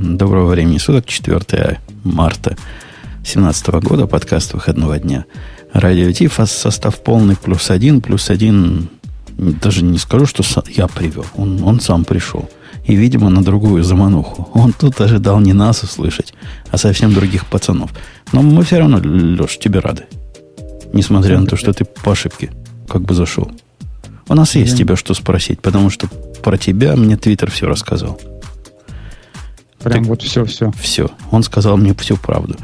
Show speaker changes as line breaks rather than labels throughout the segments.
Доброго времени суток, 4 марта 2017 года, подкаст выходного дня. Радио Ти, состав полный, плюс один, плюс один, даже не скажу, что я привел, он, он сам пришел. И, видимо, на другую замануху. Он тут ожидал не нас услышать, а совсем других пацанов. Но мы все равно, Леш, тебе рады. Несмотря на то, что ты по ошибке как бы зашел. У нас есть тебя что спросить, потому что про тебя мне Твиттер все рассказал.
Прям так, вот все-все.
Все. Он сказал мне всю правду.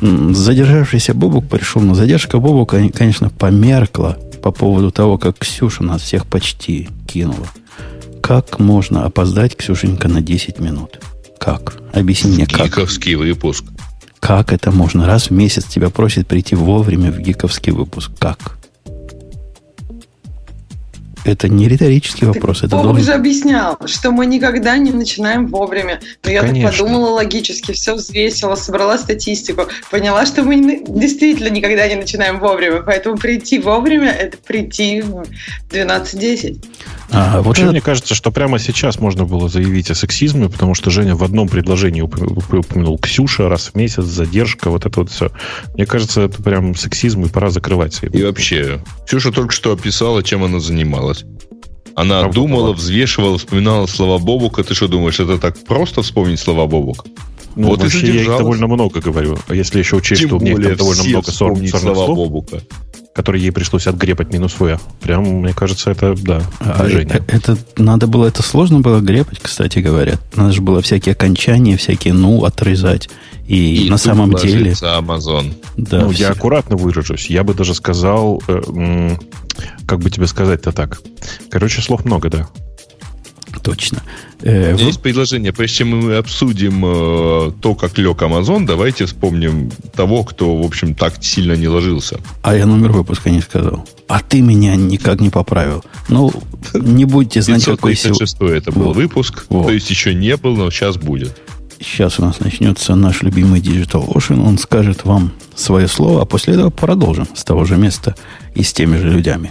Задержавшийся Бобук пришел, но задержка Бобука, конечно, померкла по поводу того, как Ксюша нас всех почти кинула. Как можно опоздать, Ксюшенька, на 10 минут? Как? Объясни мне, как.
Гиковский выпуск.
Как это можно? Раз в месяц тебя просят прийти вовремя в гиковский выпуск. Как? Это не риторический вопрос. Это
Бог должен... же объяснял, что мы никогда не начинаем вовремя. Но я Конечно. так подумала логически, все взвесила, собрала статистику, поняла, что мы действительно никогда не начинаем вовремя. Поэтому прийти вовремя – это прийти в 12.10.
А, вот это... мне кажется, что прямо сейчас можно было заявить о сексизме, потому что Женя в одном предложении упомянул Ксюша раз в месяц, задержка, вот это вот все. Мне кажется, это прям сексизм, и пора закрывать.
И вообще, Ксюша только что описала, чем она занималась. Она Правда думала, взвешивала, вспоминала слова Бобука. Ты что думаешь, это так просто вспомнить слова Бобука?
Ну, вот вообще я их довольно много говорю. Если еще учесть, Тем что у меня их довольно много сорных слов. Бобука который ей пришлось отгребать минус В. Прям, мне кажется, это, да,
а, движение. Это, это, надо было, это сложно было гребать, кстати говоря. Надо же было всякие окончания, всякие «ну» отрезать. И, и на самом деле...
Amazon.
Да, ну, все. я аккуратно выражусь. Я бы даже сказал, э, как бы тебе сказать-то так. Короче, слов много, да.
Точно.
Э, У есть предложение. Прежде чем мы обсудим э, то, как лег Amazon, давайте вспомним того, кто, в общем, так сильно не ложился.
А я номер выпуска не сказал. А ты меня никак не поправил. Ну, не будете знать, какой
сегодня... это был вот. выпуск. Вот. То есть еще не был, но сейчас будет.
Сейчас у нас начнется наш любимый Digital Ocean. Он скажет вам свое слово, а после этого продолжим с того же места и с теми же людьми.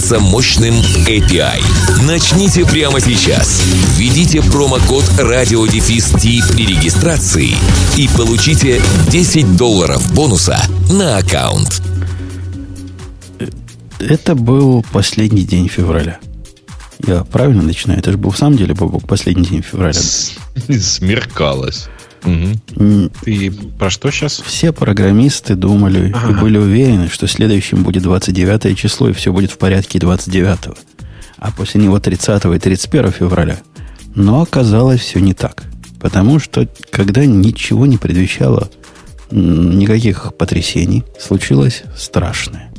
мощным мощным API. Начните прямо сейчас. Введите промокод RadioDefist при регистрации и получите 10 долларов бонуса на аккаунт.
Это был последний день февраля. Я правильно начинаю? Это же был в самом деле Бобок, последний день февраля.
Смеркалось.
Угу. И про что сейчас?
Все программисты думали ага. и были уверены, что следующим будет 29 число, и все будет в порядке 29. А после него 30 и 31 февраля. Но оказалось все не так. Потому что, когда ничего не предвещало никаких потрясений, случилось страшное.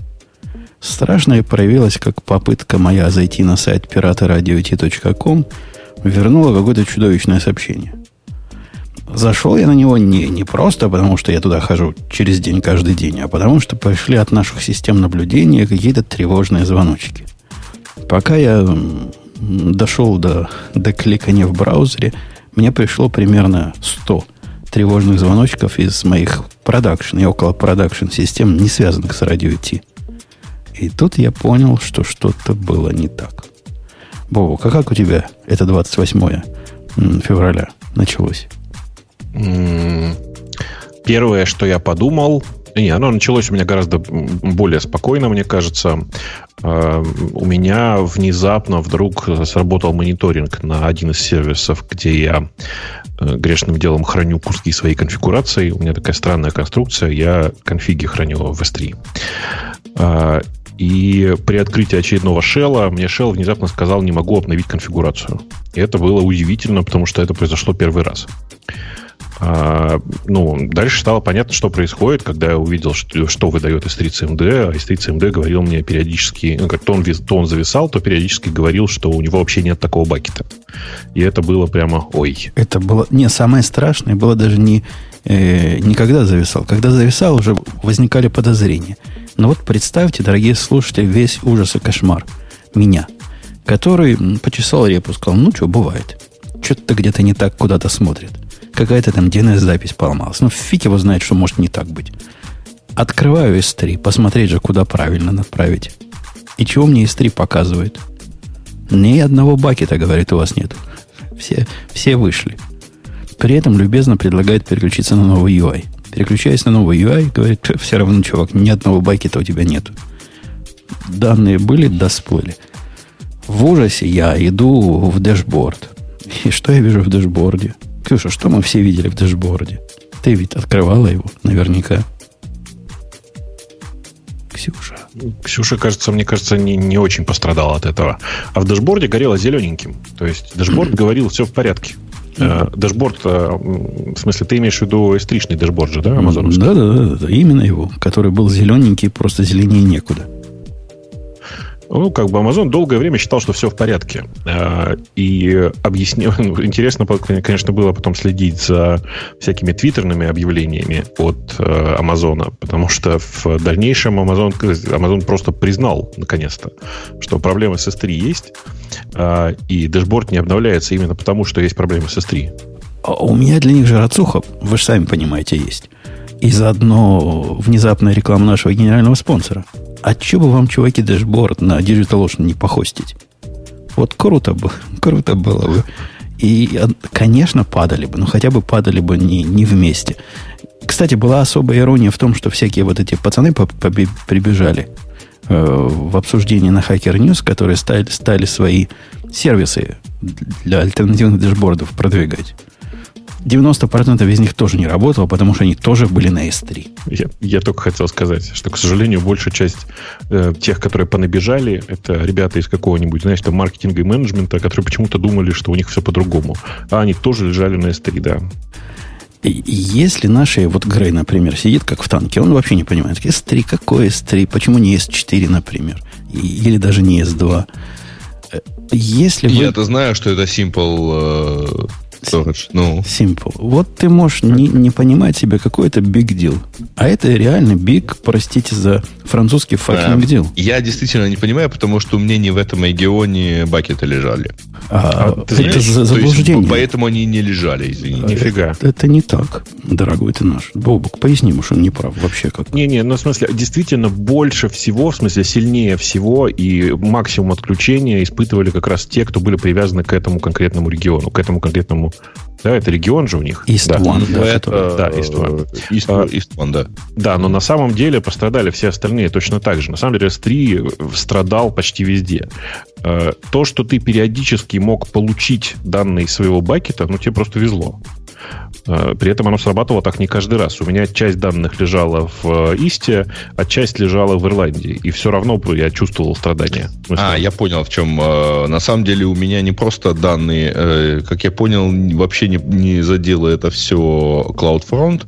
Страшное проявилось как попытка моя зайти на сайт пираторадио.ком вернула какое-то чудовищное сообщение. Зашел я на него не, не просто потому, что я туда хожу через день, каждый день, а потому что пошли от наших систем наблюдения какие-то тревожные звоночки. Пока я дошел до, до кликания в браузере, мне пришло примерно 100 тревожных звоночков из моих production и около production систем, не связанных с радио Ти. И тут я понял, что что-то было не так. Бобок, а как у тебя это 28 февраля началось?
Первое, что я подумал, не, оно началось у меня гораздо более спокойно, мне кажется. А, у меня внезапно вдруг сработал мониторинг на один из сервисов, где я э, грешным делом храню куски своей конфигурации. У меня такая странная конструкция. Я конфиги храню в S3. А, и при открытии очередного шелла мне шелл внезапно сказал, не могу обновить конфигурацию. И это было удивительно, потому что это произошло первый раз. А, ну, дальше стало понятно, что происходит, когда я увидел, что, что выдает S3CMD, а S3CMD говорил мне периодически, ну, как то он, то он зависал, то периодически говорил, что у него вообще нет такого бакета. И это было прямо ой.
Это было... Не, самое страшное было даже не, э, не когда зависал. Когда зависал, уже возникали подозрения. Но вот представьте, дорогие слушатели, весь ужас и кошмар меня, который почесал репу, сказал, ну что, бывает. Что-то где-то не так куда-то смотрит. Какая-то там DNS-запись поломалась. Ну, фиг его знает, что может не так быть. Открываю S3, посмотреть же, куда правильно направить. И чего мне S3 показывает? Ни одного бакета, говорит, у вас нет. Все, все вышли. При этом любезно предлагает переключиться на новый UI. Переключаясь на новый UI, говорит, все равно, чувак, ни одного бакета у тебя нет. Данные были, да всплыли. В ужасе я иду в dashboard. И что я вижу в дэшборде? Ксюша, что мы все видели в дэшборде? Ты ведь открывала его, наверняка.
Ксюша. Ксюша, кажется, мне кажется, не, не очень пострадала от этого. А в дэшборде горело зелененьким. То есть dashboard говорил, все в порядке. Mm-hmm. Dashboard, э, в смысле, ты имеешь в виду S3 dashboard же, да, амазоновский?
Да, да, да, да, именно его, который был зелененький, просто зеленее некуда.
Ну, как бы Amazon долгое время считал, что все в порядке. А, и объяснил... Ну, интересно, конечно, было потом следить за всякими твиттерными объявлениями от Амазона, потому что в дальнейшем Amazon, Amazon просто признал, наконец-то, что проблемы с S3 есть, а, и dashboard не обновляется именно потому, что есть проблемы с S3.
А у меня для них же рацуха, вы же сами понимаете, есть. И заодно внезапная реклама нашего генерального спонсора – а че бы вам, чуваки, dashboard на DigitalOcean не похостить? Вот круто бы, круто было бы. И, конечно, падали бы, но хотя бы падали бы не, не вместе. Кстати, была особая ирония в том, что всякие вот эти пацаны прибежали э, в обсуждение на Hacker News, которые стали, стали свои сервисы для альтернативных дэшбордов продвигать. 90% из них тоже не работало, потому что они тоже были на S3.
Я, я только хотел сказать, что, к сожалению, большая часть э, тех, которые понабежали, это ребята из какого-нибудь, знаешь, там маркетинга и менеджмента, которые почему-то думали, что у них все по-другому. А они тоже лежали на S3, да.
Если наши, вот Грей, например, сидит как в танке, он вообще не понимает, S3, какой S3, почему не S4, например, или даже не S2. Э, если вы...
Я-то знаю, что это Simple э,
Storage, ну. Simple. Вот ты можешь не, не понимать себе, какой это big deal. А это реально big, простите за французский fucking deal.
Я действительно не понимаю, потому что у меня не в этом регионе бакеты лежали.
А, а, это за, заблуждение. Есть,
поэтому они не лежали, извини.
А, Нифига. Это, это не так, дорогой ты наш. Бобук, поясни что он не прав вообще как.
Не-не, ну в смысле, действительно больше всего, в смысле сильнее всего и максимум отключения испытывали как раз те, кто были привязаны к этому конкретному региону, к этому конкретному да, это регион же у них.
East
да.
One,
да, это, да, East One. East, East One, да. Да, но на самом деле пострадали все остальные точно так же. На самом деле S3 страдал почти везде. А, то, что ты периодически мог получить данные своего бакета, ну, тебе просто везло. Э, при этом оно срабатывало так не каждый раз. У меня часть данных лежала в э, Исте, а часть лежала в Ирландии. И все равно я чувствовал страдания.
А, я понял, в чем. Э, на самом деле у меня не просто данные, как я понял, вообще не, не задело это все CloudFront,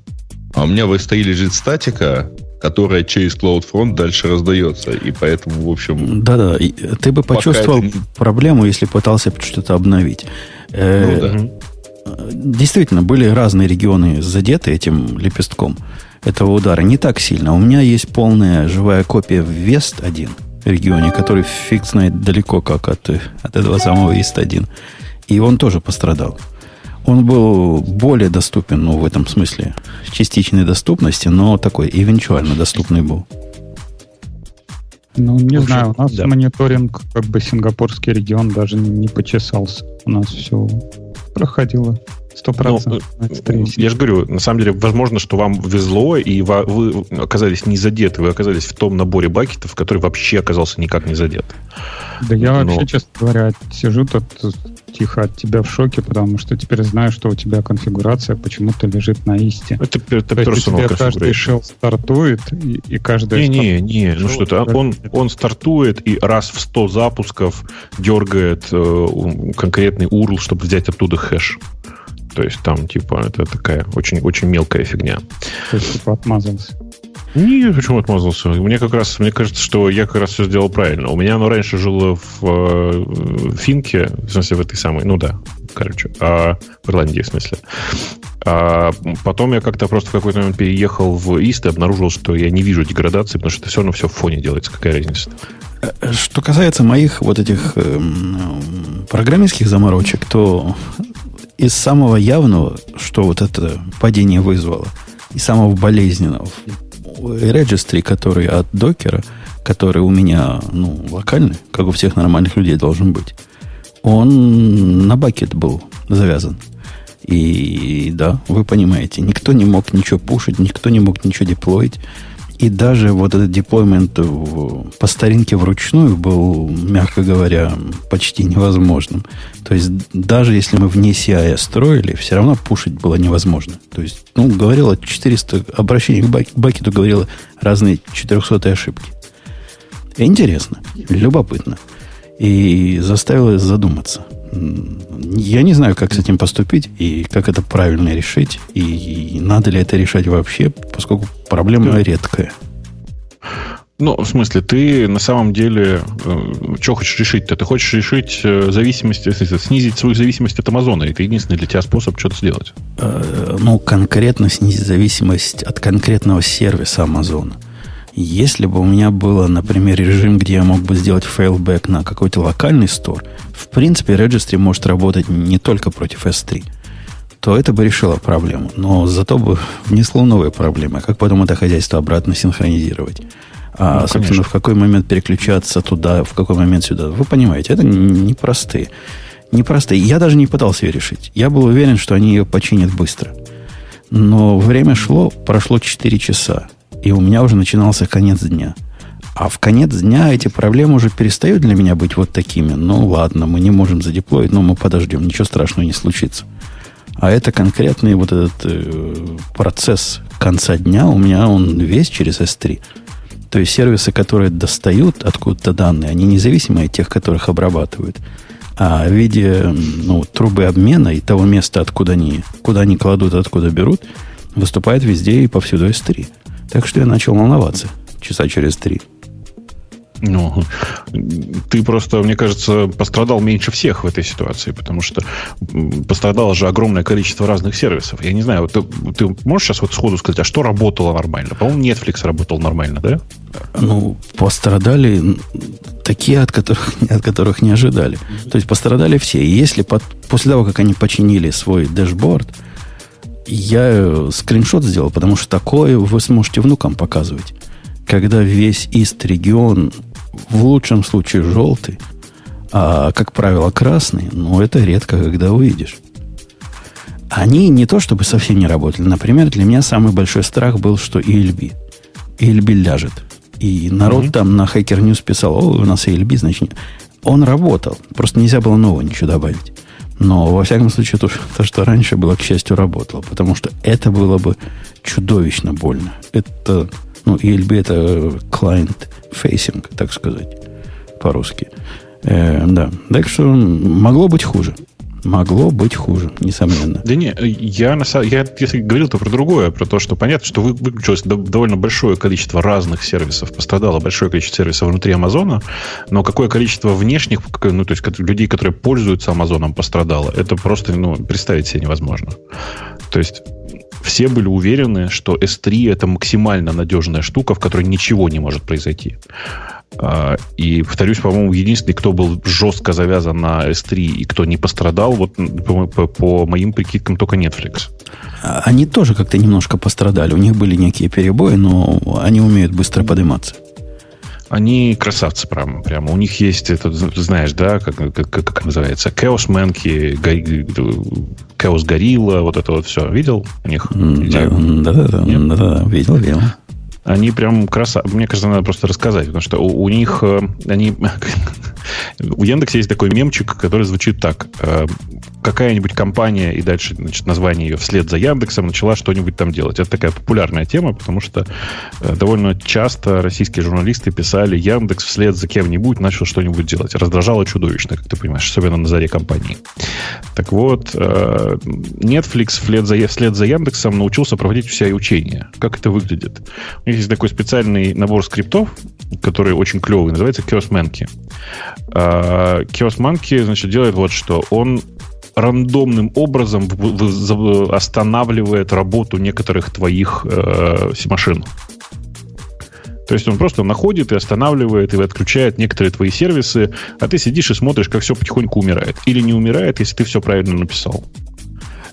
а у меня в S3 лежит статика, которая через CloudFront дальше раздается. И поэтому, в общем...
Да-да, ты бы почувствовал это... проблему, если пытался что-то обновить. Ну, да действительно, были разные регионы задеты этим лепестком этого удара. Не так сильно. У меня есть полная живая копия в Вест-1 регионе, который фиг знает далеко как от, от этого самого Вест-1. И он тоже пострадал. Он был более доступен, ну, в этом смысле, частичной доступности, но такой эвенчуально доступный был.
Ну, не общем, знаю, у нас да. мониторинг, как бы сингапурский регион даже не почесался. У нас все проходило. Сто процентов.
Ну, я же говорю, на самом деле, возможно, что вам везло, и вы оказались не задеты, вы оказались в том наборе бакетов, который вообще оказался никак не задет.
Да я Но... вообще, честно говоря, сижу тут тихо от тебя в шоке, потому что теперь знаю, что у тебя конфигурация почему-то лежит на исте.
Это, это То есть у тебя
каждый shell стартует, и, и каждый...
Не, не, не, ну что-то, он, он стартует и раз в 100 запусков дергает э, конкретный URL, чтобы взять оттуда хэш. То есть там, типа, это такая очень, очень мелкая фигня.
То есть, типа, отмазался.
Нет, почему отмазался? Мне как раз, мне кажется, что я как раз все сделал правильно. У меня оно раньше жило в, э, в финке, в смысле, в этой самой, ну да, короче. А, в Ирландии, в смысле. А потом я как-то просто в какой-то момент переехал в Ист и обнаружил, что я не вижу деградации, потому что это все равно все в фоне делается. Какая разница?
Э, что касается моих вот этих э, программистских заморочек, то из самого явного, что вот это падение вызвало, и самого болезненного, registry, который от докера, который у меня ну, локальный, как у всех нормальных людей должен быть, он на бакет был завязан. И да, вы понимаете, никто не мог ничего пушить, никто не мог ничего деплоить. И даже вот этот деплоймент по старинке вручную был, мягко говоря, почти невозможным. То есть даже если мы вне CI строили, все равно пушить было невозможно. То есть, ну, говорило 400 обращений к бакету говорило разные 400 ошибки. Интересно, любопытно. И заставило задуматься. Я не знаю, как с этим поступить и как это правильно решить, и надо ли это решать вообще, поскольку проблема да. редкая.
Ну, в смысле, ты на самом деле э, что хочешь решить-то? Ты хочешь решить э, зависимость, снизить свою зависимость от Амазона. Это единственный для тебя способ что-то сделать.
Э, ну, конкретно снизить зависимость от конкретного сервиса Амазона. Если бы у меня было, например, режим, где я мог бы сделать fallback на какой-то локальный store, в принципе, Registry может работать не только против S3, то это бы решило проблему. Но зато бы внесло новые проблемы. Как потом это хозяйство обратно синхронизировать? А, ну, собственно, конечно. в какой момент переключаться туда, в какой момент сюда. Вы понимаете, это непростые. Непростые. Я даже не пытался ее решить. Я был уверен, что они ее починят быстро. Но время шло, прошло 4 часа и у меня уже начинался конец дня. А в конец дня эти проблемы уже перестают для меня быть вот такими. Ну ладно, мы не можем задеплоить, но мы подождем, ничего страшного не случится. А это конкретный вот этот э, процесс конца дня у меня он весь через S3. То есть сервисы, которые достают откуда-то данные, они независимые от тех, которых обрабатывают. А в виде ну, трубы обмена и того места, откуда они, куда они кладут, откуда берут, выступает везде и повсюду S3. Так что я начал волноваться часа через три.
Ну, ты просто, мне кажется, пострадал меньше всех в этой ситуации, потому что пострадало же огромное количество разных сервисов. Я не знаю, ты, ты можешь сейчас вот сходу сказать, а что работало нормально? По-моему, Netflix работал нормально, да?
Ну, пострадали такие, от которых, от которых не ожидали. То есть пострадали все. И если под, после того, как они починили свой дэшборд, я скриншот сделал, потому что такое вы сможете внукам показывать. Когда весь ист-регион в лучшем случае желтый, а, как правило, красный, но это редко, когда увидишь. Они не то чтобы совсем не работали. Например, для меня самый большой страх был, что ELB. ELB ляжет. И народ mm-hmm. там на Hacker News писал, о, у нас ELB, значит, он работал. Просто нельзя было нового ничего добавить. Но, во всяком случае, то, то, что раньше было, к счастью, работало. Потому что это было бы чудовищно больно. Это, ну, ELB это client facing, так сказать, по-русски. Э, да. Так что могло быть хуже. Могло быть хуже, несомненно.
Да не, я, на, я если говорил-то про другое, про то, что понятно, что выключилось довольно большое количество разных сервисов, пострадало большое количество сервисов внутри Амазона, но какое количество внешних, ну, то есть людей, которые пользуются Амазоном, пострадало, это просто, ну, представить себе невозможно. То есть все были уверены, что S3 это максимально надежная штука, в которой ничего не может произойти. А, и, повторюсь, по-моему, единственный, кто был жестко завязан на S3 и кто не пострадал, вот по, по, по моим прикидкам, только Netflix.
А, они тоже как-то немножко пострадали. У них были некие перебои, но они умеют быстро подниматься.
Они красавцы прямо. прямо. У них есть, это, знаешь, да, как, как, как называется, Chaos Monkey, Chaos Gorilla, вот это вот все. Видел у них?
Да, да, да, да, да, видел, видел
они прям красавцы. Мне кажется, надо просто рассказать, потому что у, у них э, они у Яндекса есть такой мемчик, который звучит так: э, какая-нибудь компания и дальше значит, название ее вслед за Яндексом начала что-нибудь там делать. Это такая популярная тема, потому что э, довольно часто российские журналисты писали Яндекс вслед за кем-нибудь начал что-нибудь делать. Раздражало чудовищно, как ты понимаешь, особенно на заре компании. Так вот, э, Netflix вслед за, вслед за Яндексом научился проводить все учения. Как это выглядит? У них есть такой специальный набор скриптов, который очень клевый, называется Chaos Monkey. Chaos Monkey, значит, делает вот что. Он рандомным образом останавливает работу некоторых твоих э, машин. То есть он просто находит и останавливает, и отключает некоторые твои сервисы, а ты сидишь и смотришь, как все потихоньку умирает. Или не умирает, если ты все правильно написал.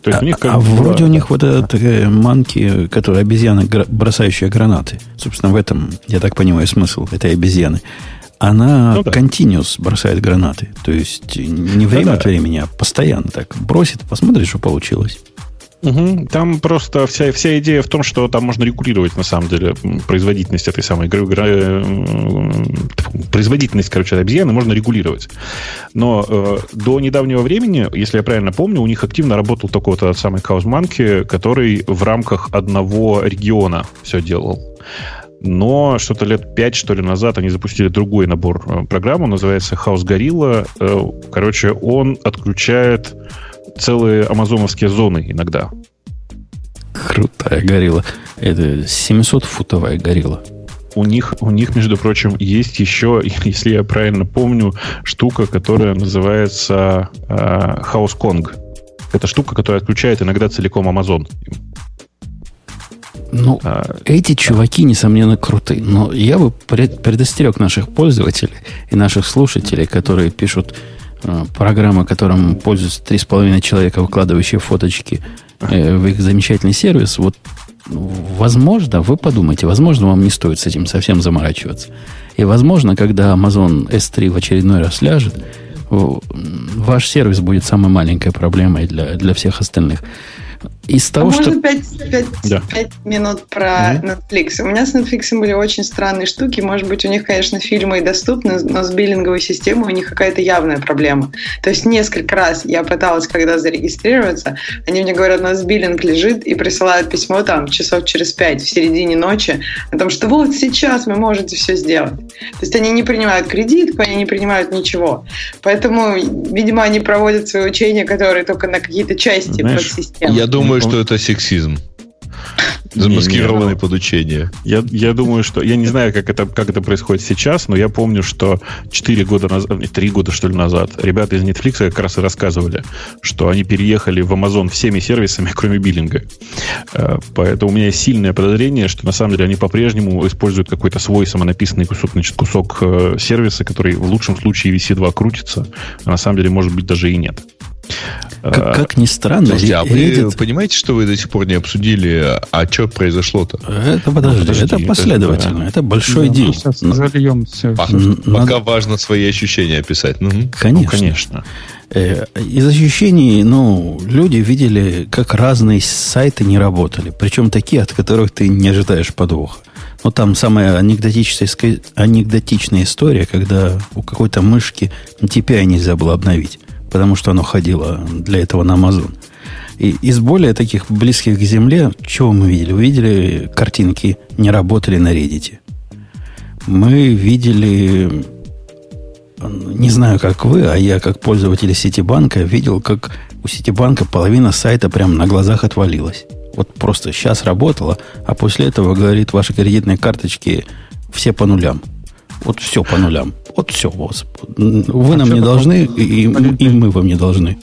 То есть а, у них как а вроде у них вот этот э, манки, которые обезьяны, бросающие гранаты. Собственно, в этом, я так понимаю, смысл этой обезьяны. Она ну, да. continuous бросает гранаты. То есть не время да. от времени, а постоянно так бросит, посмотришь, что получилось.
Угу. Там просто вся, вся идея в том, что там можно регулировать, на самом деле, производительность этой самой игры. Э, производительность, короче, обезьяны можно регулировать. Но э, до недавнего времени, если я правильно помню, у них активно работал только вот самый Monkey, который в рамках одного региона все делал. Но что-то лет пять, что ли, назад они запустили другой набор э, программы, называется House Gorilla. Э, короче, он отключает целые амазоновские зоны иногда.
Крутая горилла. Это 700-футовая горилла.
У них, у них, между прочим, есть еще, если я правильно помню, штука, которая называется э, House Kong. Это штука, которая отключает иногда целиком Amazon.
Ну, а, эти чуваки, несомненно, крутые. Но я бы предостерег наших пользователей и наших слушателей, которые пишут Э, программа, которым пользуются 3,5 человека, выкладывающие фоточки э, в их замечательный сервис, вот возможно, вы подумайте, возможно, вам не стоит с этим совсем заморачиваться. И, возможно, когда Amazon S3 в очередной раз ляжет, ваш сервис будет самой маленькой проблемой для, для всех остальных.
Из того, а что... Можно 5, 5, да. 5 минут про mm-hmm. Netflix. У меня с Netflix были очень странные штуки. Может быть, у них, конечно, фильмы и доступны, но с биллинговой системой у них какая-то явная проблема. То есть несколько раз я пыталась, когда зарегистрироваться, они мне говорят, у нас биллинг лежит и присылают письмо там часов через 5 в середине ночи о том, что вот сейчас вы можете все сделать. То есть они не принимают кредитку, они не принимают ничего. Поэтому, видимо, они проводят свои учения, которые только на какие-то части Знаешь,
подсистемы. Я думаю, что это сексизм. Замаскированное не, не, подучение.
Я, я думаю, что... Я не знаю, как это, как это происходит сейчас, но я помню, что 4 года назад, 3 года, что ли, назад, ребята из Netflix как раз и рассказывали, что они переехали в Amazon всеми сервисами, кроме биллинга. Э, поэтому у меня есть сильное подозрение, что на самом деле они по-прежнему используют какой-то свой самонаписанный кусок, значит, кусок э, сервиса, который в лучшем случае VC2 крутится, а на самом деле, может быть, даже и нет.
Как, а, как ни странно, Слушайте,
а вы понимаете, что вы до сих пор не обсудили, а что произошло-то?
Это подожди, ну, подожди это последовательно, это, это большой да, дел.
Сейчас Но, зальем все.
Пока, Надо... пока важно свои ощущения описать.
Конечно. Ну, конечно. Э, из ощущений, ну, люди видели, как разные сайты не работали. Причем такие, от которых ты не ожидаешь подвоха. Ну, там самая анекдотичная, анекдотичная история, когда у какой-то мышки TPI нельзя было обновить потому что оно ходило для этого на Amazon. И из более таких близких к земле, чего мы видели? Увидели картинки не работали на Reddit. Мы видели, не знаю, как вы, а я как пользователь Ситибанка видел, как у Ситибанка половина сайта прямо на глазах отвалилась. Вот просто сейчас работала, а после этого, говорит, ваши кредитные карточки все по нулям. Вот все по нулям. Вот все. Вот. Вы а нам не должны, и, и мы вам не должны.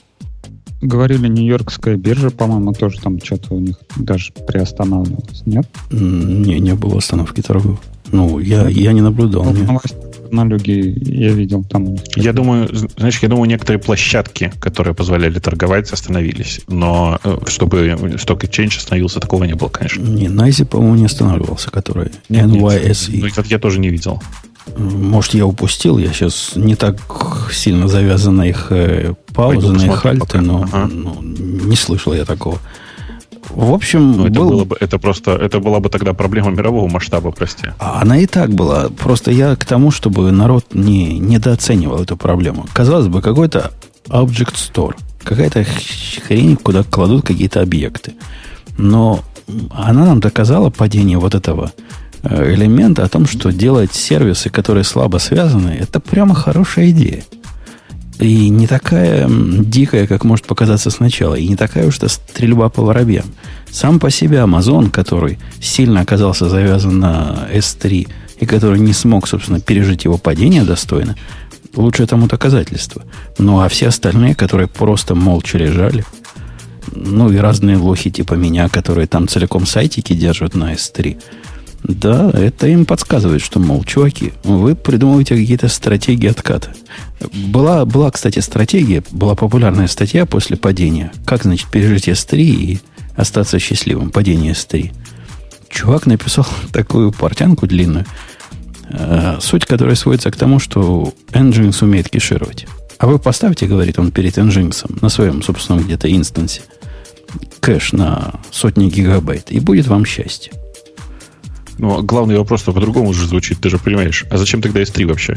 Говорили, Нью-Йоркская биржа, по-моему, тоже там что-то у них даже приостанавливалось, нет?
Не, не было остановки торгов. Ну, я, я не наблюдал. Ну,
аналоги я видел там.
Я думаю, знаешь, я думаю, некоторые площадки, которые позволяли торговать, остановились. Но э, чтобы Stock Exchange остановился, такого не было, конечно.
Не, Найзи, по-моему, не останавливался, который NYSE. Нет,
ну, я тоже не видел.
Может, я упустил, я сейчас не так сильно завязан на их э, паузы, на их хальты, но ага. ну, не слышал я такого. В общем,
ну, это, был... было бы, это просто это была бы тогда проблема мирового масштаба, прости.
А она и так была. Просто я к тому, чтобы народ не недооценивал эту проблему. Казалось бы, какой-то Object Store, какая-то хрень, куда кладут какие-то объекты. Но она нам доказала падение вот этого Э, элемента о том, что делать сервисы, которые слабо связаны, это прямо хорошая идея. И не такая дикая, как может показаться сначала, и не такая уж то стрельба по воробьям. Сам по себе Amazon, который сильно оказался завязан на S3 и который не смог, собственно, пережить его падение достойно, Лучшее тому доказательство. Ну, а все остальные, которые просто молча лежали, ну, и разные лохи типа меня, которые там целиком сайтики держат на S3, да, это им подсказывает, что, мол, чуваки, вы придумываете какие-то стратегии отката. Была, была, кстати, стратегия, была популярная статья после падения. Как, значит, пережить S3 и остаться счастливым. Падение S3. Чувак написал такую портянку длинную, э, суть которой сводится к тому, что Nginx умеет кешировать. А вы поставьте, говорит он перед Nginx на своем собственном где-то инстансе, кэш на сотни гигабайт, и будет вам счастье.
Ну, главный вопрос-то по-другому уже звучит, ты же понимаешь. А зачем тогда S3 вообще?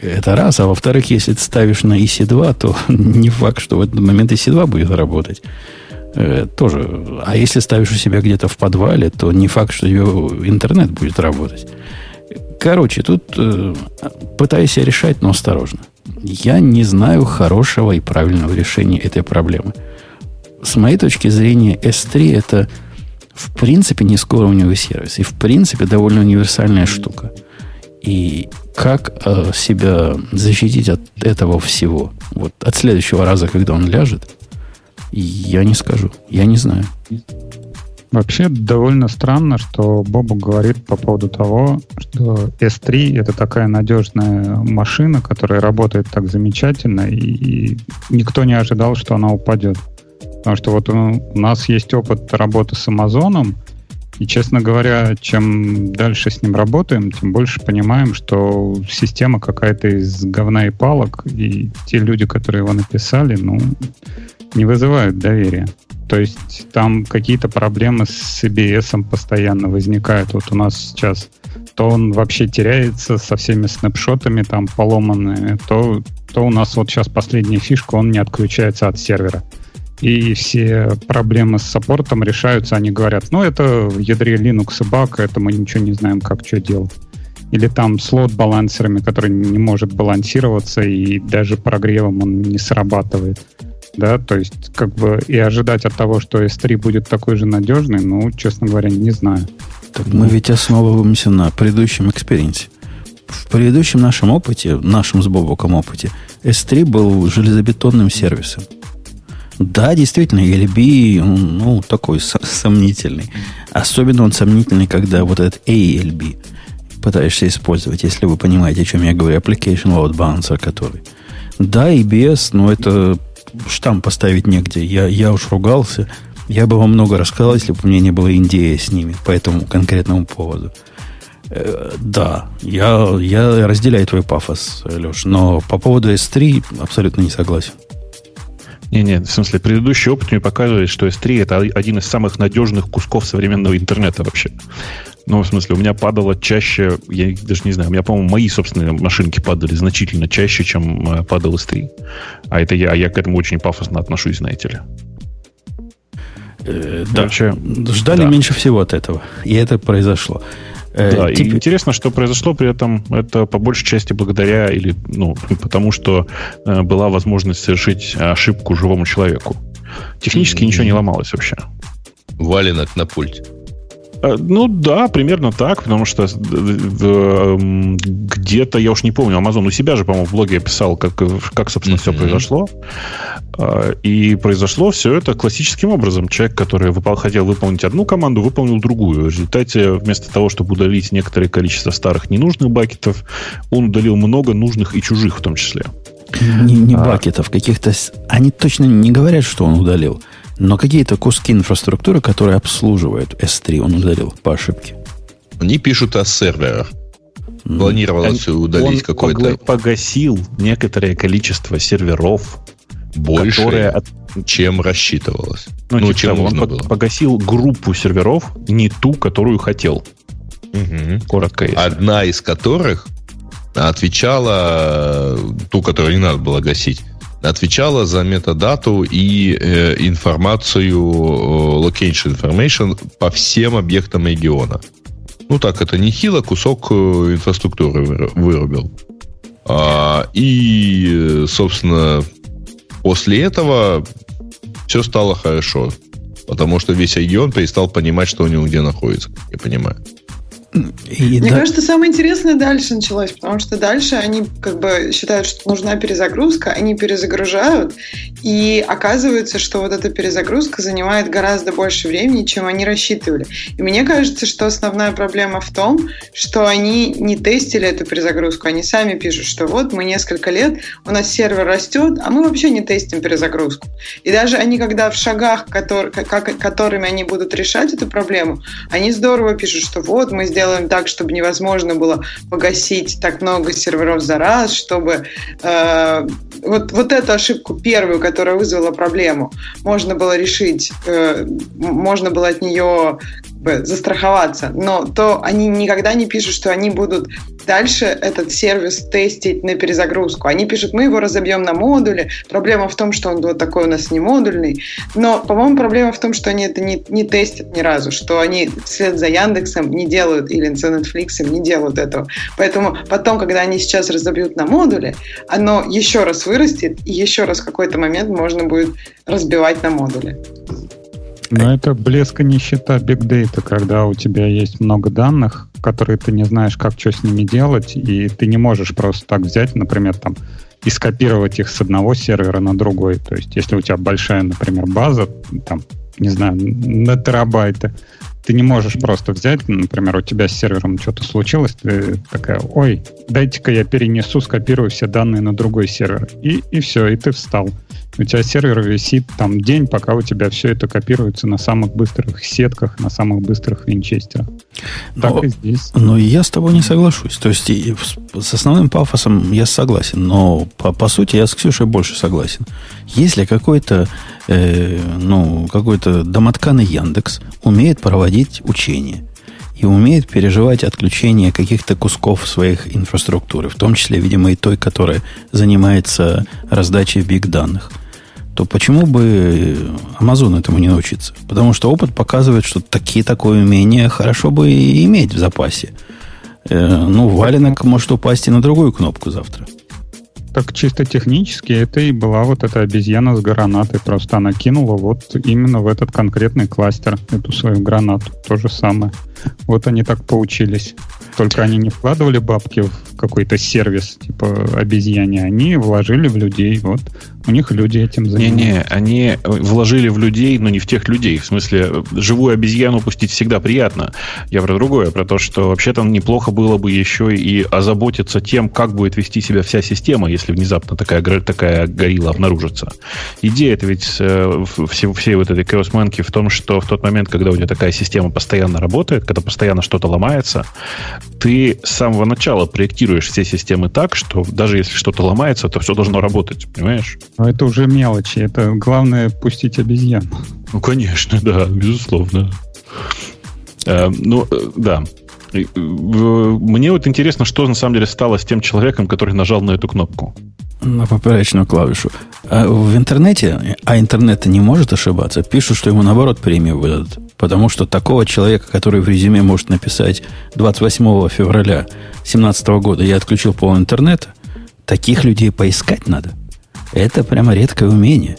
Это раз. А во-вторых, если ты ставишь на EC2, то не факт, что в этот момент EC2 будет работать. Э, тоже. А если ставишь у себя где-то в подвале, то не факт, что ее интернет будет работать. Короче, тут э, пытаюсь я решать, но осторожно. Я не знаю хорошего и правильного решения этой проблемы. С моей точки зрения, S3 это в принципе низкоуровневый сервис. И в принципе довольно универсальная штука. И как э, себя защитить от этого всего? Вот от следующего раза, когда он ляжет, я не скажу. Я не знаю.
Вообще довольно странно, что Бобу говорит по поводу того, что S3 это такая надежная машина, которая работает так замечательно, и, и никто не ожидал, что она упадет. Потому что вот у нас есть опыт работы с Амазоном, и, честно говоря, чем дальше с ним работаем, тем больше понимаем, что система какая-то из говна и палок, и те люди, которые его написали, ну, не вызывают доверия. То есть там какие-то проблемы с CBS постоянно возникают. Вот у нас сейчас то он вообще теряется со всеми снапшотами там поломанными, то, то у нас вот сейчас последняя фишка, он не отключается от сервера и все проблемы с саппортом решаются, они говорят, ну, это в ядре Linux и баг, это мы ничего не знаем, как что делать. Или там слот балансерами, который не может балансироваться, и даже прогревом он не срабатывает. Да, то есть, как бы, и ожидать от того, что S3 будет такой же надежный, ну, честно говоря, не знаю.
Так мы ведь основываемся на предыдущем эксперименте. В предыдущем нашем опыте, нашем с Бобоком опыте, S3 был железобетонным сервисом. Да, действительно, ELB, ну, такой сомнительный. Особенно он сомнительный, когда вот этот ALB пытаешься использовать, если вы понимаете, о чем я говорю. Application Load Balancer, который. Да, EBS, но это штамп поставить негде. Я, я уж ругался. Я бы вам много рассказал, если бы у меня не было Индии с ними по этому конкретному поводу. Э, да, я, я разделяю твой пафос, Леш, но по поводу S3 абсолютно не согласен.
Не-не, в смысле, предыдущий опыт мне показывает, что S3 это один из самых надежных кусков современного интернета вообще. Ну, в смысле, у меня падало чаще, я даже не знаю, у меня, по-моему, мои собственные машинки падали значительно чаще, чем э, падал S3. А это я, я к этому очень пафосно отношусь, знаете ли.
Э, да. Короче, ждали да. меньше всего от этого. И это произошло.
Э, да, тип... и интересно, что произошло при этом, это по большей части благодаря или, ну, потому что э, была возможность совершить ошибку живому человеку. Технически mm-hmm. ничего не ломалось вообще.
Валенок на пульте.
Э, ну да, примерно так, потому что эм, где-то, я уж не помню, Amazon у себя же, по-моему, в блоге описал, как, как собственно, mm-hmm. все произошло. Э, и произошло все это классическим образом. Человек, который выпол- хотел выполнить одну команду, выполнил другую. В результате, вместо того, чтобы удалить некоторое количество старых ненужных бакетов, он удалил много нужных и чужих в том числе.
Не, не а. бакетов, каких-то... Они точно не говорят, что он удалил. Но какие-то куски инфраструктуры, которые обслуживают S3, он удалил по ошибке.
Они пишут о серверах. Планировалось он, удалить какой-то...
погасил некоторое количество серверов,
больше, которые... чем рассчитывалось.
Ну, ну типа чем он было. погасил группу серверов, не ту, которую хотел.
Угу. Коротко если. Одна из которых отвечала ту, которую не надо было гасить отвечала за метадату и э, информацию, э, location information по всем объектам региона. Ну так, это нехило, кусок э, инфраструктуры вырубил. А, и, собственно, после этого все стало хорошо. Потому что весь регион перестал понимать, что у него где находится, я понимаю.
И Мне да... кажется, самое интересное дальше началось, потому что дальше они как бы считают, что нужна перезагрузка, они перезагружают, и оказывается, что вот эта перезагрузка занимает гораздо больше времени, чем они рассчитывали. И мне кажется, что основная проблема в том, что они не тестили эту перезагрузку, они сами пишут, что вот мы несколько лет, у нас сервер растет, а мы вообще не тестим перезагрузку. И даже они, когда в шагах, который, как, которыми они будут решать эту проблему, они здорово пишут, что вот мы сделали сделаем так, чтобы невозможно было погасить так много серверов за раз, чтобы э, вот, вот эту ошибку первую, которая вызвала проблему, можно было решить, э, можно было от нее бы застраховаться, но то они никогда не пишут, что они будут дальше этот сервис тестить на перезагрузку. Они пишут, мы его разобьем на модули. Проблема в том, что он вот такой у нас не модульный. Но, по-моему, проблема в том, что они это не, не тестят ни разу, что они вслед за Яндексом не делают или за Netflix не делают этого. Поэтому потом, когда они сейчас разобьют на модули, оно еще раз вырастет, и еще раз в какой-то момент можно будет разбивать на модули.
Но это блеск и нищета Big Data, когда у тебя есть много данных, которые ты не знаешь, как что с ними делать, и ты не можешь просто так взять, например, там, и скопировать их с одного сервера на другой. То есть, если у тебя большая, например, база, там, не знаю, на терабайты, ты не можешь просто взять, например, у тебя с сервером что-то случилось, ты такая, ой, дайте-ка я перенесу, скопирую все данные на другой сервер. И, и все, и ты встал. У тебя сервер висит там день, пока у тебя все это копируется на самых быстрых сетках, на самых быстрых винчестерах.
Так но, и здесь. Но я с тобой не соглашусь. То есть с основным пафосом я согласен, но по, по сути я с Ксюшей больше согласен. Если какой-то э, ну, какой-то домотканый Яндекс умеет проводить учения и умеет переживать отключение каких-то кусков своих инфраструктуры, в том числе, видимо, и той, которая занимается раздачей биг данных – то почему бы Amazon этому не научиться? Потому что опыт показывает, что такие такое умение хорошо бы и иметь в запасе. Э, ну, валенок может упасть и на другую кнопку завтра.
Так чисто технически это и была вот эта обезьяна с гранатой. Просто она кинула вот именно в этот конкретный кластер эту свою гранату. То же самое. Вот они так поучились. Только они не вкладывали бабки в какой-то сервис, типа обезьяне, они вложили в людей. Вот у них люди этим занимаются.
Не-не, они вложили в людей, но не в тех людей. В смысле, живую обезьяну пустить всегда приятно. Я про другое, про то, что вообще-то неплохо было бы еще и озаботиться тем, как будет вести себя вся система, если внезапно такая, такая горилла обнаружится. Идея это ведь э, все, всей вот этой кроссманки в том, что в тот момент, когда у тебя такая система постоянно работает, когда постоянно что-то ломается, ты с самого начала проектируешь все системы так, что даже если что-то ломается, то все должно работать, понимаешь?
Но это уже мелочи. Это главное пустить обезьян.
Ну, конечно, да, безусловно. Э, ну, э, да. Мне вот интересно, что на самом деле стало с тем человеком, который нажал на эту кнопку.
На поперечную клавишу. А в интернете, а интернет не может ошибаться, пишут, что ему наоборот премию выдадут. Потому что такого человека, который в резюме может написать 28 февраля 2017 года я отключил пол интернета, таких людей поискать надо. Это прямо редкое умение.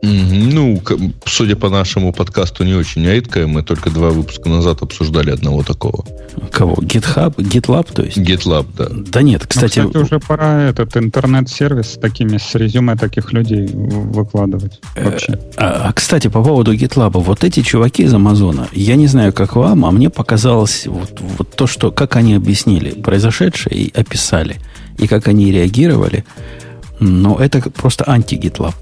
Ну, судя по нашему подкасту, не очень редкое. Мы только два выпуска назад обсуждали одного такого.
Кого? GitHub? GitLab, то есть?
GitLab, да.
Да нет, кстати...
Ну, кстати, уже пора этот интернет-сервис с такими, с резюме таких людей выкладывать э, вообще.
А, а, кстати, по поводу GitLab. Вот эти чуваки из Амазона, я не знаю, как вам, а мне показалось вот, вот то, что, как они объяснили произошедшее и описали, и как они реагировали, но это просто анти-GitLab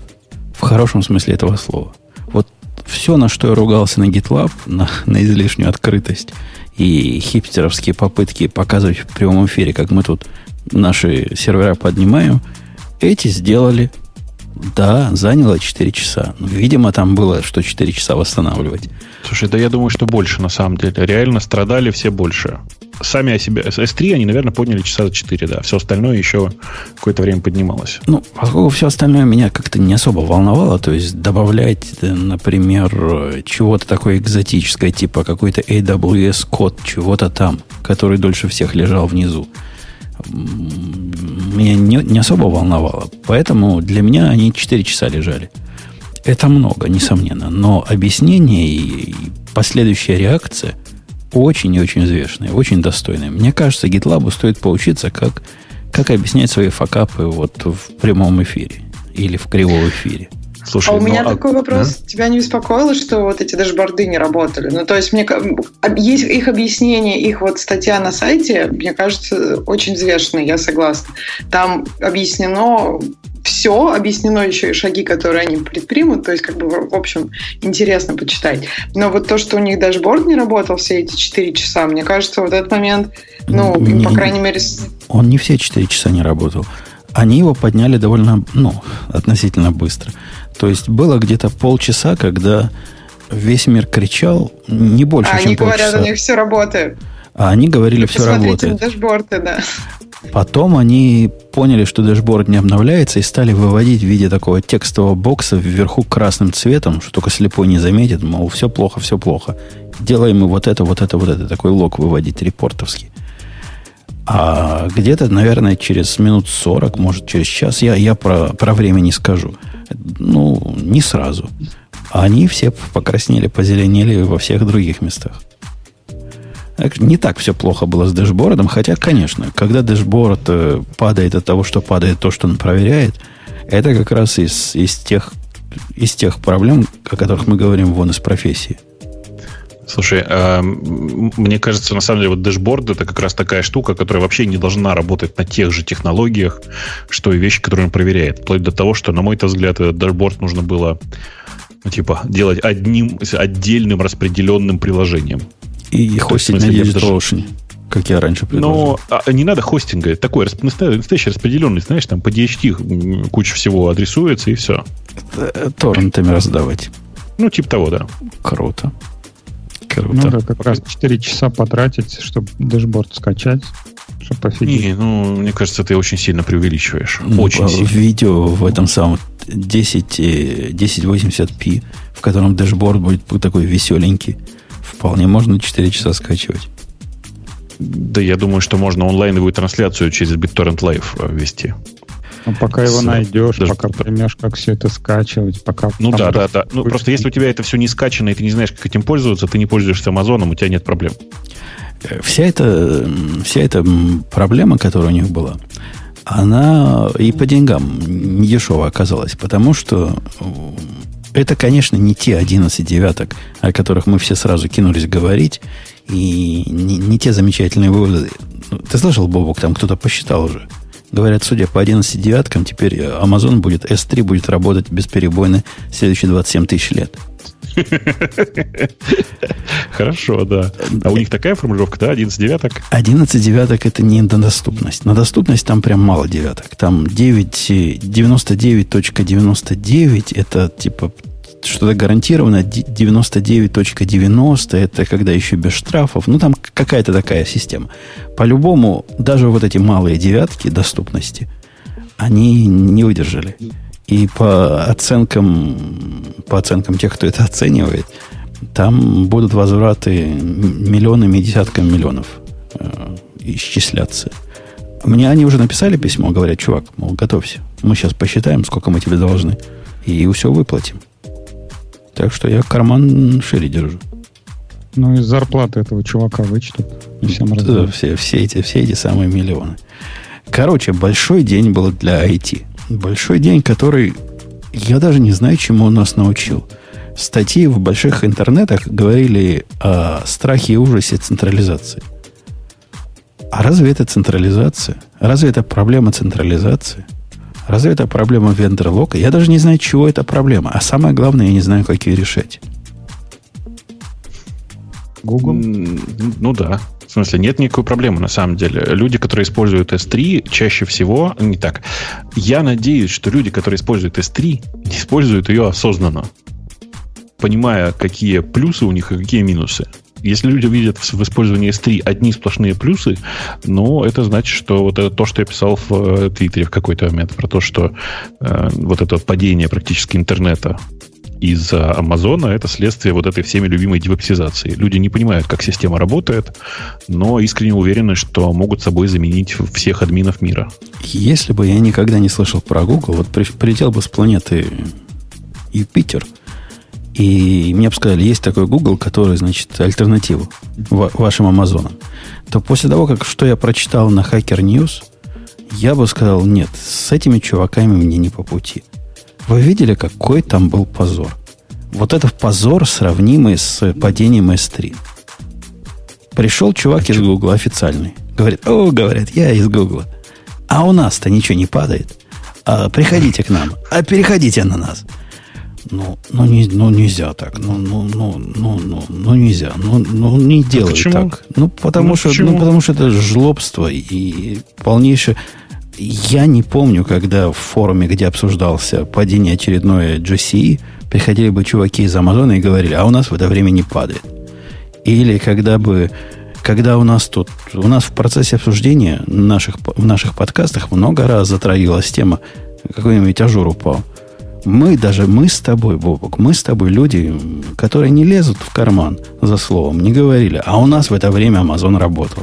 в хорошем смысле этого слова. Вот все, на что я ругался на GitLab, на, на излишнюю открытость и хипстеровские попытки показывать в прямом эфире, как мы тут наши сервера поднимаем, эти сделали. Да, заняло 4 часа. Видимо, там было, что 4 часа восстанавливать.
Слушай, да я думаю, что больше на самом деле. Реально страдали все больше сами о себе. S3 они, наверное, подняли часа за 4, да. Все остальное еще какое-то время поднималось.
Ну, поскольку все остальное меня как-то не особо волновало, то есть добавлять, э, например, чего-то такое экзотическое, типа какой-то AWS код, чего-то там, который дольше всех лежал внизу, меня не, не особо волновало. Поэтому для меня они 4 часа лежали. Это много, несомненно. Но объяснение и последующая реакция – очень и очень взвешенные, очень достойные. Мне кажется, GitLab стоит поучиться, как, как объяснять свои факапы вот в прямом эфире или в кривом эфире.
Слушай, а у ну, меня а... такой вопрос. А? Тебя не беспокоило, что вот эти дашборды не работали? Ну, то есть, мне есть их объяснение, их вот статья на сайте, мне кажется, очень взвешенная, я согласна. Там объяснено все, объяснено еще и шаги, которые они предпримут, то есть, как бы, в общем, интересно почитать. Но вот то, что у них дашборд не работал все эти 4 часа, мне кажется, вот этот момент, ну, не, по крайней мере...
Он не все 4 часа не работал. Они его подняли довольно, ну, относительно быстро. То есть было где-то полчаса, когда весь мир кричал, не больше, а чем
они
полчаса.
говорят, у них все работает.
А они говорили, все работает.
Дашборды, да.
Потом они поняли, что дашборд не обновляется, и стали выводить в виде такого текстового бокса вверху красным цветом, что только слепой не заметит, мол, все плохо, все плохо. Делаем мы вот это, вот это, вот это. Такой лог выводить репортовский. А где-то, наверное, через минут 40, может, через час, я, я про, про время не скажу. Ну, не сразу. А они все покраснели, позеленели во всех других местах. Не так все плохо было с дэшбордом, хотя, конечно, когда dashboard э, падает от того, что падает то, что он проверяет, это как раз из, из, тех, из тех проблем, о которых мы говорим вон из профессии.
Слушай, э, мне кажется, на самом деле, вот dashboard это как раз такая штука, которая вообще не должна работать на тех же технологиях, что и вещи, которые он проверяет. Вплоть до того, что, на мой взгляд, этот dashboard нужно было ну, типа, делать одним отдельным распределенным приложением.
И, хостить на DigitalOcean, как я раньше
предложил. Но а, не надо хостинга. Такой настоящий распределенный, знаешь, там по DHT куча всего адресуется, и все.
Э, торрентами раздавать.
Ну, типа того, да.
Круто.
Круто. Ну да, как раз 4 часа потратить, чтобы dashboard скачать, чтобы пофигеть.
Не, ну, мне кажется, ты очень сильно преувеличиваешь. Ну, очень
а
сильно.
Видео в этом самом 10, 1080p, в котором дэшборд будет такой веселенький, вполне можно 4 часа скачивать.
Да, я думаю, что можно онлайновую трансляцию через BitTorrent Live э, вести.
Ну, пока его найдешь, даже... пока поймешь, как все это скачивать, пока...
Ну да, да, да. Ну, просто если у тебя это все не скачано, и ты не знаешь, как этим пользоваться, ты не пользуешься Амазоном, у тебя нет проблем.
Э, вся эта, вся эта проблема, которая у них была, она и по деньгам не дешево оказалась, потому что это, конечно, не те 11 девяток, о которых мы все сразу кинулись говорить, и не, не те замечательные выводы. Ну, ты слышал, Бобок, там кто-то посчитал уже – Говорят, судя по 11 девяткам, теперь Amazon будет, S3 будет работать бесперебойно следующие 27 тысяч лет.
Хорошо, да. А у них такая формулировка, да, 11 девяток?
11 девяток это не на доступность. На доступность там прям мало девяток. Там 99.99 это типа что-то гарантированно 99.90 это когда еще без штрафов. Ну, там какая-то такая система. По-любому, даже вот эти малые девятки доступности, они не выдержали. И по оценкам, по оценкам тех, кто это оценивает, там будут возвраты миллионами и десятками миллионов э, исчисляться. Мне они уже написали письмо, говорят, чувак, мол, готовься. Мы сейчас посчитаем, сколько мы тебе должны, и все выплатим. Так что я карман шире держу.
Ну, из зарплаты этого чувака вычтут.
И всем да, все, все, эти, все эти самые миллионы. Короче, большой день был для IT. Большой день, который я даже не знаю, чему он нас научил. Статьи в больших интернетах говорили о страхе и ужасе централизации. А разве это централизация? Разве это проблема централизации? Разве это проблема вендор-лока? Я даже не знаю, чего это проблема. А самое главное, я не знаю, как ее решать.
Google? Ну да. В смысле, нет никакой проблемы на самом деле. Люди, которые используют S3, чаще всего не так. Я надеюсь, что люди, которые используют S3, не используют ее осознанно, понимая, какие плюсы у них и какие минусы. Если люди видят в использовании S3 одни сплошные плюсы, ну, это значит, что вот это то, что я писал в э, Твиттере в какой-то момент, про то, что э, вот это падение практически интернета из-за Амазона это следствие вот этой всеми любимой девопсизации. Люди не понимают, как система работает, но искренне уверены, что могут собой заменить всех админов мира.
Если бы я никогда не слышал про Google, вот прилетел бы с планеты Юпитер – и мне бы сказали, есть такой Google, который, значит, альтернативу вашим Амазонам, то после того, как что я прочитал на Hacker News, я бы сказал, нет, с этими чуваками мне не по пути. Вы видели, какой там был позор? Вот это позор, сравнимый с падением S3. Пришел чувак из Гугла официальный. Говорит, о, говорят, я из Гугла. А у нас-то ничего не падает. А, приходите к нам. А переходите на нас. Ну, ну, не, ну нельзя так. Ну, ну, ну, ну, ну, ну нельзя. Ну, ну не а делай а так. Ну, потому ну, что, ну, потому что это жлобство и полнейшее. Я не помню, когда в форуме, где обсуждался падение очередное GCE, приходили бы чуваки из Amazon'а и говорили, а у нас в это время не падает. Или когда бы когда у нас тут, у нас в процессе обсуждения наших, в наших подкастах много раз затрагивалась тема, какой-нибудь Azure упал. Мы, даже мы с тобой, Бобок, мы с тобой люди, которые не лезут в карман за словом, не говорили, а у нас в это время Amazon работал.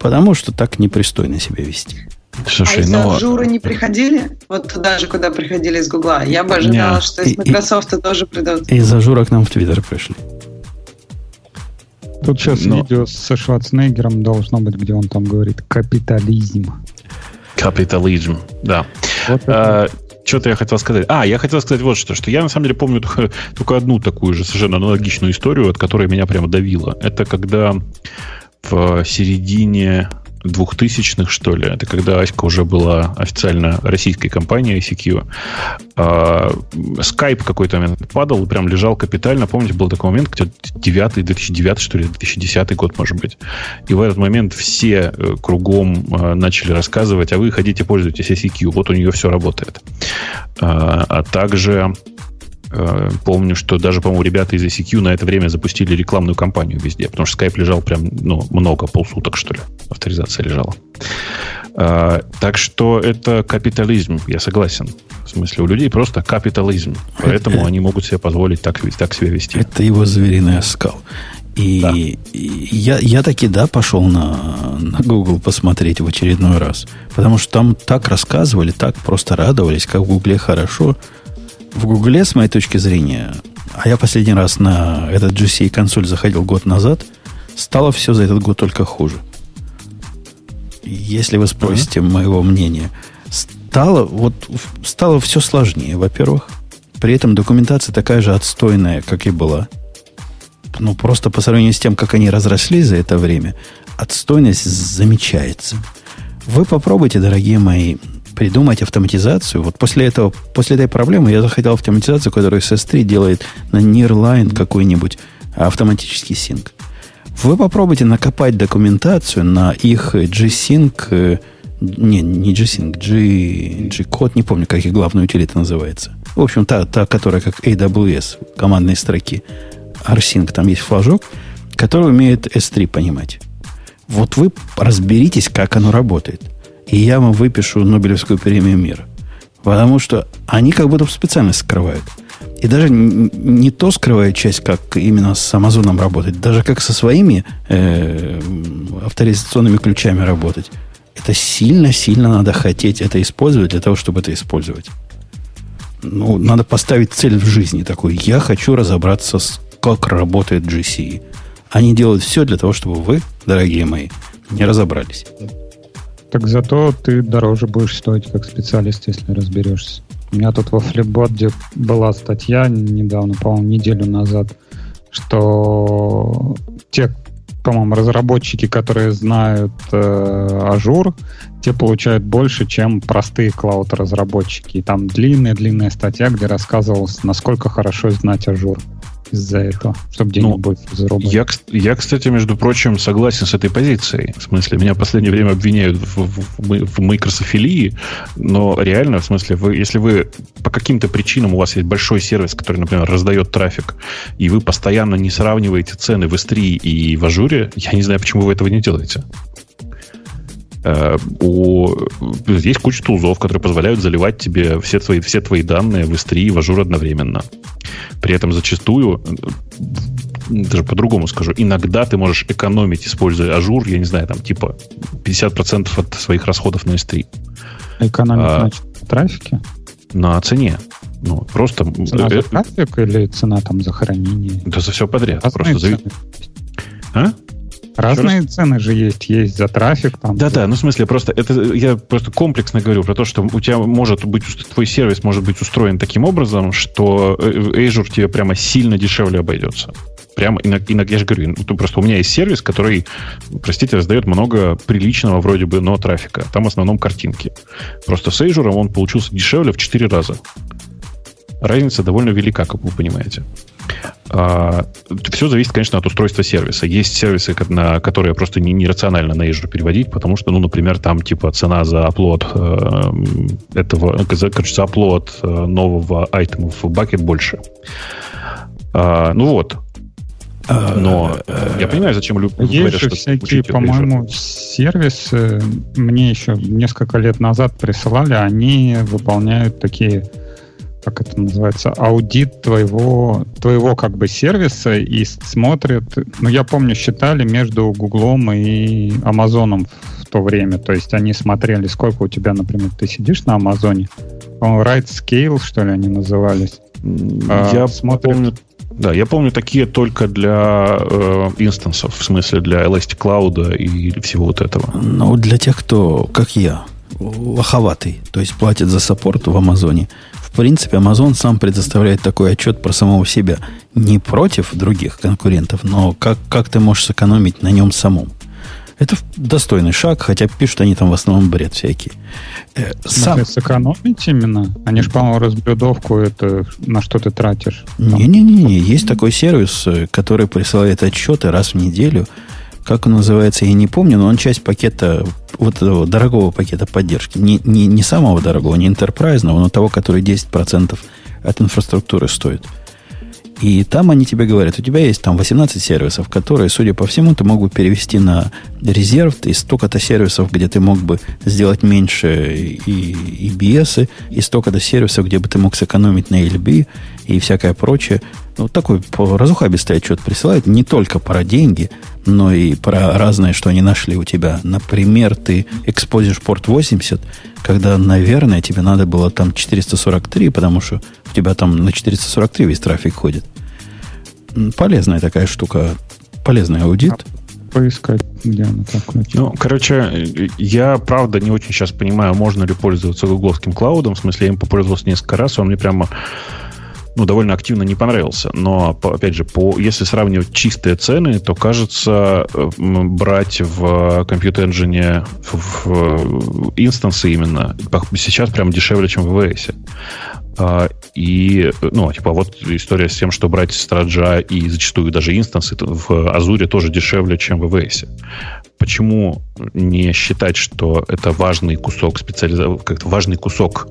Потому что так непристойно себя вести.
Слушай, а из ну... Azure 'а не приходили? Вот туда же, куда приходили из Гугла. Я бы ожидала, Нет. что из Microsoft и, тоже придут.
Из Azure 'а к нам в Твиттер пришли.
Тут сейчас Но... видео с Шварценеггером должно быть, где он там говорит «капитализм».
Капитализм, да. Вот а, что-то я хотел сказать. А, я хотел сказать вот что, что я на самом деле помню только, только одну такую же совершенно аналогичную историю, от которой меня прямо давило. Это когда в середине 2000-х, что ли, это когда Аська уже была официально российской компанией ICQ, Skype какой-то момент падал прям лежал капитально. Помните, был такой момент, где 9 2009 что ли, 2010 год, может быть. И в этот момент все э, кругом э, начали рассказывать, а вы хотите пользуйтесь ICQ, вот у нее все работает. А, а также помню, что даже, по-моему, ребята из ICQ на это время запустили рекламную кампанию везде, потому что Skype лежал прям, ну, много, полсуток, что ли, авторизация лежала. А, так что это капитализм, я согласен. В смысле, у людей просто капитализм. Поэтому это, они могут себе позволить так, так себя вести.
Это его звериный оскал. И, да. и я, я таки, да, пошел на, на Google посмотреть в очередной раз. Потому что там так рассказывали, так просто радовались, как в Гугле хорошо – в Гугле, с моей точки зрения, а я последний раз на этот GCA консоль заходил год назад, стало все за этот год только хуже. Если вы спросите uh-huh. моего мнения, стало, вот, стало все сложнее, во-первых. При этом документация такая же отстойная, как и была. Ну, просто по сравнению с тем, как они разрослись за это время, отстойность замечается. Вы попробуйте, дорогие мои, придумать автоматизацию. Вот после этого, после этой проблемы я захотел автоматизацию, которую SS3 делает на Nearline какой-нибудь автоматический синк. Вы попробуйте накопать документацию на их G-Sync, э, не, не G-Sync, G, G-Code, не помню, как их главная утилита называется. В общем, та, та, которая как AWS, командной строки. RSync, там есть флажок, который умеет S3 понимать. Вот вы разберитесь, как оно работает – и я вам выпишу Нобелевскую премию мира. Потому что они как будто специально скрывают. И даже не то скрывают часть, как именно с Амазоном работать, даже как со своими э, авторизационными ключами работать. Это сильно-сильно надо хотеть это использовать для того, чтобы это использовать. Ну, надо поставить цель в жизни такой. Я хочу разобраться, с, как работает GCE. Они делают все для того, чтобы вы, дорогие мои, не разобрались.
Так зато ты дороже будешь стоить как специалист, если разберешься. У меня тут во Flipboard была статья недавно, по-моему, неделю назад, что те, по-моему, разработчики, которые знают э, Azure, те получают больше, чем простые cloud -разработчики. И там длинная-длинная статья, где рассказывалось, насколько хорошо знать Azure из-за этого, чтобы денег ну, больше заработать.
Я, я, кстати, между прочим, согласен с этой позицией. В смысле, меня в последнее время обвиняют в, в, в микрософилии, но реально, в смысле, вы, если вы по каким-то причинам у вас есть большой сервис, который, например, раздает трафик, и вы постоянно не сравниваете цены в S3 и в Azure 'е, я не знаю, почему вы этого не делаете. У, есть куча tools 'ов, которые позволяют заливать тебе все твои, все твои данные в S3 и в Azure одновременно. При этом зачастую, даже по-другому скажу, иногда ты можешь экономить, используя Azure, я не знаю, там типа 50% от своих расходов на S3.
Экономить, а, значит, на трафике?
На цене.
Ну, просто... Цена за трафик или цена там за хранение?
Да за все подряд. Разные просто
цены. А? Разные цены же есть. Есть за трафик. Там,
да,
за...
да, ну в смысле, просто это я просто комплексно говорю про то, что у тебя может быть, твой сервис может быть устроен таким образом, что э, Azure тебе прямо сильно дешевле обойдется. Прямо иногда, я же говорю, ну, просто у меня есть сервис, который, простите, раздает много приличного вроде бы, но трафика. Там в основном картинки. Просто с Azure он получился дешевле в 4 раза. Разница довольно велика, как вы понимаете. А, все зависит, конечно, от устройства сервиса. Есть сервисы, на которые просто нерационально на Azure переводить, потому что, ну, например, там типа цена за оплот э, этого, короче, за оплот э, нового айтема в бакет больше. А, ну вот. Но я понимаю, зачем люди
Есть же всякие, по-моему, сервисы, мне еще несколько лет назад присылали, они выполняют такие как это называется, аудит твоего, твоего как бы сервиса и смотрят, ну, я помню, считали между Гуглом и Амазоном в то время, то есть они смотрели, сколько у тебя, например, ты сидишь на Амазоне, Right Scale, что ли, они назывались.
Я а, смотрят... помню, да, я помню такие только для э, инстансов, в смысле для Elastic Cloud и всего вот этого.
Ну, для тех, кто, как я, лоховатый, то есть платит за саппорт в Амазоне. В принципе, Amazon сам предоставляет такой отчет про самого себя. Не против других конкурентов, но как, как ты можешь сэкономить на нем самом. Это достойный шаг, хотя пишут они там в основном бред всякий.
Э, сам... сэкономить именно? Они же, по-моему, разбредовку это на что ты тратишь.
Не-не-не, есть такой сервис, э, который присылает отчеты раз в неделю – как он называется, я не помню, но он часть пакета, вот этого дорогого пакета поддержки. Не, не, не самого дорогого, не интерпрайзного, но того, который 10% от инфраструктуры стоит. И там они тебе говорят, у тебя есть там 18 сервисов, которые, судя по всему, ты мог бы перевести на резерв, и столько-то сервисов, где ты мог бы сделать меньше и, и BS, и столько-то сервисов, где бы ты мог сэкономить на LB и всякое прочее. Ну, такой разухабистый отчет присылают не только про деньги, но и про разное, что они нашли у тебя. Например, ты экспозишь порт 80, когда, наверное, тебе надо было там 443, потому что у тебя там на 443 весь трафик ходит. Полезная такая штука, полезный аудит.
Поискать, где она так
Ну, короче, я правда не очень сейчас понимаю, можно ли пользоваться гугловским клаудом. В смысле, я им попользовался несколько раз, он мне прямо ну, довольно активно не понравился. Но, опять же, по, если сравнивать чистые цены, то, кажется, брать в Compute Engine в, в инстансы именно сейчас прям дешевле, чем в VS. А, и, ну, типа, вот история с тем, что брать страджа и зачастую даже инстансы в Азуре тоже дешевле, чем в VS. Почему не считать, что это важный кусок специализации, как-то важный кусок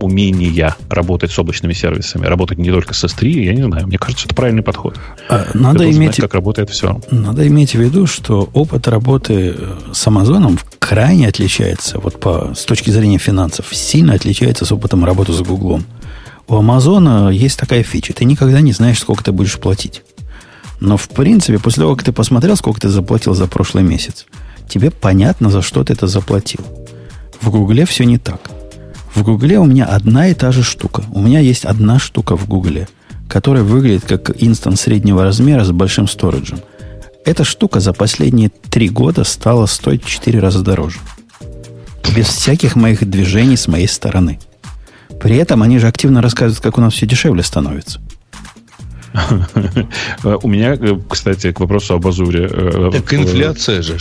умения работать с облачными сервисами, работать не только с S3, я не знаю, мне кажется, это правильный подход.
А, надо иметь, знать,
как работает все.
Надо иметь в виду, что опыт работы э, с Амазоном крайне отличается, вот по, с точки зрения финансов, сильно отличается с опытом работы с Гуглом. У Амазона есть такая фича, ты никогда не знаешь, сколько ты будешь платить. Но, в принципе, после того, как ты посмотрел, сколько ты заплатил за прошлый месяц, тебе понятно, за что ты это заплатил. В Гугле все не так. В Гугле у меня одна и та же штука. У меня есть одна штука в Гугле, которая выглядит как инстанс среднего размера с большим сториджем. Эта штука за последние три года стала стоить в 4 раза дороже. Без всяких моих движений с моей стороны. При этом они же активно рассказывают, как у нас все дешевле становится.
У меня, кстати, к вопросу об Азуре.
Э, так инфляция же.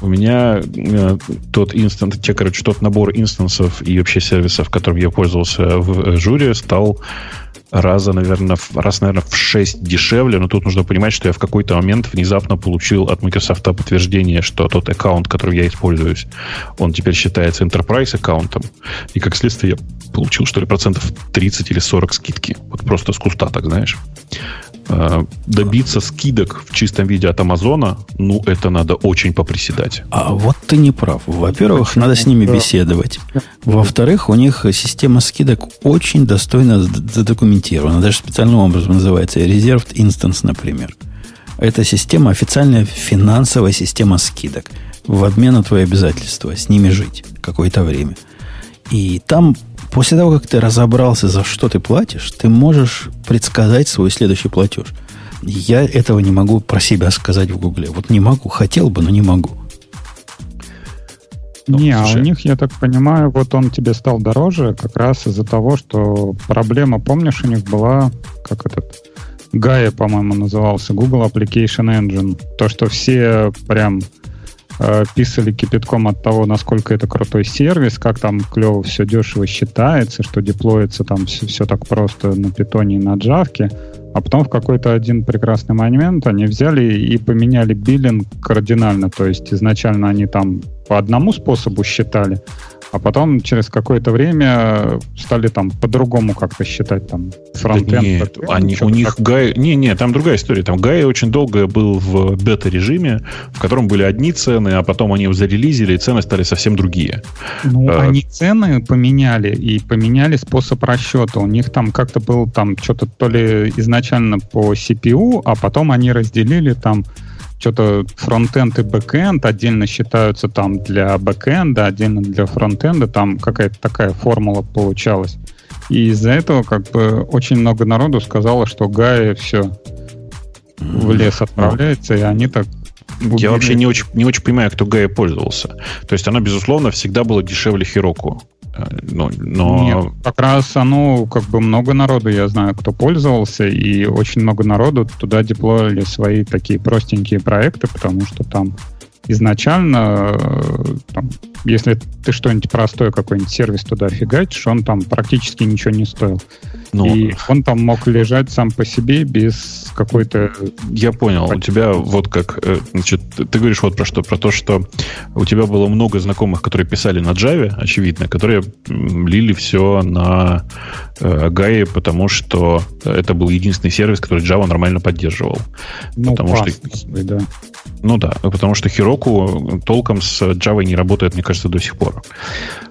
У меня э, тот инстанс, те, короче, тот набор инстансов и вообще сервисов, которым я пользовался в жюри, стал раза, наверное, в, раз, наверное, в 6 дешевле, но тут нужно понимать, что я в какой-то момент внезапно получил от Microsoft подтверждение, что тот аккаунт, который я используюсь, он теперь считается enterprise аккаунтом, и как следствие я получил, что ли, процентов 30 или 40 скидки. Вот просто с куста, так знаешь. Э, добиться скидок в чистом виде от Амазона, ну, это надо очень поприседать.
А вот ты не прав. Во-первых, надо с ними беседовать. Во-вторых, у них система скидок очень достойно задокументирована. Даже специальным образом называется Reserved Instance, например. Это система, официальная финансовая система скидок в обмен на твои обязательства, с ними жить какое-то время. И там после того, как ты разобрался, за что ты платишь, ты можешь предсказать свой следующий платеж. Я этого не могу про себя сказать в Гугле. Вот не могу. Хотел бы, но не могу.
Ну, не, слушай. а у них, я так понимаю, вот он тебе стал дороже как раз из-за того, что проблема, помнишь, у них была, как этот, Gaia, по-моему, назывался, Google Application Engine. То, что все прям э, писали кипятком от того, насколько это крутой сервис, как там клево все дешево считается, что деплоится там все, все так просто на питоне и на джавке. А потом в какой-то один прекрасный момент они взяли и поменяли биллинг кардинально. То есть изначально они там по одному способу считали, а потом через какое-то время стали там по-другому как-то считать там
фронтенд. Да нет, они, у них Гай... Не, не, там другая история. Там Гай очень долго был в бета-режиме, в котором были одни цены, а потом они его зарелизили, и цены стали совсем другие.
Ну, а... они цены поменяли, и поменяли способ расчета. У них там как-то был там что-то то ли изначально по CPU, а потом они разделили там что-то frontend и backend отдельно считаются там для backend 'а, отдельно для frontend 'а, там какая-то такая формула получалась. И из-за этого как бы очень много народу сказало, что GAE все в лес отправляется, и они так
Убили. Я вообще не очень, не очень понимаю, кто Гая пользовался. То есть она, безусловно, всегда была дешевле Хироку.
Но, но... Нет, как раз оно, как бы много народу, я знаю, кто пользовался, и очень много народу туда деплоили свои такие простенькие проекты, потому что там изначально, э, там, если ты что-нибудь простое, какой-нибудь сервис туда фигачишь, он там практически ничего не стоил. Ну, и он там мог лежать сам по себе без какой-то...
Я понял. У тебя вот как... Э, значит, ты говоришь вот про что? Про то, что у тебя было много знакомых, которые писали на Java, очевидно, которые лили все на э, Гае, потому что это был единственный сервис, который Java нормально поддерживал.
Ну,
потому
что... да.
Ну да, потому что Heroku толком с Java не работает, мне кажется, до сих пор.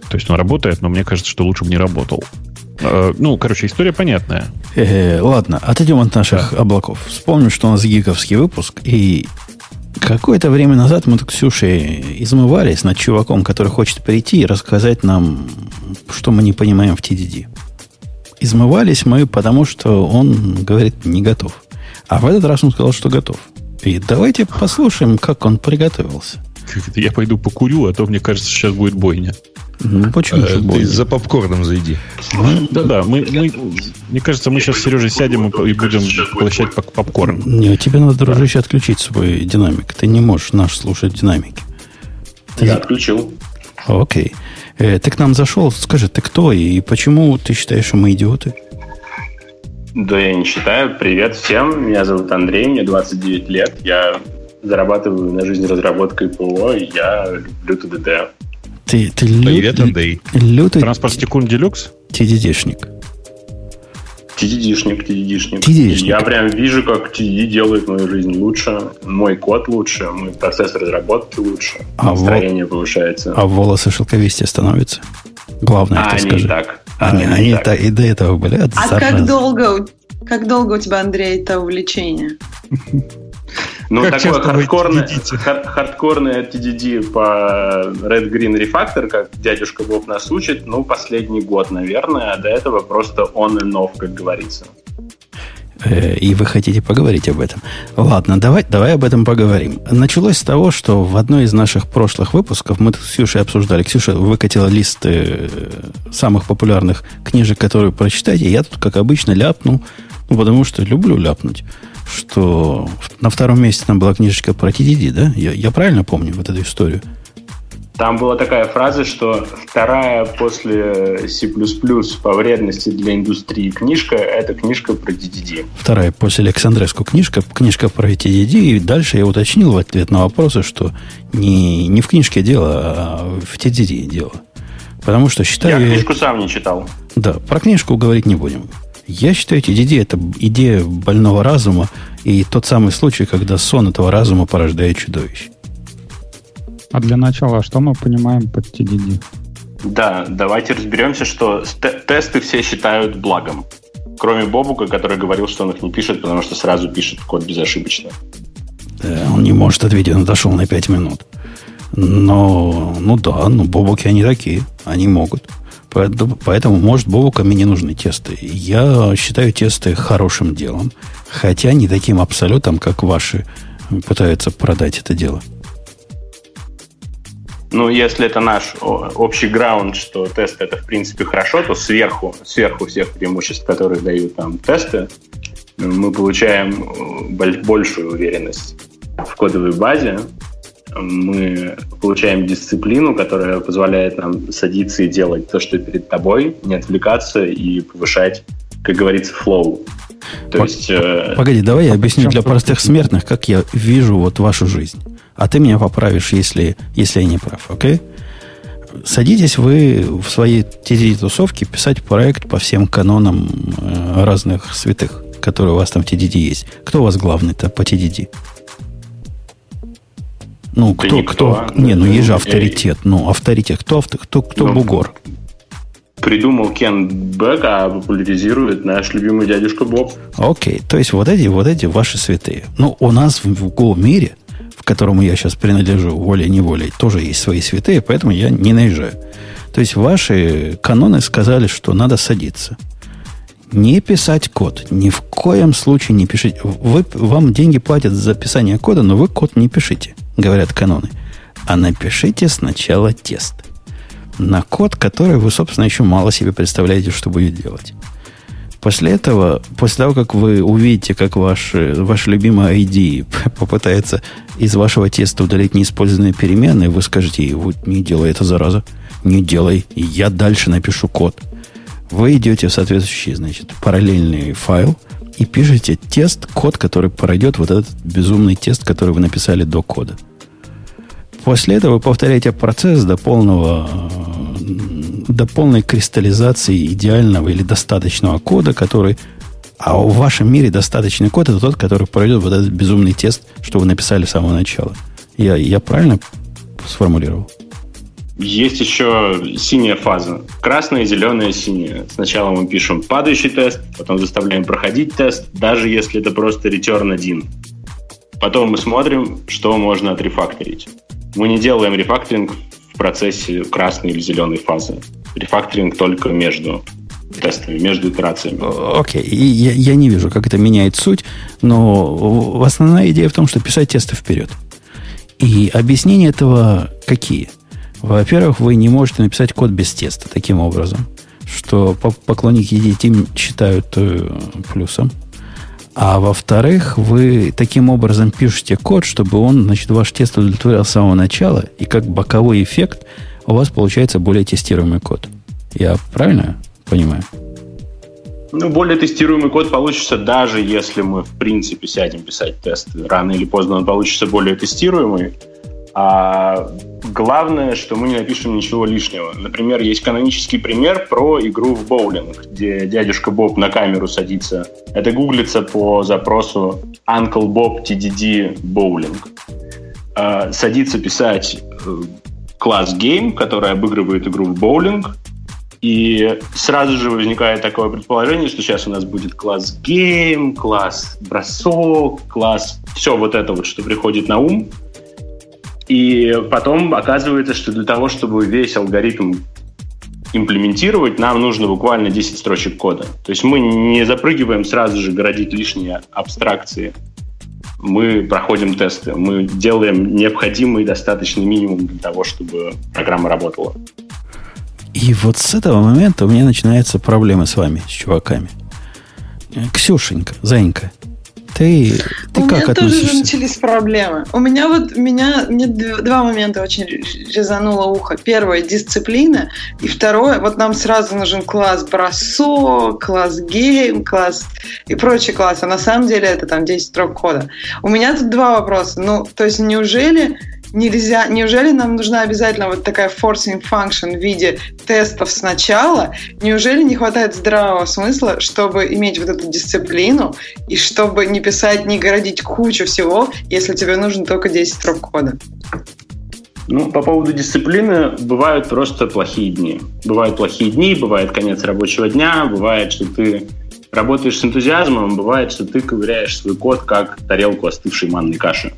То есть он работает, но мне кажется, что лучше бы не работал. Э, ну, короче, история понятная.
Э, ладно, отойдем от наших да. облаков. Вспомню, что у нас гиковский выпуск, и какое-то время назад мы с Ксюшей измывались над чуваком, который хочет прийти и рассказать нам, что мы не понимаем в TDD. Измывались мы, потому что он говорит, не готов. А в этот раз он сказал, что готов. И давайте послушаем, как он приготовился.
Я пойду покурю, а то мне кажется, сейчас будет бойня.
Ну, почему а, Ты за попкорном зайди.
Да-да, мы, мы, мне кажется, мы сейчас с Сережей сядем и будем поглощать попкорн.
Не, тебе надо, дружище, отключить свой динамик. Ты не можешь наш слушать динамики.
Ты... Я отключил.
Окей. Э, ты к нам зашел, скажи, ты кто и почему ты считаешь, что мы идиоты?
Да я не считаю. Привет всем, меня зовут Андрей, мне 29 лет, я зарабатываю на жизнь разработкой ПО, и я люблю ТДД.
Ты, ты
Привет, Андрей.
Лютый...
Транспорт Секунд Делюкс?
TDD-шник.
TDD-шник, TDD-шник. Я прям вижу, как TDD делает мою жизнь лучше, мой код лучше, мой процесс разработки лучше, а настроение вол... повышается.
А волосы шелковистее становятся? Главное, а,
ты
они скажи.
так.
Они, они, они так. так. и до этого были.
А как долго, как долго у тебя, Андрей, это увлечение?
Ну, как такое хардкорное, хар- хардкорное TDD по Red Green Refactor, как дядюшка Боб нас учит, ну, последний год, наверное, а до этого просто on and off, как говорится.
Э, и вы хотите поговорить об этом. Ладно, давай, давай об этом поговорим. Началось с того, что в одной из наших прошлых выпусков мы с Ксюшей обсуждали. Ксюша выкатила лист э, самых популярных книжек, которые прочитать, и я тут, как обычно, ляпнул, ну, потому что люблю ляпнуть что на втором месте там была книжечка про TDD, да? Я, я правильно помню вот эту историю?
Там была такая фраза, что вторая после C++ по вредности для индустрии книжка – это книжка про TDD.
Вторая после Александреску книжка, книжка про TDD. И дальше я уточнил в ответ на вопросы, что не, не в книжке дело, а в TDD дело. Потому что считаю...
Я книжку сам не читал.
Да, про книжку говорить не будем. Я считаю, эти идеи это идея больного разума и тот самый случай, когда сон этого разума порождает чудовище.
А для начала, что мы понимаем под TDD?
Да, давайте разберемся, что тесты все считают благом. Кроме Бобука, который говорил, что он их не пишет, потому что сразу пишет код безошибочно.
Да, он не может ответить, он отошел на 5 минут. Но, ну да, ну Бобуки они такие, они могут. Поэтому, поэтому может, Бобука мне не нужны тесты. Я считаю тесты хорошим делом, хотя не таким абсолютом, как ваши пытаются продать это дело.
Ну, если это наш общий граунд, что тест это в принципе хорошо, то сверху, сверху всех преимуществ, которые дают нам тесты, мы получаем э, большую уверенность в кодовой базе, мы получаем дисциплину, которая позволяет нам садиться и делать то, что перед тобой, не отвлекаться и повышать, как говорится, флоу.
То есть, э... Погоди, давай я объясню для простых смертных, как я вижу вот вашу жизнь. А ты меня поправишь, если, если я не прав, окей? Садитесь вы в своей TDD-тусовке писать проект по всем канонам э, разных святых, которые у вас там в TDD есть. Кто у вас главный-то по TDD? Ну, кто, кто, кто? Не, ну есть же авторитет. Ну, авторитет. Кто, кто, кто ну, бугор?
Придумал Кен Бэк, а популяризирует наш любимый дядюшка Боб.
Окей, то есть вот эти, вот эти ваши святые. Ну, у нас в, в Go мире, в которому я сейчас принадлежу волей-неволей, тоже есть свои святые, поэтому я не наезжаю. То есть ваши каноны сказали, что надо садиться. Не писать код. Ни в коем случае не пишите. Вы, вам деньги платят за писание кода, но вы код не пишите говорят каноны. А напишите сначала тест на код, который вы, собственно, еще мало себе представляете, что будет делать. После этого, после того, как вы увидите, как ваш, ваш любимый ID попытается из вашего теста удалить неиспользованные переменные, вы скажете, вот не делай это, зараза, не делай, я дальше напишу код. Вы идете в соответствующий, значит, параллельный файл и пишете тест, код, который пройдет вот этот безумный тест, который вы написали до кода. После этого вы повторяете процесс до полного до полной кристаллизации идеального или достаточного кода, который... А в вашем мире достаточный код это тот, который пройдет вот этот безумный тест, что вы написали с самого начала. Я, я правильно сформулировал?
Есть еще синяя фаза. Красная, зеленая, синяя. Сначала мы пишем падающий тест, потом заставляем проходить тест, даже если это просто return 1. Потом мы смотрим, что можно отрефакторить. Мы не делаем рефакторинг в процессе красной или зеленой фазы. Рефакторинг только между тестами, между итерациями.
Окей, okay. я, я не вижу, как это меняет суть, но основная идея в том, что писать тесты вперед. И объяснения этого какие? Во-первых, вы не можете написать код без теста таким образом, что поклонники EDT считают э, плюсом. А во-вторых, вы таким образом пишете код, чтобы он, значит, ваш тест удовлетворял с самого начала, и как боковой эффект у вас получается более тестируемый код. Я правильно понимаю?
Ну, более тестируемый код получится, даже если мы, в принципе, сядем писать тест. Рано или поздно он получится более тестируемый. А главное, что мы не напишем ничего лишнего. Например, есть канонический пример про игру в боулинг, где дядюшка Боб на камеру садится. Это гуглится по запросу Uncle Bob TDD Bowling. А, садится писать э, класс Game, который обыгрывает игру в боулинг, и сразу же возникает такое предположение, что сейчас у нас будет класс Game, класс бросок, класс все вот это вот, что приходит на ум – и потом оказывается, что для того, чтобы весь алгоритм имплементировать, нам нужно буквально 10 строчек кода. То есть мы не запрыгиваем сразу же городить лишние абстракции. Мы проходим тесты, мы делаем необходимый достаточный минимум для того, чтобы программа работала.
И вот с этого момента у меня начинаются проблемы с вами, с чуваками. Ксюшенька, Занька, ты, ты
У
как
меня
относишься?
тоже начались проблемы. У меня вот меня мне два момента очень резануло ухо. Первое – дисциплина. И второе – вот нам сразу нужен класс бросок, класс гейм, класс и прочие классы. А на самом деле это там 10 строк кода. У меня тут два вопроса. Ну, то есть неужели нельзя, неужели нам нужна обязательно вот такая forcing function в виде тестов сначала? Неужели не хватает здравого смысла, чтобы иметь вот эту дисциплину и чтобы не писать, не городить кучу всего, если тебе нужно только 10 строк кода?
Ну, по поводу дисциплины, бывают просто плохие дни. Бывают плохие дни, бывает конец рабочего дня, бывает, что ты работаешь с энтузиазмом, бывает, что ты ковыряешь свой код как тарелку остывшей манной каши.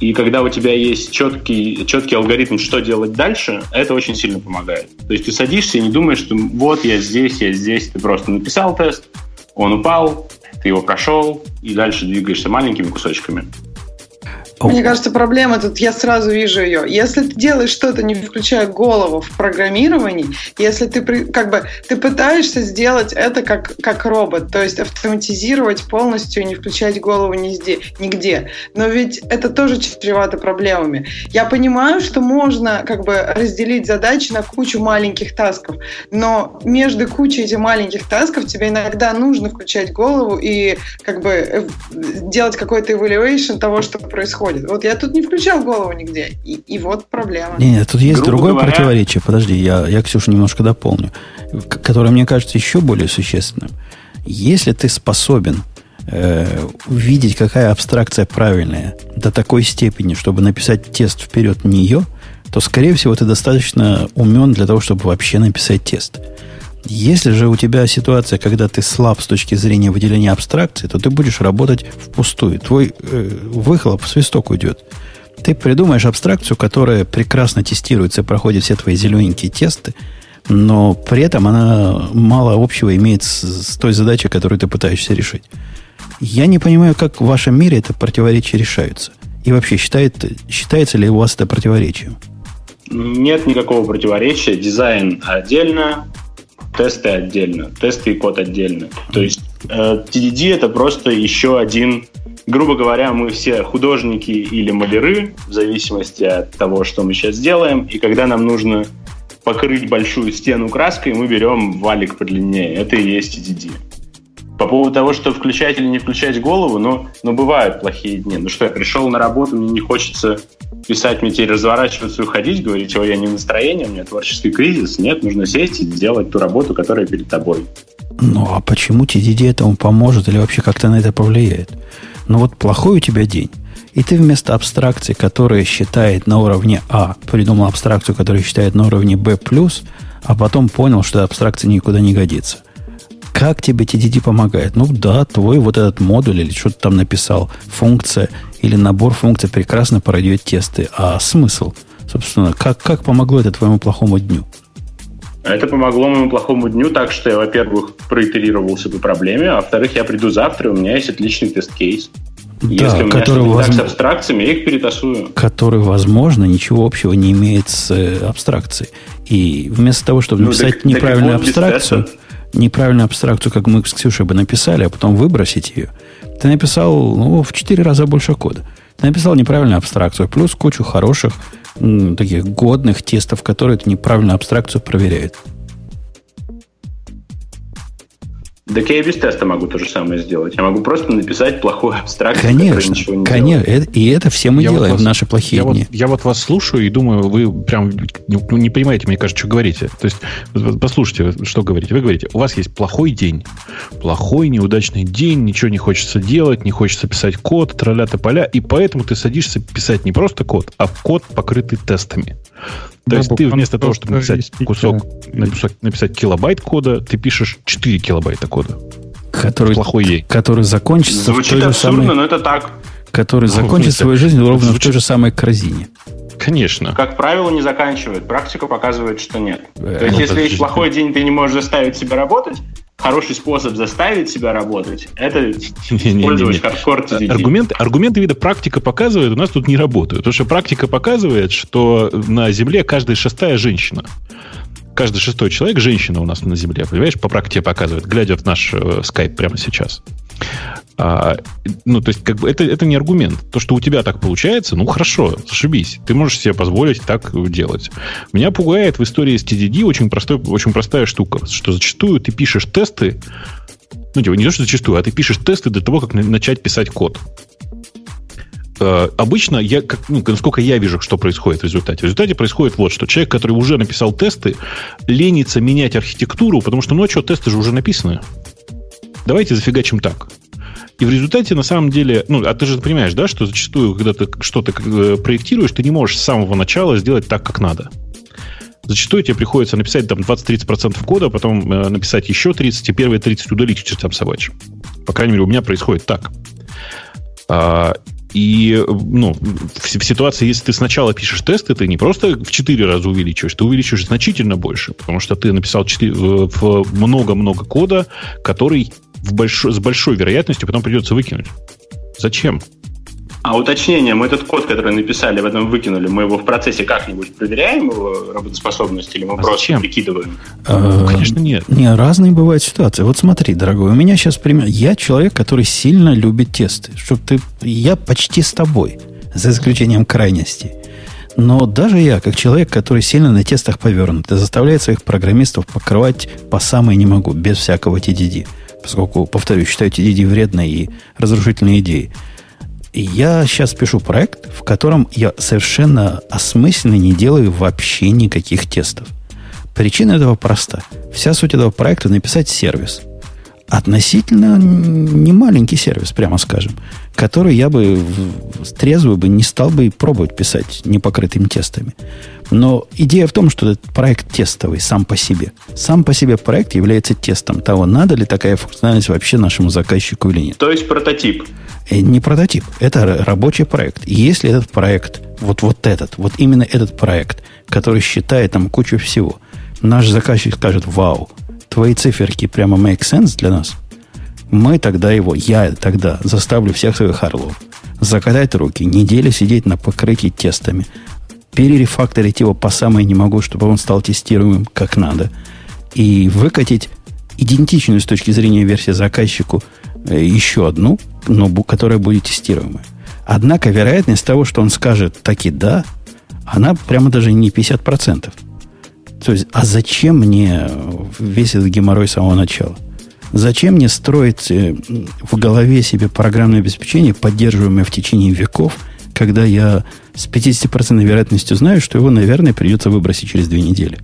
И когда у тебя есть четкий, четкий алгоритм, что делать дальше, это очень сильно помогает. То есть ты садишься и не думаешь, что вот я здесь, я здесь. Ты просто написал тест, он упал, ты его прошел, и дальше двигаешься маленькими кусочками.
Мне кажется, проблема тут, я сразу вижу ее. Если ты делаешь что-то, не включая голову в программировании, если ты как бы ты пытаешься сделать это как, как робот, то есть автоматизировать полностью, не включать голову нигде, нигде. Но ведь это тоже чревато проблемами. Я понимаю, что можно как бы разделить задачи на кучу маленьких тасков, но между кучей этих маленьких тасков тебе иногда нужно включать голову и как бы э, делать какой-то evaluation того, что происходит происходит. Вот я тут не включал голову нигде, и, и вот проблема.
Не, нет, тут есть Грубо другое говоря... противоречие. Подожди, я, я Ксюшу немножко дополню, которое мне кажется еще более существенным. Если ты способен э, увидеть, какая абстракция правильная до такой степени, чтобы написать тест вперед нее, то, скорее всего, ты достаточно умен для того, чтобы вообще написать тест. Если же у тебя ситуация, когда ты слаб с точки зрения выделения абстракции, то ты будешь работать впустую. Твой э, выхлоп в свисток уйдет. Ты придумаешь абстракцию, которая прекрасно тестируется, проходит все твои зелененькие тесты, но при этом она мало общего имеет с, с той задачей, которую ты пытаешься решить. Я не понимаю, как в вашем мире это противоречие решаются. И вообще, считает, считается ли у вас это противоречием?
Нет никакого противоречия. Дизайн отдельно, тесты отдельно, тесты и код отдельно. То есть э, TDD это просто еще один, грубо говоря, мы все художники или маляры, в зависимости от того, что мы сейчас делаем, и когда нам нужно покрыть большую стену краской, мы берем валик подлиннее. Это и есть TDD. По поводу того, что включать или не включать голову, ну, ну бывают плохие дни. Ну что, я пришел на работу, мне не хочется писать, мне теперь разворачиваться и уходить, говорить, о, я не в настроении, у меня творческий кризис. Нет, нужно сесть и сделать ту работу, которая перед тобой.
Ну, а почему TDD этому поможет или вообще как-то на это повлияет? Ну, вот плохой у тебя день, и ты вместо абстракции, которая считает на уровне А, придумал абстракцию, которая считает на уровне Б+, а потом понял, что абстракция никуда не годится. Как тебе TDD помогает? Ну да, твой вот этот модуль или что то там написал, функция или набор функций прекрасно пройдет тесты. А смысл? Собственно, как, как помогло это твоему плохому дню?
Это помогло моему плохому дню так, что я, во-первых, проитерировался по проблеме, а во-вторых, я приду завтра, у меня есть отличный тест-кейс. Да, Если у меня который воз... так с абстракциями, я их перетасую.
Который, возможно, ничего общего не имеет с э, абстракцией. И вместо того, чтобы ну, написать так, неправильную так абстракцию, неправильную абстракцию, как мы с Ксюшей бы написали, а потом выбросить ее, ты написал ну, в 4 раза больше кода. Ты написал неправильную абстракцию, плюс кучу хороших, таких годных тестов, которые эту неправильную абстракцию проверяют.
Так я и без теста могу то же самое сделать. Я могу просто написать плохую абстракцию,
конечно, ничего не конечно. Делает. И это все мы я делаем вот вас, в наши плохие
я
дни.
Вот, я вот вас слушаю и думаю, вы прям не, ну, понимаете, мне кажется, что говорите. То есть, послушайте, что говорите. Вы говорите, у вас есть плохой день. Плохой, неудачный день, ничего не хочется делать, не хочется писать код, тролля-то поля, и поэтому ты садишься писать не просто код, а код, покрытый тестами. То есть ты вместо того, чтобы написать кусок, написать, написать килобайт кода, ты пишешь 4 килобайта кода.
Который, плохой ей. Который закончится
Звучит в той абсурдно, же самой, но это так.
Который ну, закончит свою жизнь ровно звучит... в той же самой корзине.
Конечно.
Как правило, не заканчивает. Практика показывает, что нет. Э, То есть, ну, если есть плохой день, ты не можешь заставить себя работать, хороший способ заставить себя работать, это использовать хардкор
аргументы, аргументы вида практика показывает, у нас тут не работают. Потому что практика показывает, что на Земле каждая шестая женщина. Каждый шестой человек женщина у нас на Земле. Понимаешь, по практике показывает, глядя в наш э, скайп прямо сейчас. А, ну, то есть, как бы это, это не аргумент. То, что у тебя так получается, ну хорошо, зашибись. Ты можешь себе позволить так делать. Меня пугает в истории с TDD очень, простой, очень простая штука, что зачастую ты пишешь тесты, ну, типа, не то, что зачастую, а ты пишешь тесты для того, как начать писать код. Uh, обычно, я, как, ну, насколько я вижу, что происходит в результате. В результате происходит вот что. Человек, который уже написал тесты, ленится менять архитектуру, потому что, ну, а что, тесты же уже написаны. Давайте зафигачим так. И в результате, на самом деле, ну, а ты же понимаешь, да, что зачастую, когда ты что-то э, проектируешь, ты не можешь с самого начала сделать так, как надо. Зачастую тебе приходится написать там 20-30% кода, а потом э, написать еще 30, и первые 30 удалить к чертям собачьим. По крайней мере, у меня происходит так. И ну, в, в ситуации, если ты сначала пишешь тесты, ты не просто в 4 раза увеличиваешь, ты увеличиваешь значительно больше, потому что ты написал 4, в много-много кода, который в большой, с большой вероятностью потом придется выкинуть. Зачем?
А уточнение, мы этот код, который написали, в этом выкинули, мы его в процессе как-нибудь проверяем, его работоспособность, или мы а просто зачем? прикидываем?
А, Конечно, нет. Не, разные бывают ситуации. Вот смотри, дорогой, у меня сейчас пример. Я человек, который сильно любит тесты. Чтоб ты... Я почти с тобой, за исключением крайности. Но даже я, как человек, который сильно на тестах повернут, заставляет своих программистов покрывать по самой не могу, без всякого TDD. Поскольку, повторюсь, считаю TDD вредной и разрушительной идеей. И я сейчас пишу проект, в котором я совершенно осмысленно не делаю вообще никаких тестов. Причина этого проста. Вся суть этого проекта написать сервис. Относительно не маленький сервис, прямо скажем, который я бы трезвый бы не стал бы пробовать писать непокрытыми тестами. Но идея в том, что этот проект тестовый сам по себе. Сам по себе проект является тестом того, надо ли такая функциональность вообще нашему заказчику или нет.
То есть прототип.
Э, не прототип, это рабочий проект. Если этот проект, вот, вот этот, вот именно этот проект, который считает там кучу всего, наш заказчик скажет, вау, твои циферки прямо make sense для нас, мы тогда его, я тогда заставлю всех своих орлов закатать руки, неделю сидеть на покрытии тестами, перерефакторить его по самой не могу, чтобы он стал тестируемым как надо, и выкатить идентичную с точки зрения версии заказчику еще одну, но которая будет тестируемая. Однако вероятность того, что он скажет таки да, она прямо даже не 50%. То есть, а зачем мне весь этот геморрой с самого начала? Зачем мне строить э, в голове себе программное обеспечение, поддерживаемое в течение веков, когда я с 50% вероятностью знаю, что его, наверное, придется выбросить через две недели?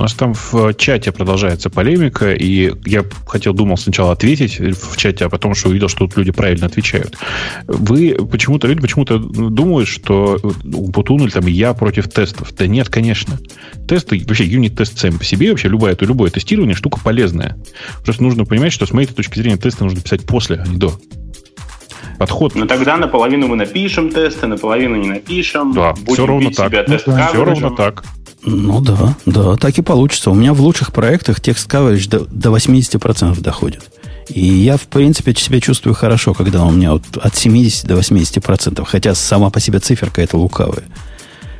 У нас там в чате продолжается полемика, и я хотел, думал сначала ответить в чате, а потом что увидел, что тут люди правильно отвечают. Вы почему-то, люди почему-то думают, что Бутун или там я против тестов. Да нет, конечно. Тесты, вообще юнит-тест сам по себе, вообще любое, любое тестирование штука полезная. Просто нужно понимать, что с моей точки зрения тесты нужно писать после, а не до
подход. Но тогда наполовину мы напишем тесты, наполовину не напишем.
Да, Будем все ровно так. Себя тест да, все ровно так.
Ну да, да, так и получится. У меня в лучших проектах текст coverage до, до 80% доходит. И я, в принципе, себя чувствую хорошо, когда у меня вот от 70 до 80%, хотя сама по себе циферка это лукавая.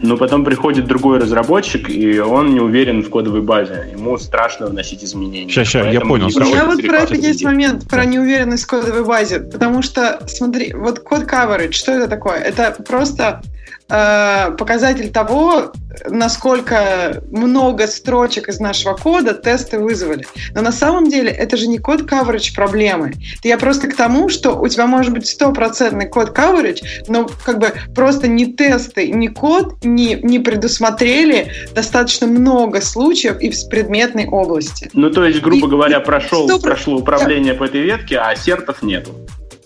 Но потом приходит другой разработчик, и он не уверен в кодовой базе. Ему страшно вносить изменения.
Сейчас, сейчас, я понял.
У меня вот про это есть момент, про неуверенность в кодовой базе. Потому что, смотри, вот код coverage, что это такое? Это просто Э, показатель того, насколько много строчек из нашего кода тесты вызвали. Но на самом деле это же не код coverage проблемы. Это я просто к тому, что у тебя может быть стопроцентный код coverage, но как бы просто ни тесты, ни код не, не предусмотрели достаточно много случаев и в предметной области.
Ну, то есть, грубо и, говоря, прошел, 100%... прошло управление по этой ветке, а ассертов нету.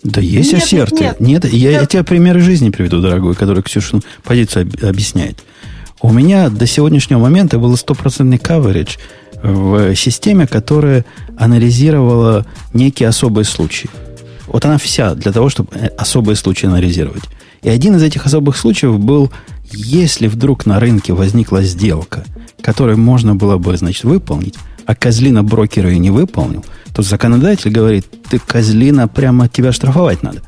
Да есть нет, ассерты. Нет, нет я, я тебе примеры жизни приведу, дорогой, который Ксюшину позицию объясняет. У меня до сегодняшнего момента был стопроцентный coverage в системе, которая анализировала некие особые случаи. Вот она вся для того, чтобы э, особые случаи анализировать. И один из этих особых случаев был, если вдруг на рынке возникла сделка, которую можно было бы, значит, выполнить, а козлина брокера ее не выполнил – то законодатель говорит, ты козлина, прямо тебя штрафовать надо.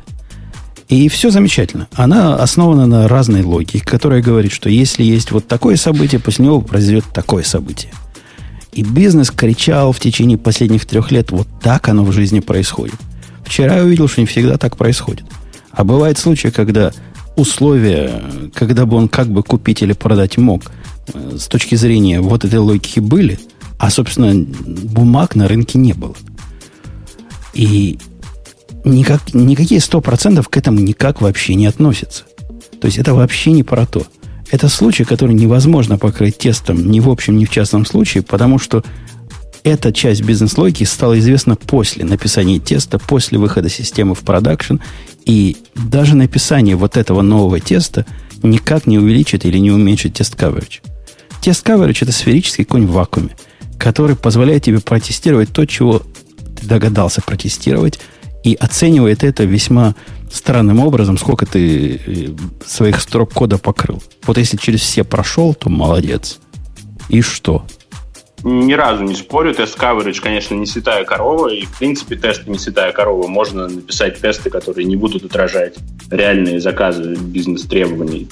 И все замечательно. Она основана на разной логике, которая говорит, что если есть вот такое событие, после него произойдет такое событие. И бизнес кричал в течение последних трех лет, вот так оно в жизни происходит. Вчера я увидел, что не всегда так происходит. А бывает случаи, когда условия, когда бы он как бы купить или продать мог, э, с точки зрения вот этой логики были, а, собственно, бумаг на рынке не было. И никак, никакие 100% к этому никак вообще не относятся. То есть это вообще не про то. Это случай, который невозможно покрыть тестом ни в общем, ни в частном случае, потому что эта часть бизнес-логики стала известна после написания теста, после выхода системы в продакшн, и даже написание вот этого нового теста никак не увеличит или не уменьшит тест coverage. Тест coverage – это сферический конь в вакууме, который позволяет тебе протестировать то, чего ты догадался протестировать, и оценивает это весьма странным образом, сколько ты э, своих строк кода покрыл. Вот если через все прошел, то молодец. И что?
Ни разу не спорю, тест coverage, конечно, не святая корова, и, в принципе, тесты не святая корова. Можно написать тесты, которые не будут отражать реальные заказы бизнес-требований.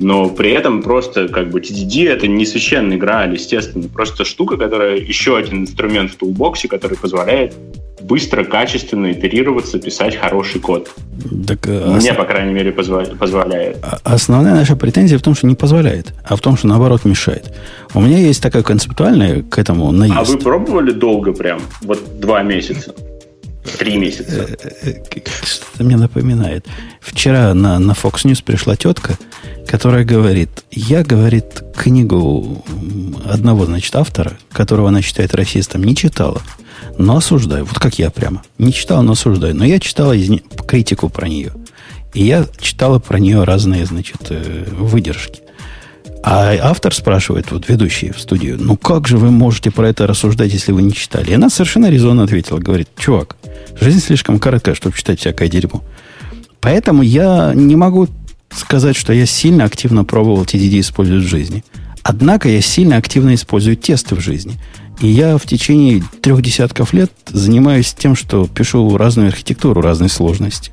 Но при этом просто как бы TDD это не священный грааль, естественно, просто штука, которая еще один инструмент в тулбоксе, который позволяет быстро, качественно итерироваться, писать хороший код. Так, а Мне, основ... по крайней мере, позволяет.
А, основная наша претензия в том, что не позволяет, а в том, что наоборот мешает. У меня есть такая концептуальная к этому наезд.
А вы пробовали долго прям? Вот два месяца? Три месяца? Э, э,
что-то мне напоминает. Вчера на, на Fox News пришла тетка, которая говорит, я, говорит, книгу одного, значит, автора, которого она считает расистом, не читала но осуждаю. Вот как я прямо. Не читал, но осуждаю. Но я читала из не... критику про нее. И я читала про нее разные, значит, э, выдержки. А автор спрашивает, вот ведущий в студию, ну как же вы можете про это рассуждать, если вы не читали? И она совершенно резонно ответила, говорит, чувак, жизнь слишком короткая, чтобы читать всякое дерьмо. Поэтому я не могу сказать, что я сильно активно пробовал TDD использовать в жизни. Однако я сильно активно использую тесты в жизни. И я в течение трех десятков лет занимаюсь тем, что пишу разную архитектуру разной сложности.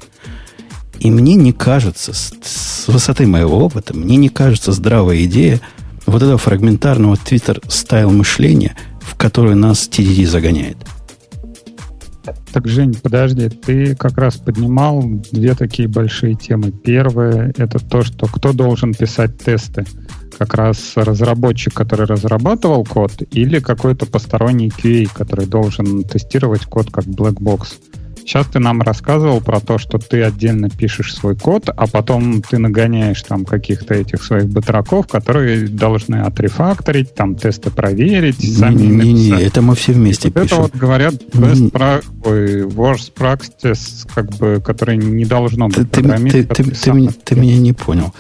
И мне не кажется, с, высоты моего опыта, мне не кажется здравая идея вот этого фрагментарного твиттер-стайл мышления, в который нас TDD загоняет.
Так, Жень, подожди, ты как раз поднимал две такие большие темы. Первое — это то, что кто должен писать тесты как раз разработчик, который разрабатывал код, или какой-то посторонний QA, который должен тестировать код как black. Сейчас ты нам рассказывал про то, что ты отдельно пишешь свой код, а потом ты нагоняешь там каких-то этих своих батраков, которые должны отрефакторить, там тесты проверить,
не, сами не, не, не, это мы все вместе вот пишем.
Это вот говорят best pra- ой, worst practice, как бы, который не должно быть.
Ты, ты, ты, ты, ты, ты меня не понял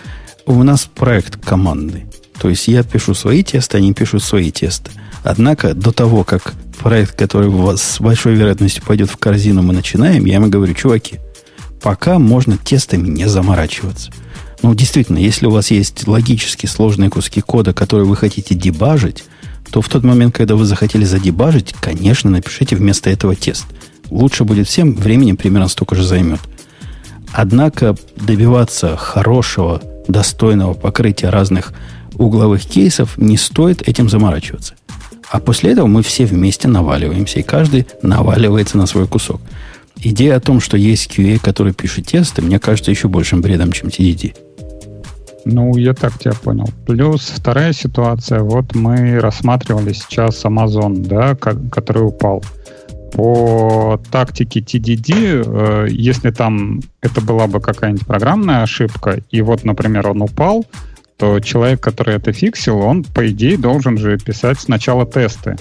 у нас проект командный. То есть я пишу свои тесты, они пишут свои тесты. Однако до того, как проект, который у вас с большой вероятностью пойдет в корзину, мы начинаем, я ему говорю, чуваки, пока можно тестами не заморачиваться. Ну, действительно, если у вас есть логически сложные куски кода, которые вы хотите дебажить, то в тот момент, когда вы захотели задебажить, конечно, напишите вместо этого тест. Лучше будет всем, времени примерно столько же займет. Однако добиваться хорошего достойного покрытия разных угловых кейсов, не стоит этим заморачиваться. А после этого мы все вместе наваливаемся, и каждый наваливается на свой кусок. Идея о том, что есть QA, который пишет тесты, мне кажется еще большим бредом, чем TDD.
Ну, я так тебя понял. Плюс вторая ситуация. Вот мы рассматривали сейчас Amazon, да, который упал по тактике TDD, э, если там это была бы какая-нибудь программная ошибка, и вот, например, он упал, то человек, который это фиксил, он, по идее, должен же писать сначала тесты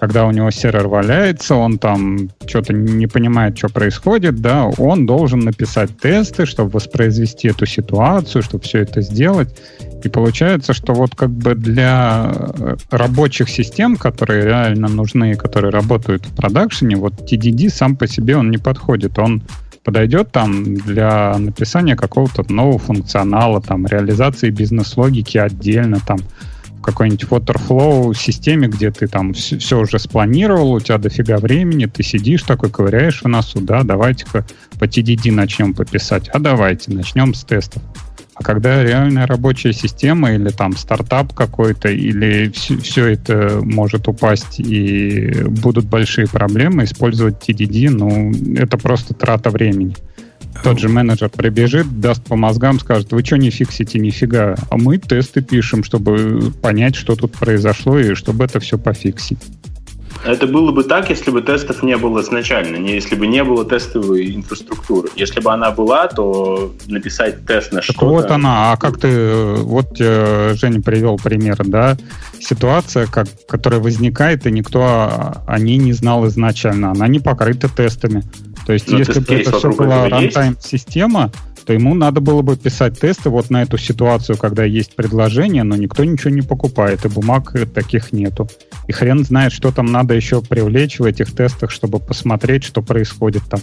когда у него сервер валяется, он там что-то не понимает, что происходит, да, он должен написать тесты, чтобы воспроизвести эту ситуацию, чтобы все это сделать. И получается, что вот как бы для э, рабочих систем, которые реально нужны, которые работают в продакшене, вот TDD сам по себе он не подходит. Он подойдет там для написания какого-то нового функционала, там, реализации бизнес-логики отдельно, там, какой-нибудь waterflow системе, где ты там все, все уже спланировал, у тебя дофига времени, ты сидишь такой, ковыряешь в носу, да, давайте-ка по TDD начнем пописать, а давайте начнем с тестов. А когда реальная рабочая система или там стартап какой-то, или все, все это может упасть и будут большие проблемы, использовать TDD, ну, это просто трата времени. Тот же менеджер прибежит, даст по мозгам, скажет, вы что не фиксите, нифига, а мы тесты пишем, чтобы понять, что тут произошло и чтобы это все пофиксить.
Это было бы так, если бы тестов не было изначально, не если бы не было тестовой инфраструктуры. Если бы она была, то написать тест на что-то...
Вот она, а как ты... Вот Женя привел пример, да? Ситуация, как, которая возникает, и никто о ней не знал изначально. Она не покрыта тестами. То есть, Но если бы это все была рантайм-система, то ему надо было бы писать тесты вот на эту ситуацию, когда есть предложение, но никто ничего не покупает, и бумаг таких нету. И хрен знает, что там надо еще привлечь в этих тестах, чтобы посмотреть, что происходит там.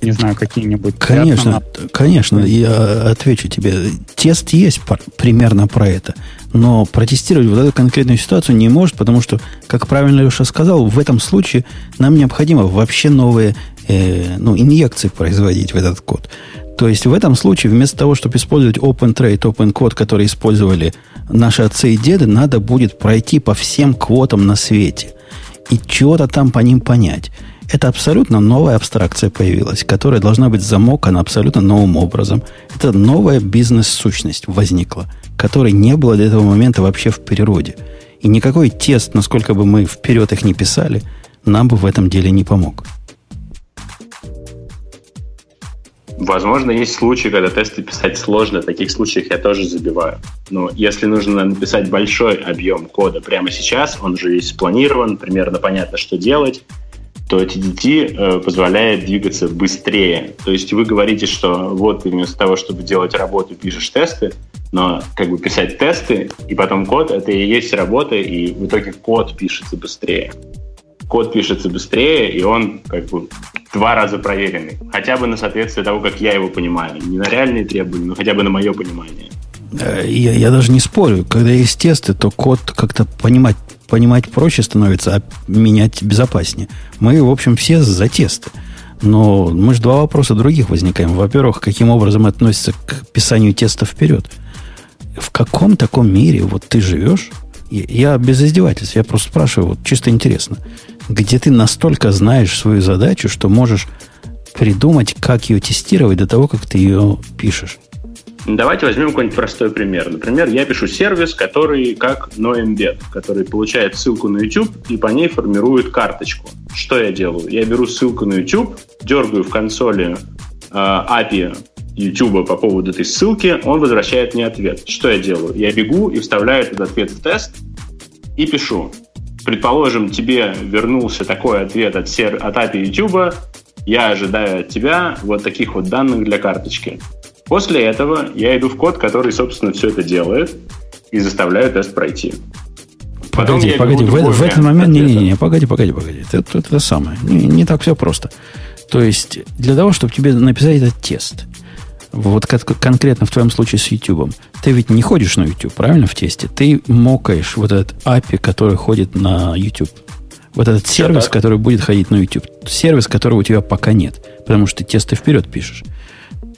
не знаю, какие-нибудь...
Конечно, конечно, я отвечу тебе. Тест есть примерно про это, но протестировать вот эту конкретную ситуацию не может, потому что, как правильно Леша сказал, в этом случае нам необходимо вообще новые э, ну, инъекции производить в этот код. То есть в этом случае вместо того, чтобы использовать OpenTrade, OpenCode, которые использовали наши отцы и деды, надо будет пройти по всем квотам на свете и чего-то там по ним понять. Это абсолютно новая абстракция появилась, которая должна быть замокана абсолютно новым образом. Это новая бизнес-сущность возникла, которой не было до этого момента вообще в природе. И никакой тест, насколько бы мы вперед их не писали, нам бы в этом деле не помог.
Возможно, есть случаи, когда тесты писать сложно. В таких случаях я тоже забиваю. Но если нужно написать большой объем кода прямо сейчас, он уже весь спланирован, примерно понятно, что делать, то TDT э, позволяет двигаться быстрее. То есть вы говорите, что вот вместо того, чтобы делать работу, пишешь тесты, но как бы писать тесты и потом код, это и есть работа, и в итоге код пишется быстрее код пишется быстрее, и он как бы два раза проверенный. Хотя бы на соответствие того, как я его понимаю. Не на реальные требования, но хотя бы на мое понимание.
Э, я, я даже не спорю. Когда есть тесты, то код как-то понимать, понимать проще становится, а менять безопаснее. Мы, в общем, все за тесты. Но мы же два вопроса других возникаем. Во-первых, каким образом относится к писанию теста вперед? В каком таком мире вот ты живешь? Я без издевательств, я просто спрашиваю, вот чисто интересно где ты настолько знаешь свою задачу, что можешь придумать, как ее тестировать до того, как ты ее пишешь.
Давайте возьмем какой-нибудь простой пример. Например, я пишу сервис, который как NoEmbed, который получает ссылку на YouTube и по ней формирует карточку. Что я делаю? Я беру ссылку на YouTube, дергаю в консоли э, API YouTube по поводу этой ссылки, он возвращает мне ответ. Что я делаю? Я бегу и вставляю этот ответ в тест и пишу предположим, тебе вернулся такой ответ от, сер... от API YouTube, я ожидаю от тебя вот таких вот данных для карточки. После этого я иду в код, который, собственно, все это делает, и заставляю тест пройти.
Погоди, погоди, в, в этот момент, не-не-не, погоди, погоди, погоди, это, это, это самое, не, не так все просто. То есть, для того, чтобы тебе написать этот тест, вот конкретно в твоем случае с YouTube, ты ведь не ходишь на YouTube, правильно, в тесте? Ты мокаешь вот этот API, который ходит на YouTube. Вот этот сервис, да. который будет ходить на YouTube. Сервис, которого у тебя пока нет, потому что ты тесты вперед пишешь.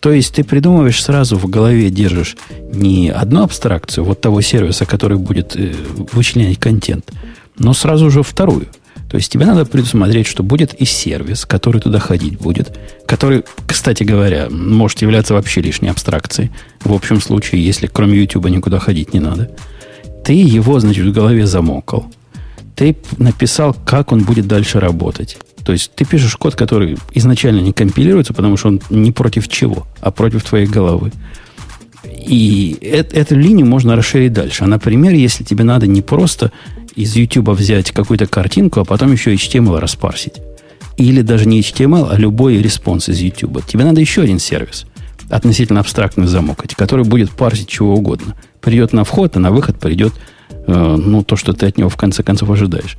То есть ты придумываешь сразу в голове, держишь не одну абстракцию вот того сервиса, который будет э, вычленять контент, но сразу же вторую – то есть тебе надо предусмотреть, что будет и сервис, который туда ходить будет, который, кстати говоря, может являться вообще лишней абстракцией. В общем случае, если кроме YouTube никуда ходить не надо. Ты его, значит, в голове замокал. Ты написал, как он будет дальше работать. То есть ты пишешь код, который изначально не компилируется, потому что он не против чего, а против твоей головы. И э- эту линию можно расширить дальше. А, например, если тебе надо не просто из YouTube взять какую-то картинку, а потом еще HTML распарсить. Или даже не HTML, а любой response из YouTube. Тебе надо еще один сервис, относительно абстрактный за mock ать, который будет парсить чего угодно. Придет на вход, а на выход придет э, ну, то, что ты от него в конце концов ожидаешь.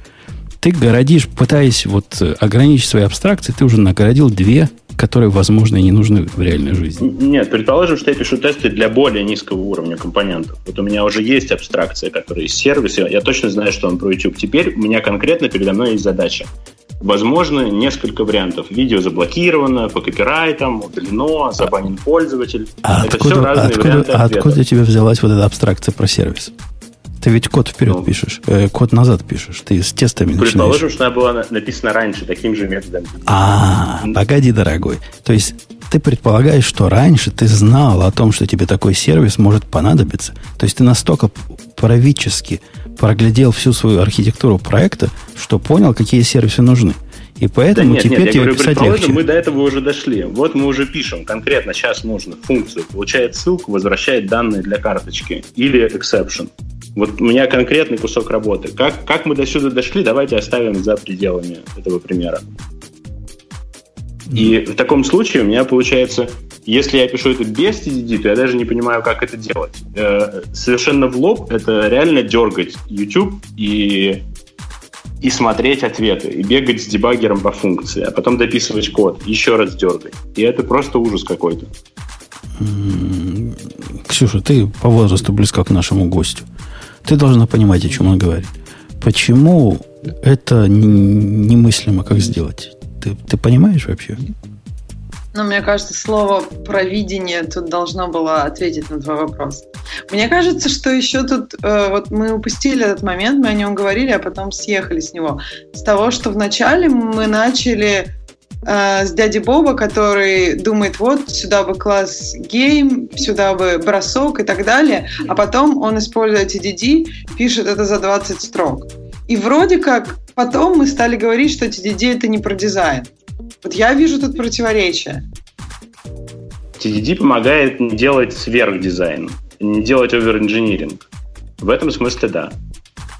Ты городишь, пытаясь вот ограничить свои абстракции, ты уже нагородил две которые, возможно, и не нужны в реальной жизни.
Нет, предположим, что я пишу тесты для более низкого уровня компонентов. Вот у меня уже есть абстракция, которая из сервиса. Я точно знаю, что он про YouTube. Теперь у меня конкретно передо мной есть задача. Возможно, несколько вариантов. Видео заблокировано, по копирайтам, удалено, забанен пользователь.
А Это откуда, все разные откуда, варианты ответа. Откуда у тебя взялась вот эта абстракция про сервис? Ты ведь код вперед ну, пишешь, э, код назад пишешь. Ты с тестами
Предположим, начинаешь. что она была написана раньше таким же методом.
А, погоди, дорогой. То есть ты предполагаешь, что раньше ты знал о том, что тебе такой сервис может понадобиться. То есть ты настолько правительски проглядел всю свою архитектуру проекта, что понял, какие сервисы нужны. И поэтому да нет, теперь нет, тебе говорю, писать легче.
мы до этого уже дошли. Вот мы уже пишем конкретно сейчас нужно функцию. Получает ссылку, возвращает данные для карточки. Или exception. Вот у меня конкретный кусок работы. Как, как мы до сюда дошли, давайте оставим за пределами этого примера. И в таком случае у меня получается, если я пишу это без TDD, то я даже не понимаю, как это делать. Э, совершенно в лоб это реально дергать YouTube и и смотреть ответы, и бегать с дебаггером по функции, а потом дописывать код, еще раз дергать. И это просто ужас какой-то.
Ксюша, ты по возрасту близка к нашему гостю. Ты должна понимать, о чем он говорит. Почему это немыслимо, как сделать? Ты, ты понимаешь вообще?
Ну, мне кажется, слово «провидение» тут должно было ответить на твой вопрос. Мне кажется, что еще тут э, вот мы упустили этот момент, мы о нем говорили, а потом съехали с него. С того, что вначале мы начали э, с дяди Боба, который думает, вот сюда бы класс гейм, сюда бы бросок и так далее, а потом он, используя TDD, пишет это за 20 строк. И вроде как потом мы стали говорить, что TDD это не про дизайн. Вот я вижу тут противоречие.
TDD помогает не делать сверхдизайн, не делать оверинжиниринг. В этом смысле да.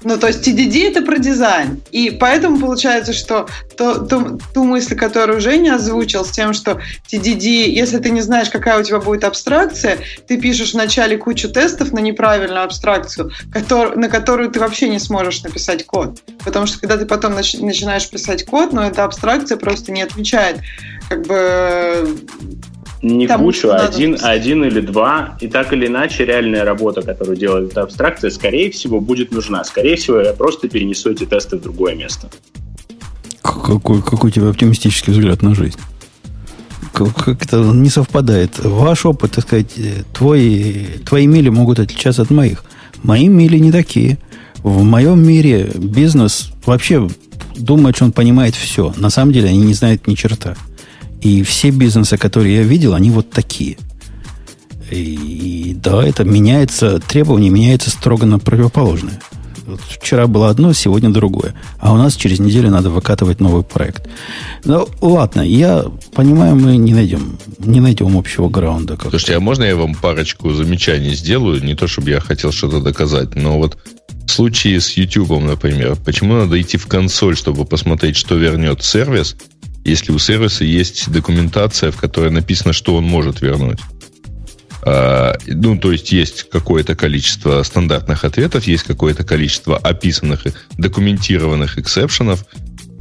Ну, то есть TDD это про дизайн. И поэтому получается, что то, то, ту мысль, которую Женя озвучил, с тем, что TDD, если ты не знаешь, какая у тебя будет абстракция, ты пишешь вначале кучу тестов на неправильную абстракцию, который, на которую ты вообще не сможешь написать код. Потому что когда ты потом нач, начинаешь писать код, но эта абстракция просто не отвечает как бы
не Там кучу, а один, один или два. И так или иначе, реальная работа, которую делает эта абстракция, скорее всего, будет нужна. Скорее всего, я просто перенесу эти тесты в другое место.
Какой, какой у тебя оптимистический взгляд на жизнь? Как-то не совпадает. Ваш опыт, так сказать, твои, твои мили могут отличаться от моих. Мои мили не такие. В моем мире бизнес вообще думает, что он понимает все. На самом деле они не знают ни черта. И все бизнесы, которые я видел, они вот такие. И, да, это меняется, требования меняются строго на противоположные. Вот вчера было одно, сегодня другое. А у нас через неделю надо выкатывать новый проект. Ну, ладно, я понимаю, мы не найдем, не найдем общего граунда.
Как Слушайте, а можно я вам парочку замечаний сделаю? Не то, чтобы я хотел что-то доказать, но вот в случае с YouTube, например, почему надо идти в консоль, чтобы посмотреть, что вернет сервис, если у сервиса есть документация, в которой написано, что он может вернуть. А, ну, то есть есть какое-то количество стандартных ответов, есть какое-то количество описанных, документированных эксепшенов.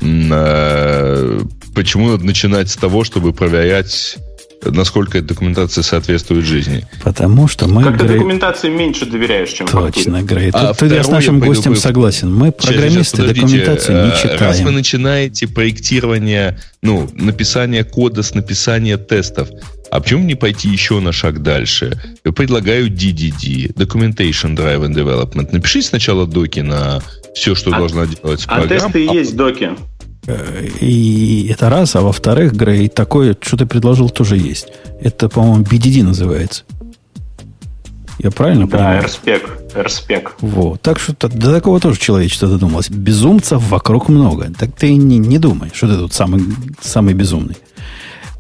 А, почему надо начинать с того, чтобы проверять насколько эта документация соответствует жизни.
Потому что мы...
Как Грей... документации меньше доверяешь, чем
Точно, Грей. А Тут я с нашим гостем согласен. Мы, программисты, сейчас, документацию не э, читаем.
Раз вы начинаете проектирование, ну, написание кода с написания тестов, а почему не пойти еще на шаг дальше? Я предлагаю DDD, Documentation Driven Development. Напишите сначала доки на все, что а, должна делать
а программа. А тесты и есть доки.
И это раз, а во-вторых, Грей, такое, что ты предложил, тоже есть. Это, по-моему, BDD называется. Я правильно
да,
понимаю?
Да, RSpec. RSpec.
Вот. Так что до такого тоже человечество додумалось. Безумцев вокруг много. Так ты не, не думай, что ты тут самый, самый безумный.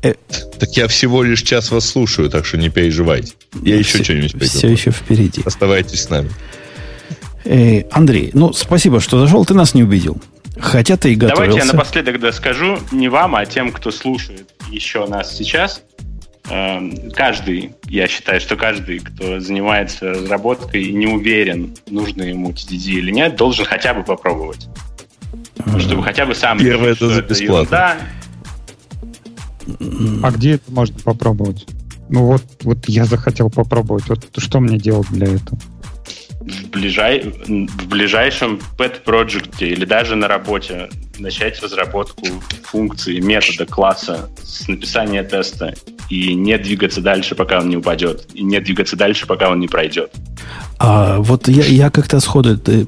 Э, так я всего лишь час вас слушаю, так что не переживайте. Я все, еще что-нибудь
придумал. Все еще впереди.
Оставайтесь с нами.
Э, Андрей, ну, спасибо, что зашел. Ты нас не убедил. Хотя ты и готовился.
Давайте я напоследок да, скажу не вам, а тем, кто слушает еще нас сейчас. Эм, каждый, я считаю, что каждый, кто занимается разработкой и не уверен, нужно ему TDD или нет, должен хотя бы попробовать. Чтобы хотя бы сам...
Первое это за бесплатно.
А где это можно попробовать? Ну вот, вот я захотел попробовать. Вот что мне делать для этого?
В, ближай... в ближайшем pet проекте или даже на работе начать разработку функции, метода, класса с написания теста и не двигаться дальше, пока он не упадет, и не двигаться дальше, пока он не пройдет.
А вот я, я как-то сходу э,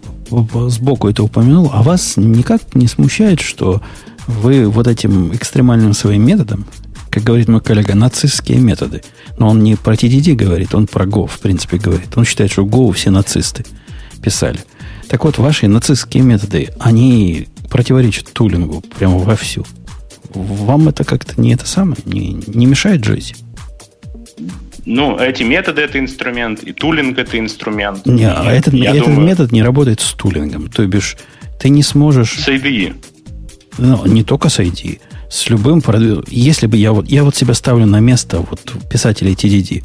сбоку это упомянул, а вас никак не смущает, что вы вот этим экстремальным своим методом, как говорит мой коллега, нацистские методы. Но он не про TDD говорит, он про Go, в принципе, говорит. Он считает, что Go все нацисты писали. Так вот, ваши нацистские методы, они противоречат тулингу прямо вовсю. Вам это как-то не это самое, не, не мешает жить?
Ну, эти методы это инструмент, и тулинг это инструмент.
Не, а этот, этот думаю... метод не работает с тулингом. То бишь, ты не сможешь...
С IDE.
Ну, не только с IDE с любым продвинутым... Если бы я вот... Я вот себя ставлю на место вот писателей TDD,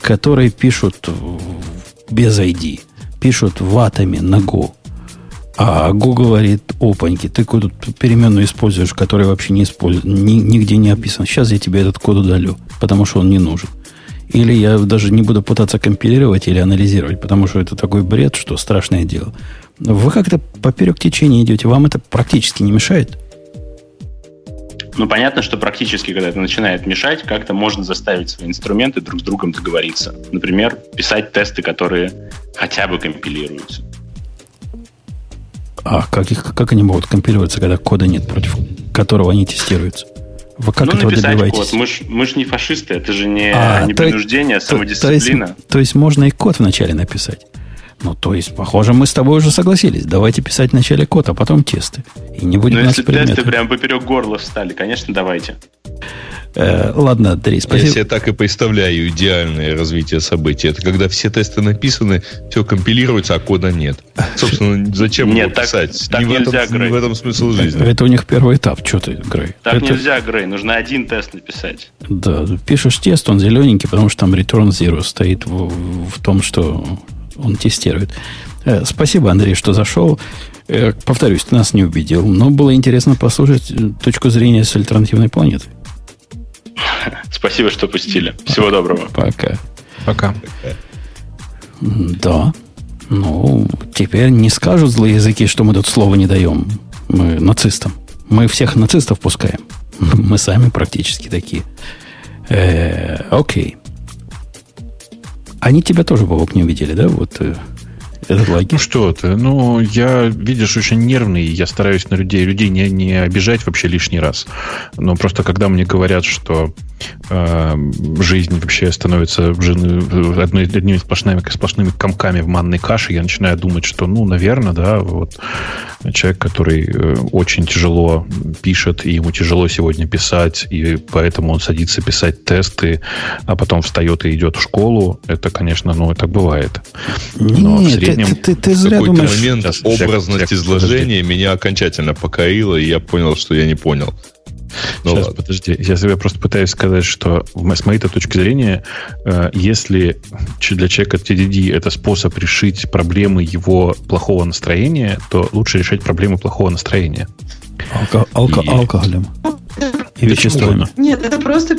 которые пишут без ID, пишут в атоме на Go. А Go говорит, опаньки, ты код переменную используешь, которая вообще не использует, ни, нигде не описан. Сейчас я тебе этот код удалю, потому что он не нужен. Или я даже не буду пытаться компилировать или анализировать, потому что это такой бред, что страшное дело. Вы как-то поперек течения идете, вам это практически не мешает?
Ну, понятно, что практически, когда это начинает мешать, как-то можно заставить свои инструменты друг с другом договориться. Например, писать тесты, которые хотя бы компилируются.
А как, их, как они могут компилироваться, когда кода нет, против которого они тестируются?
Вы как ну, этого добиваетесь? Код. Мы ж, мы ж не фашисты, это же не, а, не то, принуждение, а самодисциплина.
То, то, есть, то есть можно и код вначале написать. Ну, то есть, похоже, мы с тобой уже согласились. Давайте писать вначале код, а потом тесты. И не будем
Но если предметы. тесты прям поперек горла встали, конечно, давайте.
Э, ладно, Андрей, спасибо.
Я себе так и представляю идеальное развитие событий. Это когда все тесты написаны, все компилируется, а кода нет. Собственно, зачем
нет, его так, писать? Так не,
нельзя, в этом, Грей. в этом смысл жизни.
Это у них первый этап. Что ты, Грей?
Так
это...
нельзя, Грей. Нужно один тест написать.
Да, пишешь тест, он зелененький, потому что там return zero стоит в, в том, что он тестирует. Э, спасибо, Андрей, что зашел. Э, повторюсь, ты нас не убедил, но было интересно послушать точку зрения с альтернативной планеты.
Спасибо, что пустили. Всего доброго.
Пока.
Пока.
Да. Ну, теперь не скажут злые языки, что мы тут слова не даем. Мы нацистам. Мы всех нацистов пускаем. Мы сами практически такие. Э, окей. Они тебя тоже, Бобок, не увидели, да? Вот э,
этот лагерь. Ну что ты, ну я, видишь, очень нервный, я стараюсь на людей, людей не, не обижать вообще лишний раз. Но просто когда мне говорят, что э, жизнь вообще становится одной, одними сплошными, сплошными комками в манной каше, я начинаю думать, что, ну, наверное, да, вот человек, который э, очень тяжело пишет, и ему тяжело сегодня писать, и поэтому он садится писать тесты, а потом встает и идет в школу, это, конечно, ну, так бывает.
Но Нет, в среднем... Ты, ты, ты зря думаешь...
момент сейчас, образность сейчас, изложения подожди. меня окончательно покорила, и я понял, что я не понял.
Ну, Сейчас, ладно. подожди. Я себе просто пытаюсь сказать, что с моей точки зрения, э, если для человека TDD это способ решить проблемы его плохого настроения, то лучше решать проблемы плохого настроения.
Алко- алко- И... Алкоголем.
И веществами. Нет, это просто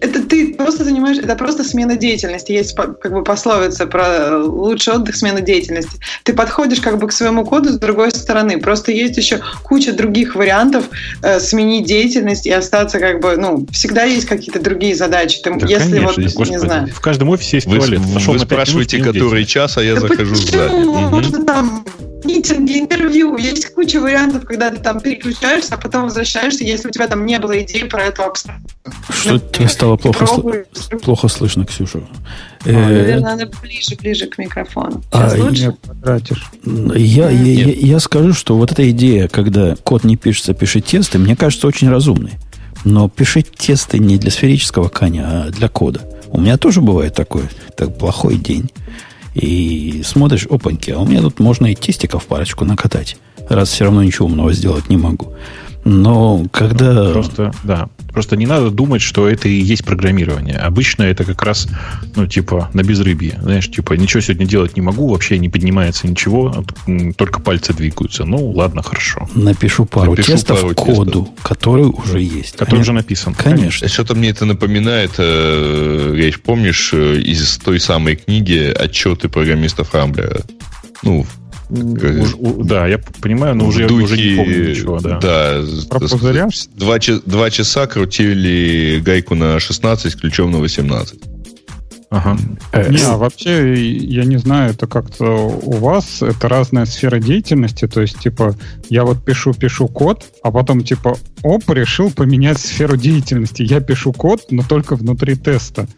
это ты просто занимаешь, это просто смена деятельности. Есть как бы пословица про лучший отдых, смена деятельности. Ты подходишь как бы к своему коду с другой стороны. Просто есть еще куча других вариантов э, сменить деятельность и остаться как бы, ну, всегда есть какие-то другие задачи. Ты,
да, если конечно, вот, господи, не знаю. В каждом офисе есть
вы, туалет. Вы, вы спрашиваете, который час, а я да захожу сзади.
Можно там митинги, интервью. Есть куча вариантов, когда ты там переключаешься, а потом возвращаешься, если у тебя там не было идеи про эту абстракцию.
Что тебе стало плохо, сл- плохо слышно, Ксюша?
А, наверное, надо ближе, ближе к микрофону. А, Сейчас а, лучше?
Я, я, я, я скажу, что вот эта идея, когда код не пишется, пишет тесты, мне кажется очень разумной. Но пишите тесты не для сферического коня, а для кода. У меня тоже бывает такой так, плохой день. И смотришь, опаньки, а у меня тут можно и тестиков парочку накатать, раз все равно ничего умного сделать не могу. Но когда...
Просто, да. Просто не надо думать, что это и есть программирование. Обычно это как раз, ну, типа, на безрыбье. Знаешь, типа, ничего сегодня делать не могу, вообще не поднимается ничего, только пальцы двигаются. Ну, ладно, хорошо.
Напишу пару Напишу тестов пару коду, тестов. который уже есть.
Который уже написан.
Конечно.
Что-то мне это напоминает, э, помнишь, э, из той самой книги «Отчеты программистов Рамблера». Ну,
Уж, да, я понимаю, но уже, духе, уже не помню ничего. Да,
да два, два часа крутили гайку на 16 с ключом на 18.
Ага. Э, не, а вообще, я не знаю, это как-то у вас, это разная сфера деятельности, то есть, типа, я вот пишу-пишу код, а потом, типа, оп, решил поменять сферу деятельности. Я пишу код, но только внутри теста.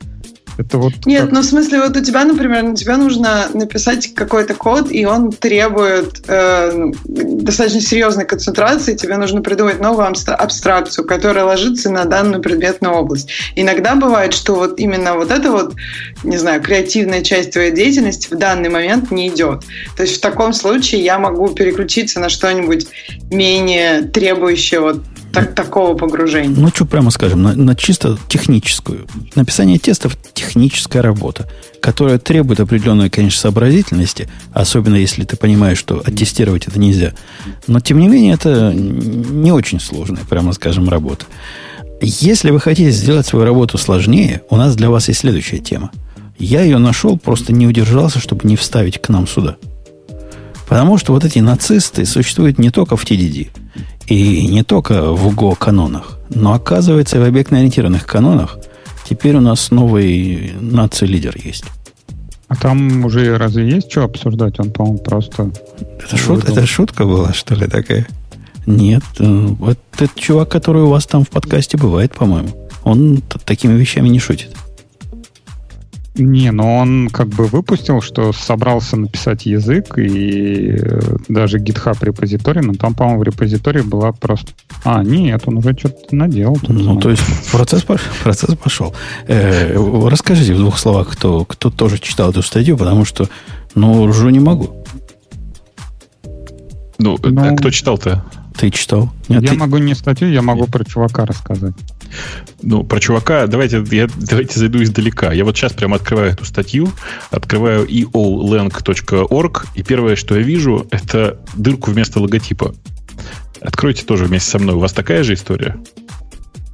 Это вот
Нет, как... ну в смысле, вот у тебя, например, на тебя нужно написать какой-то код, и он требует э, достаточно серьезной концентрации, тебе нужно придумать новую абстракцию, которая ложится на данную предметную область. Иногда бывает, что вот именно вот эта вот, не знаю, креативная часть твоей деятельности в данный момент не идет. То есть в таком случае я могу переключиться на что-нибудь менее требующее вот так, такого погружения.
Ну, что прямо скажем, на, на чисто техническую. Написание тестов – техническая работа, которая требует определенной, конечно, сообразительности, особенно если ты понимаешь, что оттестировать это нельзя. Но, тем не менее, это не очень сложная, прямо скажем, работа. Если вы хотите сделать свою работу сложнее, у нас для вас есть следующая тема. Я ее нашел, просто не удержался, чтобы не вставить к нам сюда. Потому что вот эти нацисты существуют не только в TDD и не только в Go канонах, но оказывается в объектно-ориентированных канонах теперь у нас новый наци-лидер есть.
А там уже разве есть что обсуждать? Он, по-моему, просто...
Это, шут, это шутка была, что ли, такая? Нет. Э, вот этот чувак, который у вас там в подкасте бывает, по-моему, он такими вещами не шутит.
Не, но он как бы выпустил, что собрался написать язык и э, даже GitHub репозиторий, но там, по-моему, в репозитории была просто... А, нет, он уже что-то наделал.
Ну, то есть процесс, процесс пошел. Э, расскажите в двух словах, кто, кто тоже читал эту статью, потому что, ну, уже не могу.
Ну, ну а кто читал-то?
Ты читал?
Нет, я ты... могу не статью, я могу про чувака рассказать.
Ну, про чувака, давайте, я, давайте зайду издалека. Я вот сейчас прямо открываю эту статью, открываю eolang.org, и первое, что я вижу, это дырку вместо логотипа. Откройте тоже вместе со мной. У вас такая же история?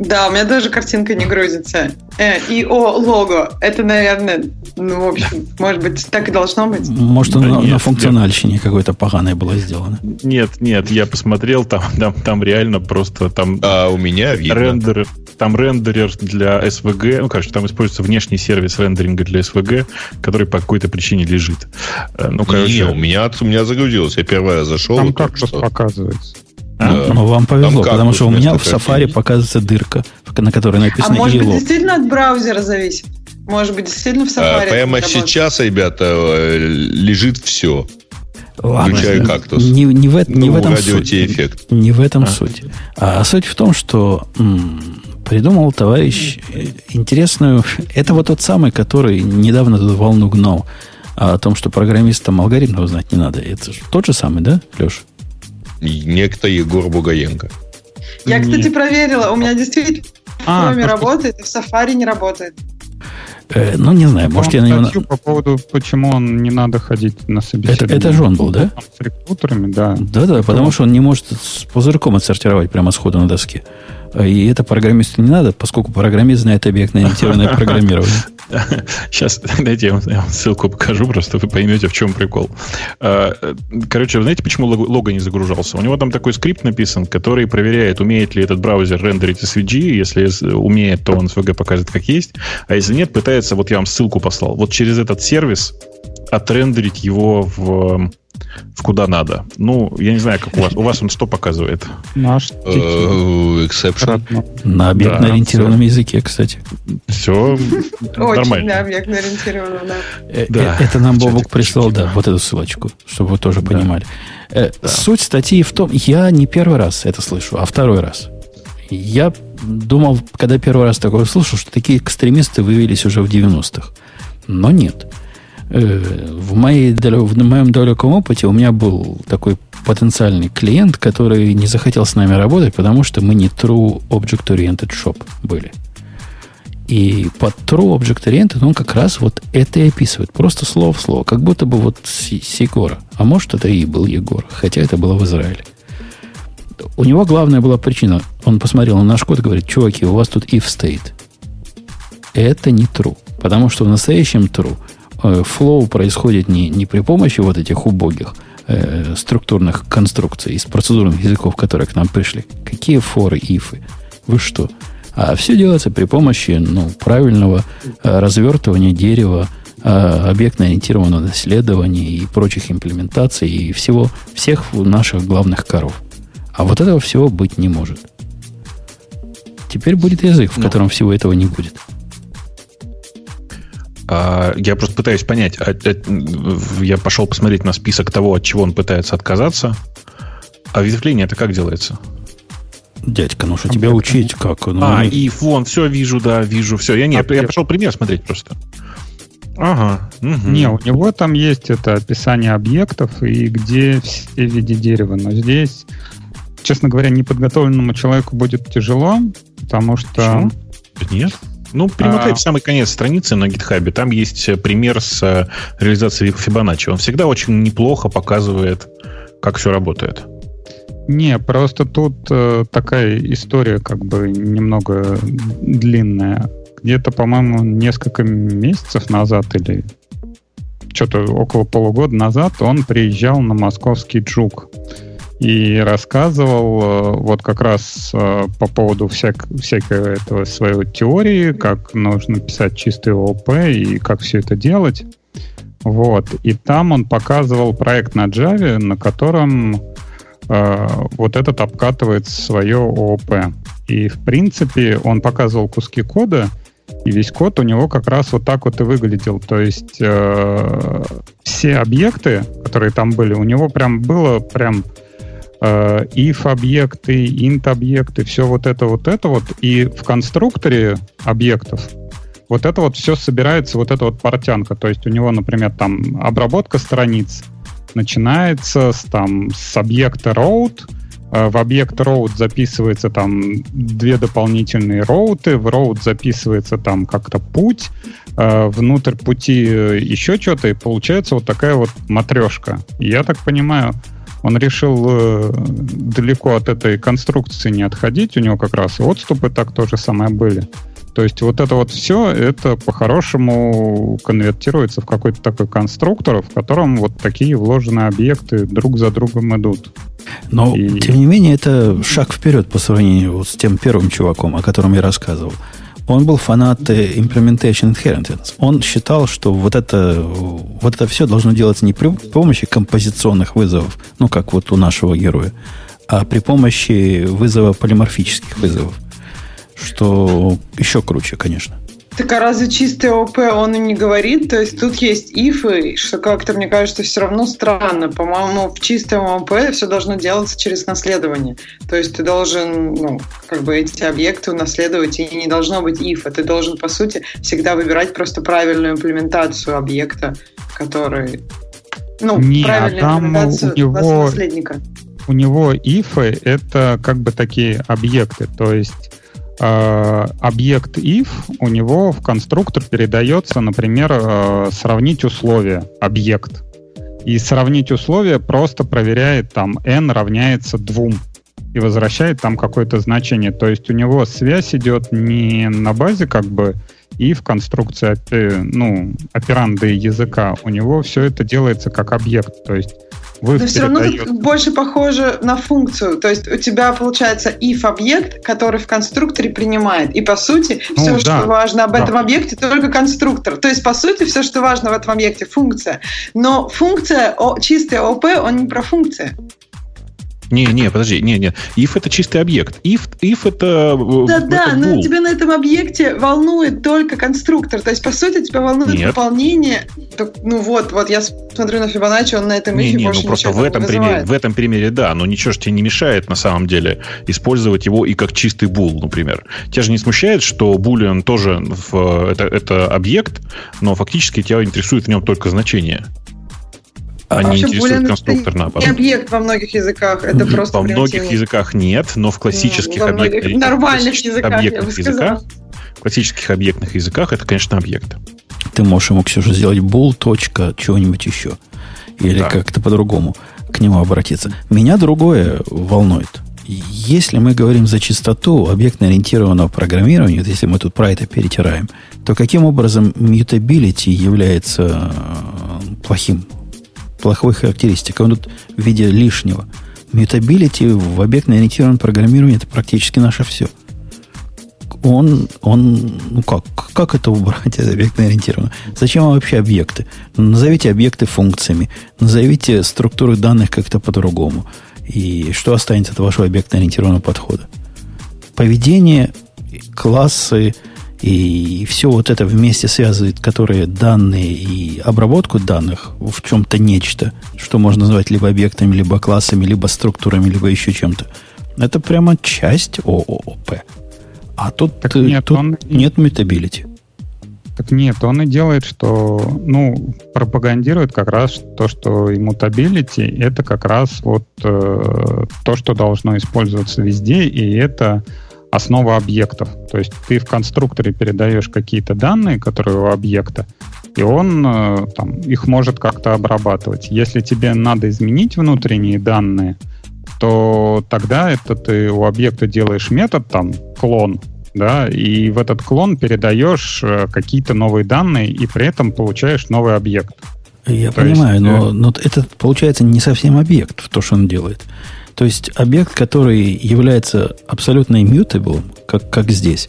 Да, у меня даже картинка не грузится. Э, и о лого. Это, наверное, ну, в общем, может быть, так и должно быть.
Может, да на, нет, на функциональщине нет. какой-то поганое было сделано.
Нет, нет, я посмотрел, там, там, там реально просто там.
А у меня видно.
рендер, там рендерер для SVG, ну, короче, там используется внешний сервис рендеринга для SVG, который по какой-то причине лежит.
Э, ну, короче, не, у меня, у меня загрузилось. Я первый раз зашел.
Там как что показывается.
А? Ну, вам повезло, потому что у меня в Safari показывается дырка, на которой написано
А может быть, действительно от браузера зависит? Может быть, действительно в Safari?
А, прямо сейчас, ребята, э, лежит все.
Ладно, Включая кактус. Не, не, в, не ну, в этом суть. Эффект. Не в этом а. суть. А суть в том, что м, придумал товарищ э, интересную... Это вот тот самый, который недавно эту волну гнал о том, что программистам алгоритмов знать не надо. Это тот же самый, да, Леша?
Некто Егор Бугаенко.
Я, кстати, Нет. проверила. У меня действительно а, Chrome работает, в Safari не работает.
Э, ну, не знаю, может, я на него...
По поводу, почему он не надо ходить на собеседование.
Это, это же он был, да?
С рекрутерами, да.
Да-да, потому что он не может с пузырьком отсортировать прямо сходу на доске. И это программисту не надо, поскольку программист знает объектно-ориентированное программирование.
Сейчас, дайте я вам ссылку покажу, просто вы поймете, в чем прикол. А, короче, вы знаете, почему лого не загружался? У него там такой скрипт написан, который проверяет, умеет ли этот браузер рендерить SVG. Если умеет, то он SVG покажет как есть. А если нет, пытается, вот я вам ссылку послал, вот через этот сервис отрендерить его в в куда надо. Ну, я не знаю, как у вас. У вас он что показывает?
Наш э,
exception.
На объектно-ориентированном языке, кстати.
Все нормально.
на объектно-ориентированном, да.
Э, э, это нам Бобок прислал, да, вот эту ссылочку, чтобы вы тоже понимали. Суть статьи в том, я не первый раз это слышу, а второй раз. Я думал, когда первый раз такое слышал, что такие экстремисты вывелись уже в 90-х. Но нет. Э, в, моей, в моем далеком опыте у меня был такой потенциальный клиент, который не захотел с нами работать, потому что мы не True Object Oriented Shop были. И под True Object Oriented он как раз вот это и описывает. Просто слово в слово. Как будто бы вот с, с Егора. А может, это и был Егор. Хотя это было в Израиле. У него главная была причина. Он посмотрел на наш код и говорит, чуваки, у вас тут if state. Это не true. Потому что в настоящем true – флоу происходит не, не при помощи вот этих убогих э, структурных конструкций из процедурных языков, которые к нам пришли. Какие форы, ифы? Вы что? А все делается при помощи ну, правильного э, развертывания дерева, э, объектно-ориентированного исследования и прочих имплементаций и всего, всех наших главных коров. А вот этого всего быть не может. Теперь будет язык, в ну. котором всего этого не будет.
А, я просто пытаюсь понять. А, а, я пошел посмотреть на список того, от чего он пытается отказаться. А ветвление это как делается?
Дядька, ну что тебя учить как? Ну,
а, и вон, все вижу, да, вижу, все. Я, не, а, я пошел пример смотреть просто.
Ага. Угу. Не, у него там есть это описание объектов и где все в виде дерева. Но здесь честно говоря, неподготовленному человеку будет тяжело, потому что...
Почему? Нет. Ну, перемотай а... в самый конец страницы на GitHub. Там есть э, пример с э, реализацией Fibonacci. Он всегда очень неплохо показывает, как все работает.
Не, просто тут э, такая история как бы немного длинная. Где-то, по-моему, несколько месяцев назад или что-то около полугода назад он приезжал на московский джук и рассказывал э, вот как раз э, по поводу всяк, всякой этого своей теории, как нужно писать чистый ООП и как все это делать. Вот. И там он показывал проект на Java, на котором э, вот этот обкатывает свое ООП. И, в принципе, он показывал куски кода, и весь код у него как раз вот так вот и выглядел. То есть э, все объекты, которые там были, у него прям было прям Э, if-объекты, int-объекты, все вот это, вот это вот. И в конструкторе объектов вот это вот все собирается, вот эта вот портянка. То есть у него, например, там обработка страниц начинается с, там, с объекта road, э, в объект road записывается там две дополнительные роуты, в road записывается там как-то путь, э, внутрь пути еще что-то, и получается вот такая вот матрешка. я так понимаю, он решил э, далеко от этой конструкции не отходить. У него как раз и отступы так тоже самое были. То есть вот это вот все, это по-хорошему конвертируется в какой-то такой конструктор, в котором вот такие вложенные объекты друг за другом идут.
Но, и... тем не менее, это шаг вперед по сравнению вот с тем первым чуваком, о котором я рассказывал. Он был фанат Implementation Inheritance. Он считал, что вот это, вот это все должно делаться не при помощи композиционных вызовов, ну, как вот у нашего героя, а при помощи вызова полиморфических вызовов. Что еще круче, конечно.
Так а разве чистый ОП он и не говорит? То есть тут есть ифы, что как-то, мне кажется, все равно странно. По-моему, в чистом ОП все должно делаться через наследование. То есть ты должен, ну, как бы эти объекты унаследовать, и не должно быть ифа. Ты должен, по сути, всегда выбирать просто правильную имплементацию объекта, который...
Ну, не, правильную а имплементацию у него, наследника. У него ифы — это как бы такие объекты, то есть объект if, у него в конструктор передается, например, э, сравнить условия, объект. И сравнить условия просто проверяет там n равняется 2 и возвращает там какое-то значение. То есть у него связь идет не на базе как бы и в конструкции ну, операнды языка. У него все это делается как объект. То есть
вы Но все равно тут больше похоже на функцию. То есть у тебя получается if-объект, который в конструкторе принимает. И по сути, ну, все, да, что важно об да. этом объекте, только конструктор. То есть, по сути, все, что важно в этом объекте, функция. Но функция, чистая ОП, он не про функции.
Не, не, подожди, не, не. If это чистый объект. If, if это...
Э, да, да, но тебя на этом объекте волнует только конструктор. То есть, по сути, тебя волнует Нет. выполнение. Ну вот, вот я смотрю на Fibonacci, он на этом
не, не, больше ну просто в этом, примере, в этом примере, да, но ничего же тебе не мешает на самом деле использовать его и как чистый бул, например. Тебя же не смущает, что boolean тоже в, это, это объект, но фактически тебя интересует в нем только значение. Они Вообще, интересуют конструктор наоборот.
Не объект во многих языках, это просто
Во многих языках нет, но в классических ну, объектах...
Нормальных языках,
объектных языках, в классических объектных языках это, конечно, объект.
Ты можешь ему, Ксюша, сделать bool, точка, чего-нибудь еще. Или да. как-то по-другому к нему обратиться. Меня другое волнует. Если мы говорим за чистоту объектно-ориентированного программирования, вот если мы тут про это перетираем, то каким образом mutability является э, плохим плохой характеристикой. Он тут в виде лишнего. Мютабилити в объектно-ориентированном программировании это практически наше все. Он, он, ну как, как это убрать, это объектно-ориентированно? Зачем вам вообще объекты? Назовите объекты функциями, назовите структуры данных как-то по-другому. И что останется от вашего объектно-ориентированного подхода? Поведение, классы, и все вот это вместе связывает, которые данные и обработку данных в чем-то нечто, что можно назвать либо объектами, либо классами, либо структурами, либо еще чем-то. Это прямо часть ООП. А тут, так нет, тут он... нет метабилити.
Так нет, он и делает, что, ну, пропагандирует как раз то, что immutability — это как раз вот э, то, что должно использоваться везде, и это основа объектов. То есть ты в конструкторе передаешь какие-то данные, которые у объекта, и он э, там, их может как-то обрабатывать. Если тебе надо изменить внутренние данные, то тогда это ты у объекта делаешь метод, там, клон, да, и в этот клон передаешь э, какие-то новые данные, и при этом получаешь новый объект.
Я то понимаю, есть, но, э, но это получается не совсем объект, то, что он делает. То есть объект, который является абсолютно immutable, как, как здесь,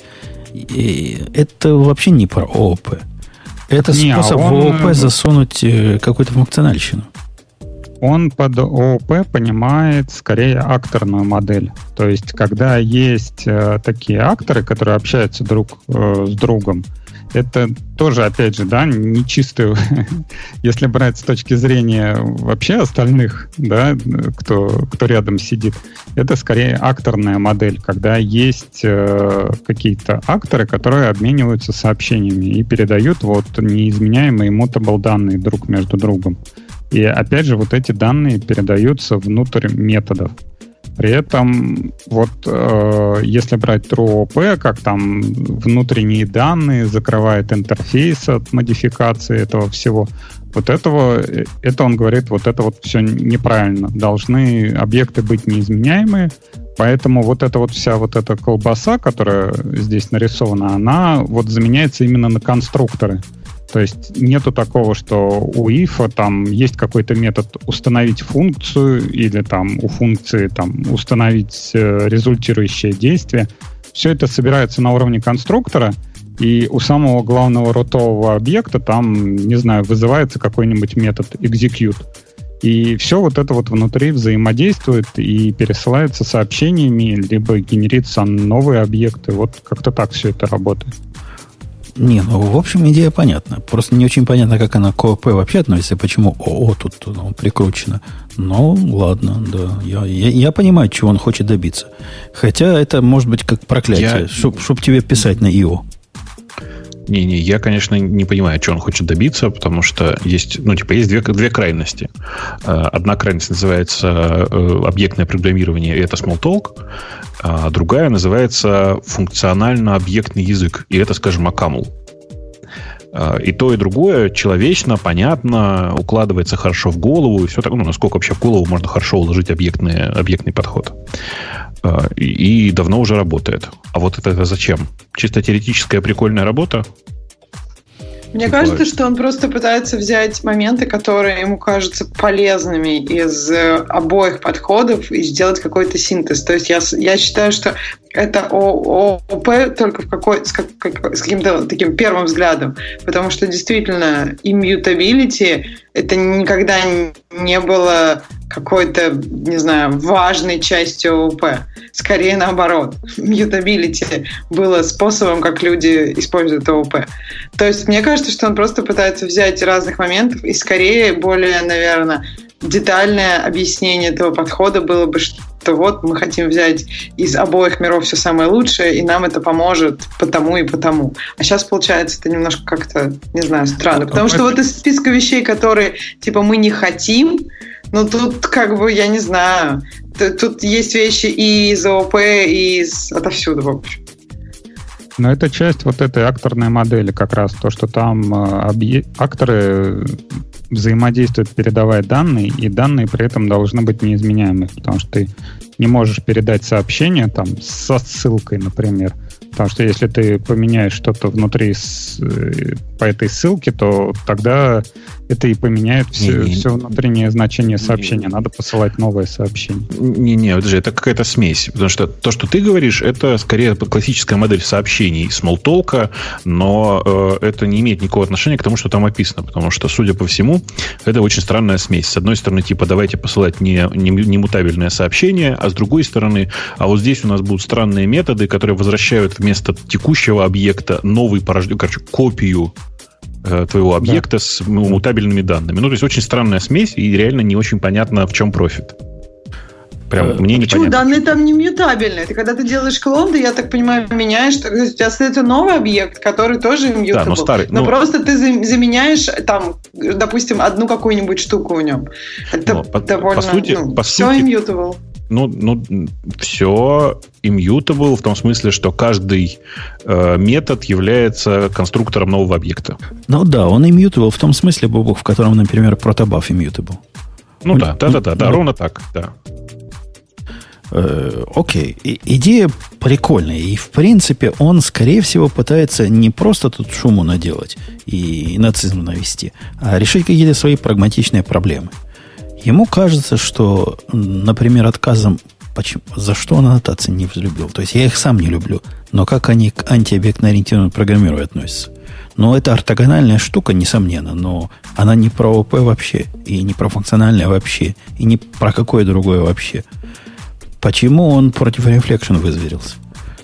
это вообще не про ООП. Это не, способ он... в ООП засунуть э, какую-то функциональщину
он под ООП понимает скорее акторную модель. То есть, когда есть э, такие акторы, которые общаются друг э, с другом, это тоже, опять же, да, не чистую, если брать с точки зрения вообще остальных, да, кто, кто рядом сидит, это скорее акторная модель, когда есть э, какие-то акторы, которые обмениваются сообщениями и передают вот неизменяемые mutable данные друг между другом. И опять же, вот эти данные передаются внутрь методов. При этом, вот э, если брать TrueOP, как там внутренние данные закрывает интерфейс от модификации этого всего, вот этого, э, это он говорит, вот это вот все неправильно. Должны объекты быть неизменяемые, поэтому вот эта вот вся вот эта колбаса, которая здесь нарисована, она вот заменяется именно на конструкторы. То есть нету такого, что у if там есть какой-то метод установить функцию или там у функции там установить э, результирующее действие. Все это собирается на уровне конструктора, и у самого главного ротового объекта там, не знаю, вызывается какой-нибудь метод execute. И все вот это вот внутри взаимодействует и пересылается сообщениями, либо генерится новые объекты. Вот как-то так все это работает.
Не, ну, в общем, идея понятна. Просто не очень понятно, как она к ООП вообще относится, почему ОО тут ну, прикручено. Ну, ладно, да. Я, я, я понимаю, чего он хочет добиться. Хотя это может быть как проклятие, я... чтобы чтоб тебе писать на ИО.
Не-не, я, конечно, не понимаю, что он хочет добиться, потому что есть, ну, типа, есть две, две крайности. Э, одна крайность называется э, объектное программирование, и это Smalltalk, а другая называется функционально-объектный язык, и это, скажем, Акамл. Э, и то, и другое человечно, понятно, укладывается хорошо в голову, и все так, ну, насколько вообще в голову можно хорошо уложить объектный, объектный подход. А, и, давно уже работает. А вот это зачем? Чисто теоретическая прикольная работа?
Мне типа... кажется, что он просто пытается взять моменты, которые ему кажутся полезными из э, обоих подходов и сделать какой-то синтез. То есть я, я считаю, что это ООП только в какой, с, как, с каким-то таким первым взглядом, потому что действительно immutability это никогда не было какой-то, не знаю, важной частью ООП. Скорее наоборот. Mutability было способом, как люди используют ООП. То есть мне кажется, что он просто пытается взять разных моментов и скорее более, наверное, детальное объяснение этого подхода было бы, что вот мы хотим взять из обоих миров все самое лучшее, и нам это поможет потому и потому. А сейчас получается это немножко как-то, не знаю, странно. Потому что вот из списка вещей, которые типа мы не хотим, ну тут как бы, я не знаю, тут есть вещи и из ОП, и из отовсюду, в общем.
Но это часть вот этой акторной модели как раз, то, что там э, акторы взаимодействуют, передавая данные, и данные при этом должны быть неизменяемы, потому что ты не можешь передать сообщение там со ссылкой, например, Потому что если ты поменяешь что-то внутри с, э, по этой ссылке, то тогда это и поменяет все, не, не, все внутреннее значение сообщения. Не, Надо посылать новое сообщение.
Не-не, подожди, это какая-то смесь. Потому что то, что ты говоришь, это скорее классическая модель сообщений смолтолка, но э, это не имеет никакого отношения к тому, что там описано. Потому что, судя по всему, это очень странная смесь. С одной стороны, типа, давайте посылать не, не, не мутабельное сообщение, а с другой стороны, а вот здесь у нас будут странные методы, которые возвращают вместо текущего объекта новый порожден, короче, копию твоего объекта да. с мутабельными данными. Ну, то есть очень странная смесь, и реально не очень понятно, в чем профит. Прям э, мне
Почему? Данные там не мьютабельные. Ты когда ты делаешь клон, ты, я так понимаю, меняешь, то есть у тебя остается новый объект, который тоже immutable. Да, но старый. Но ну, просто ты заменяешь там, допустим, одну какую-нибудь штуку в нем. Это но, довольно... По сути, ну, по все сути, immutable.
Ну, ну, все immutable в том смысле, что каждый э, метод является конструктором нового объекта.
Ну да, он immutable в том смысле, Бобок, в котором, например, протобаф immutable.
Ну, ну да, да, да, да, да, ровно так, да.
Э, окей, идея прикольная. И, в принципе, он, скорее всего, пытается не просто тут шуму наделать и нацизм навести, а решить какие-то свои прагматичные проблемы. Ему кажется, что, например, отказом Почему? За что он аннотации не взлюбил? То есть я их сам не люблю. Но как они к антиобъектно-ориентированному программированию относятся? Ну, это ортогональная штука, несомненно, но она не про ООП вообще, и не про функциональное вообще, и не про какое другое вообще. Почему он против reflection вызверился?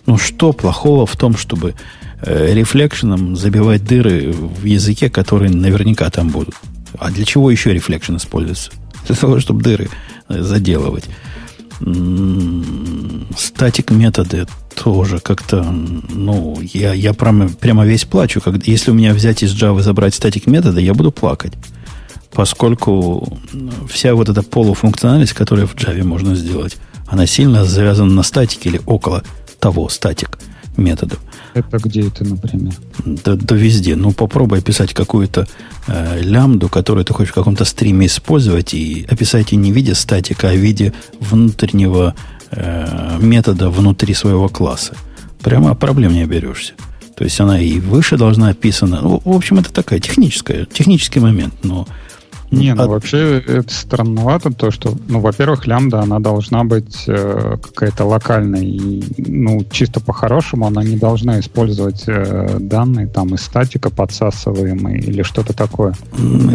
Ну, что плохого в том, чтобы э, reflection 'ом забивать дыры в языке, которые наверняка там будут? А для чего еще reflection используется? Для того, чтобы дыры э, заделывать. Статик методы тоже как-то, ну, я, я прямо, прямо весь плачу. Когда, если у меня взять из Java забрать статик методы, я буду плакать. Поскольку вся вот эта полуфункциональность, которую в Java можно сделать, она сильно завязана на статике или около того статик методов.
Это где это, например?
Да, да везде. Ну, попробуй описать какую-то э, лямбду, которую ты хочешь в каком-то стриме использовать, и описать ее не в виде статика, а в виде внутреннего э, метода внутри своего класса. Прямо проблем не оберешься. То есть она и выше должна описана. Ну, в общем, это такая техническая, технический момент, но
не, ну От... вообще это странновато, то, что, ну, во-первых, лямбда, она должна быть э, какая-то локальная, и, ну, чисто по-хорошему она не должна использовать э, данные там из статика подсасываемые или что-то такое.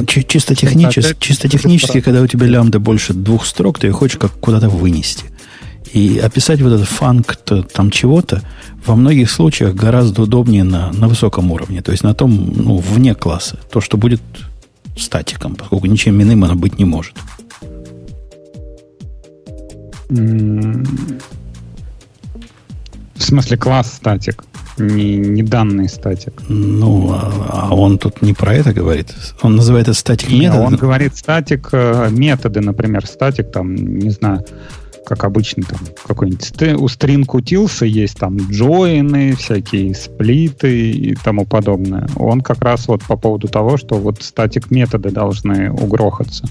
Ч- чисто, технически, опять, чисто технически, когда у тебя лямбда больше двух строк, ты ее хочешь как куда-то вынести. И описать вот этот фанкт там чего-то во многих случаях гораздо удобнее на, на высоком уровне, то есть на том, ну, вне класса, то, что будет статиком, поскольку ничем иным она быть не может.
В смысле класс статик, не, не данный статик.
Ну, а, а он тут не про это говорит. Он называет это статик метод.
Он говорит статик э, методы, например, статик там, не знаю, как обычно, там какой-нибудь у String Utils есть там джойны, всякие сплиты и тому подобное. Он как раз вот по поводу того, что вот статик методы должны угрохаться.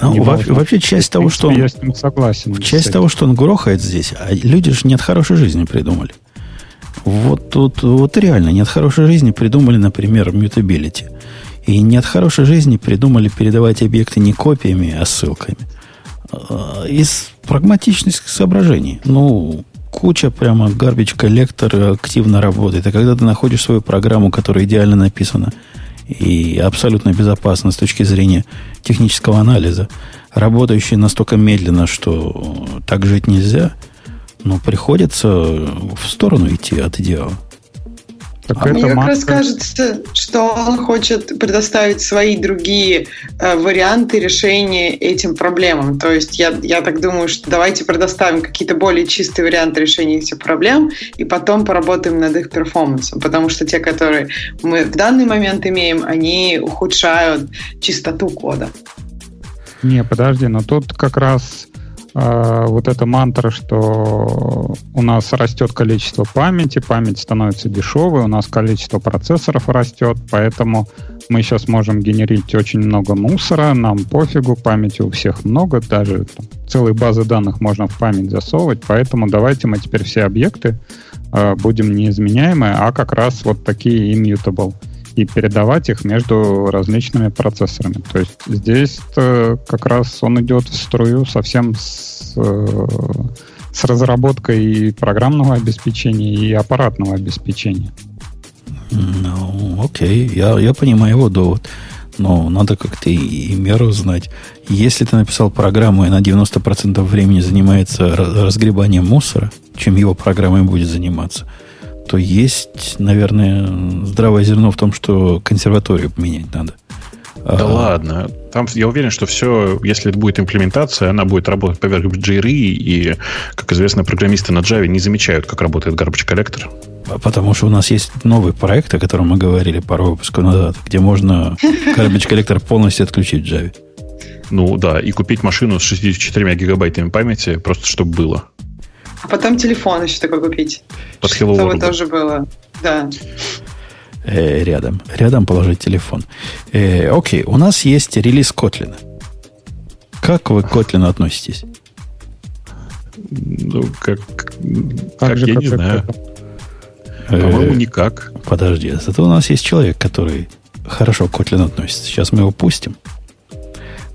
Ну, вообще, вообще часть того, что он...
Я с ним согласен.
Часть того, что он грохает здесь, а люди же нет хорошей жизни придумали. Вот тут вот реально нет хорошей жизни придумали, например, mutability. И нет хорошей жизни придумали передавать объекты не копиями, а ссылками. Э, из прагматичных соображений. Ну, куча прямо garbage коллектор активно работает. И когда ты находишь свою программу, которая идеально написана и абсолютно безопасна с точки зрения технического анализа, работающая настолько медленно, что так жить нельзя, ну, приходится в сторону идти от идеала.
Так а мне как раз кажется, что он хочет предоставить свои другие э, варианты решения этим проблемам. То есть я, я так думаю, что давайте предоставим какие-то более чистые варианты решения этих проблем и потом поработаем над их перформансом. Потому что те, которые мы в данный момент имеем, они ухудшают чистоту кода.
Не, подожди, но тут как раз а, вот эта мантра, что у нас растет количество памяти, память становится дешевой, у нас количество процессоров растет, поэтому мы сейчас можем генерить очень много мусора, нам пофигу, памяти у всех много, даже там, целые базы данных можно в память засовывать, поэтому давайте мы теперь все объекты э, будем неизменяемые, а как раз вот такие immutable и передавать их между различными процессорами. То есть здесь как раз он идет в струю совсем с, э, с разработкой и программного обеспечения, и аппаратного обеспечения.
Ну, окей, я, я понимаю его довод. Но надо как-то и, и меру знать. Если ты написал программу, и на 90% времени занимается разгребанием мусора, чем его программой будет заниматься – то есть, наверное, здравое зерно в том, что консерваторию поменять надо.
Да а, ладно. Там я уверен, что все, если это будет имплементация, она будет работать поверх JRE, и, как известно, программисты на Java не замечают, как работает garbage коллектор.
Потому что у нас есть новый проект, о котором мы говорили пару выпусков назад, где можно garbage коллектор полностью отключить в Java.
Ну да, и купить машину с 64 гигабайтами памяти, просто чтобы было.
А потом телефон еще такой купить.
Под Hello
Чтобы тоже было. Да.
Э, рядом. Рядом положить телефон. Э, окей, у нас есть релиз Kotlin. Как вы к Kotlin относитесь?
Ну, как, как, как же, я как, не как, знаю. Э, По-моему, никак.
Подожди, зато у нас есть человек, который хорошо к Kotlin относится. Сейчас мы его пустим.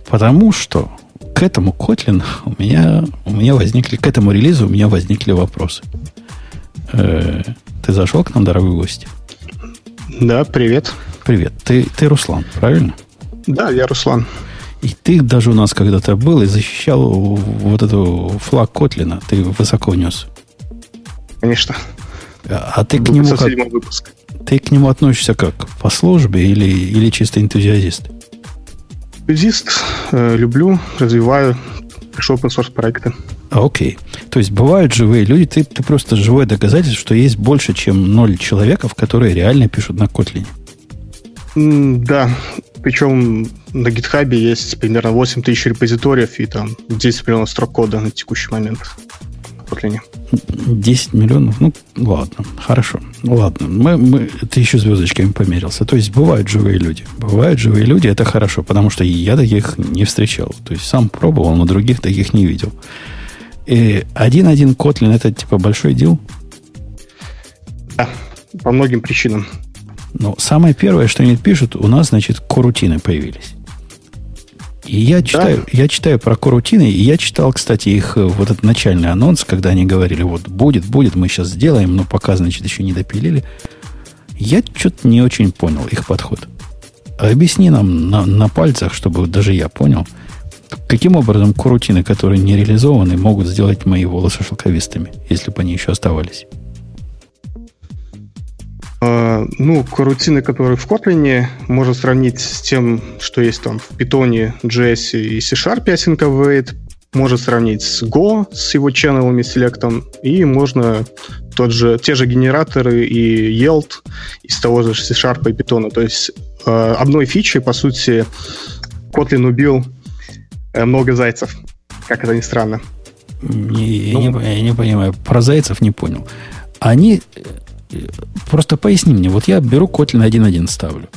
Потому что к этому Kotlin у меня, у меня возникли, к этому релизу у меня возникли вопросы. Э, ты зашел к нам, дорогой гость?
Да, привет.
Привет. Ты, ты Руслан, правильно?
Да, я Руслан.
И ты даже у нас когда-то был и защищал вот эту флаг Котлина. Ты высоко нес.
Конечно.
А, а ты к нему как, выпуск. Ты к нему относишься как? По службе или, или чисто энтузиаст?
Энтузиаст. Э, люблю, развиваю. Пришел open source проекты.
Окей. То есть бывают живые люди, ты, ты просто живое доказательство, что есть больше, чем ноль человеков, которые реально пишут на Kotlin.
Да, причем на GitHub есть примерно 8 тысяч репозиториев и там 10 миллионов строк кода на текущий момент.
Kotlin. 10 миллионов? Ну, ладно, хорошо. Ладно, мы, мы, ты еще звездочками померился. То есть бывают живые люди. Бывают живые люди, это хорошо, потому что я таких не встречал. То есть сам пробовал, но других таких не видел. И один-один Kotlin это типа большой дел?
Да, по многим причинам.
Но самое первое, что они пишут, у нас, значит, корутины появились. И я читаю, да? я читаю про корутины, и я читал, кстати, их э, вот этот начальный анонс, когда они говорили, вот будет, будет, мы сейчас сделаем, но пока, значит, еще не допилили. Я что-то не очень понял их подход. Объясни нам на, на пальцах, чтобы даже я понял – Каким образом корутины, которые не реализованы, могут сделать мои волосы шелковистыми, если бы они еще оставались?
Uh, ну, корутины, которые в Kotlin, можно сравнить с тем, что есть там в Python, JS и C-Sharp async await. Можно сравнить с Go, с его ченнелами, селектом. И можно тот же, те же генераторы и Yield из того же C-Sharp и Python. То есть uh, одной фичей, по сути, Kotlin убил Э, много зайцев, как это ни странно.
Не, ну, не, я не понимаю. Про зайцев не понял. Они... Э, просто поясни мне. Вот я беру Kotlin 1.1 ставлю.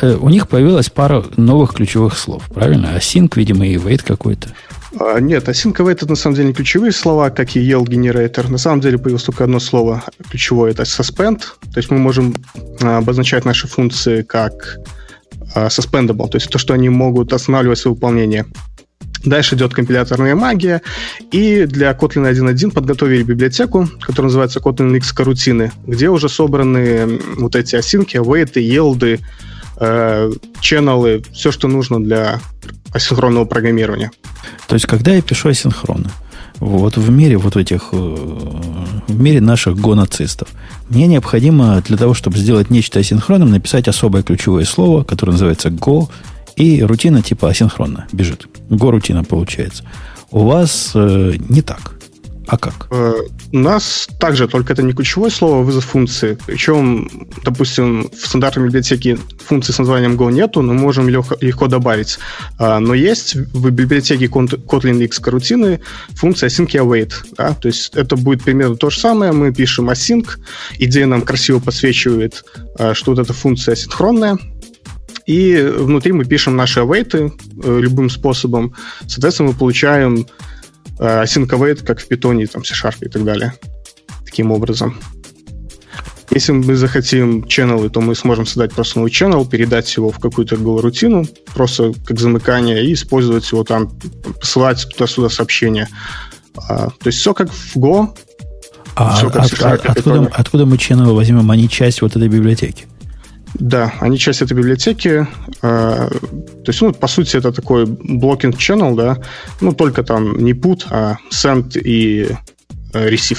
Э, у них появилась пара новых ключевых слов, правильно? Async, видимо, и wait какой-то.
А, нет, async и wait это на самом деле не ключевые слова, как и yield generator. На самом деле появилось только одно слово ключевое, это suspend. То есть мы можем а, обозначать наши функции как а, suspendable, то есть то, что они могут останавливать свое выполнение. Дальше идет компиляторная магия, и для Kotlin 1.1 подготовили библиотеку, которая называется Kotlin X карутины, где уже собраны вот эти осинки, await, елды, э, ченнелы, все, что нужно для асинхронного программирования.
То есть, когда я пишу асинхронно, вот в мире вот этих, э, в мире наших гонацистов, мне необходимо для того, чтобы сделать нечто асинхронным, написать особое ключевое слово, которое называется go, и рутина типа асинхронно бежит. Go рутина получается. У вас э, не так. А как?
Э, у нас также, только это не ключевое слово, вызов функции. Причем, допустим, в стандартной библиотеке функции с названием Go нету, но можем легко, легко добавить. А, но есть в библиотеке Kotlin X карутины функция async await. Да? То есть это будет примерно то же самое. Мы пишем async, идея нам красиво подсвечивает, а, что вот эта функция асинхронная, и внутри мы пишем наши await э, любым способом. Соответственно, мы получаем Э, async await, как в Python, там, C-Sharp и так далее. Таким образом. Если мы захотим channel, то мы сможем создать просто новый channel, передать его в какую-то Go-рутину, просто как замыкание, и использовать его там, посылать туда-сюда сообщения. А, то есть все как в Go.
А, все как от, от, откуда, откуда мы channel возьмем? Они часть вот этой библиотеки?
Да, они часть этой библиотеки. Э, то есть, ну, по сути, это такой blocking channel, да, ну, только там не put, а send и э, receive.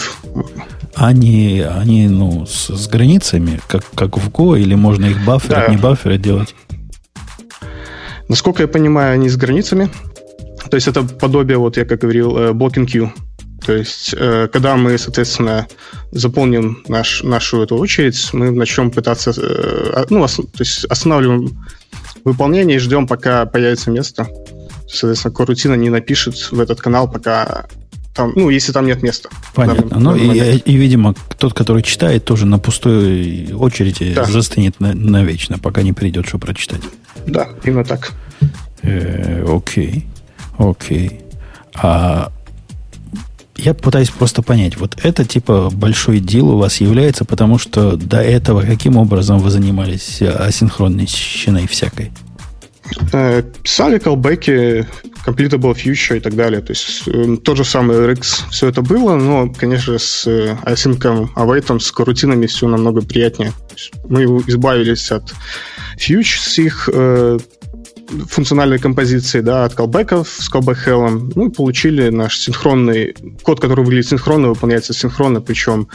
Они, они ну, с, с границами, как, как в Go, или можно их бафферить, да. не бафферить делать?
Насколько я понимаю, они с границами. То есть это подобие, вот я как говорил, э, blocking queue. То есть, э, когда мы, соответственно, заполним наш, нашу эту очередь, мы начнем пытаться, э, ну, ос, то есть останавливаем выполнение и ждем, пока появится место. Соответственно, корутина не напишет в этот канал, пока там, ну, если там нет места.
Понятно. Ну, и, и, видимо, тот, который читает, тоже на пустой очереди да. застынет на, навечно, пока не придет, что прочитать.
Да, именно так.
Э, окей. Окей. А я пытаюсь просто понять, вот это типа большой дел у вас является, потому что до этого каким образом вы занимались асинхронной щиной всякой?
Э, писали колбеки, completable future и так далее. То есть э, тот же самый RX, все это было, но, конечно, с async await, с корутинами все намного приятнее. Мы избавились от фьюч с их э, функциональной композиции, да, от колбеков с callback hell, ну получили наш синхронный код, который выглядит синхронно, выполняется синхронно, причем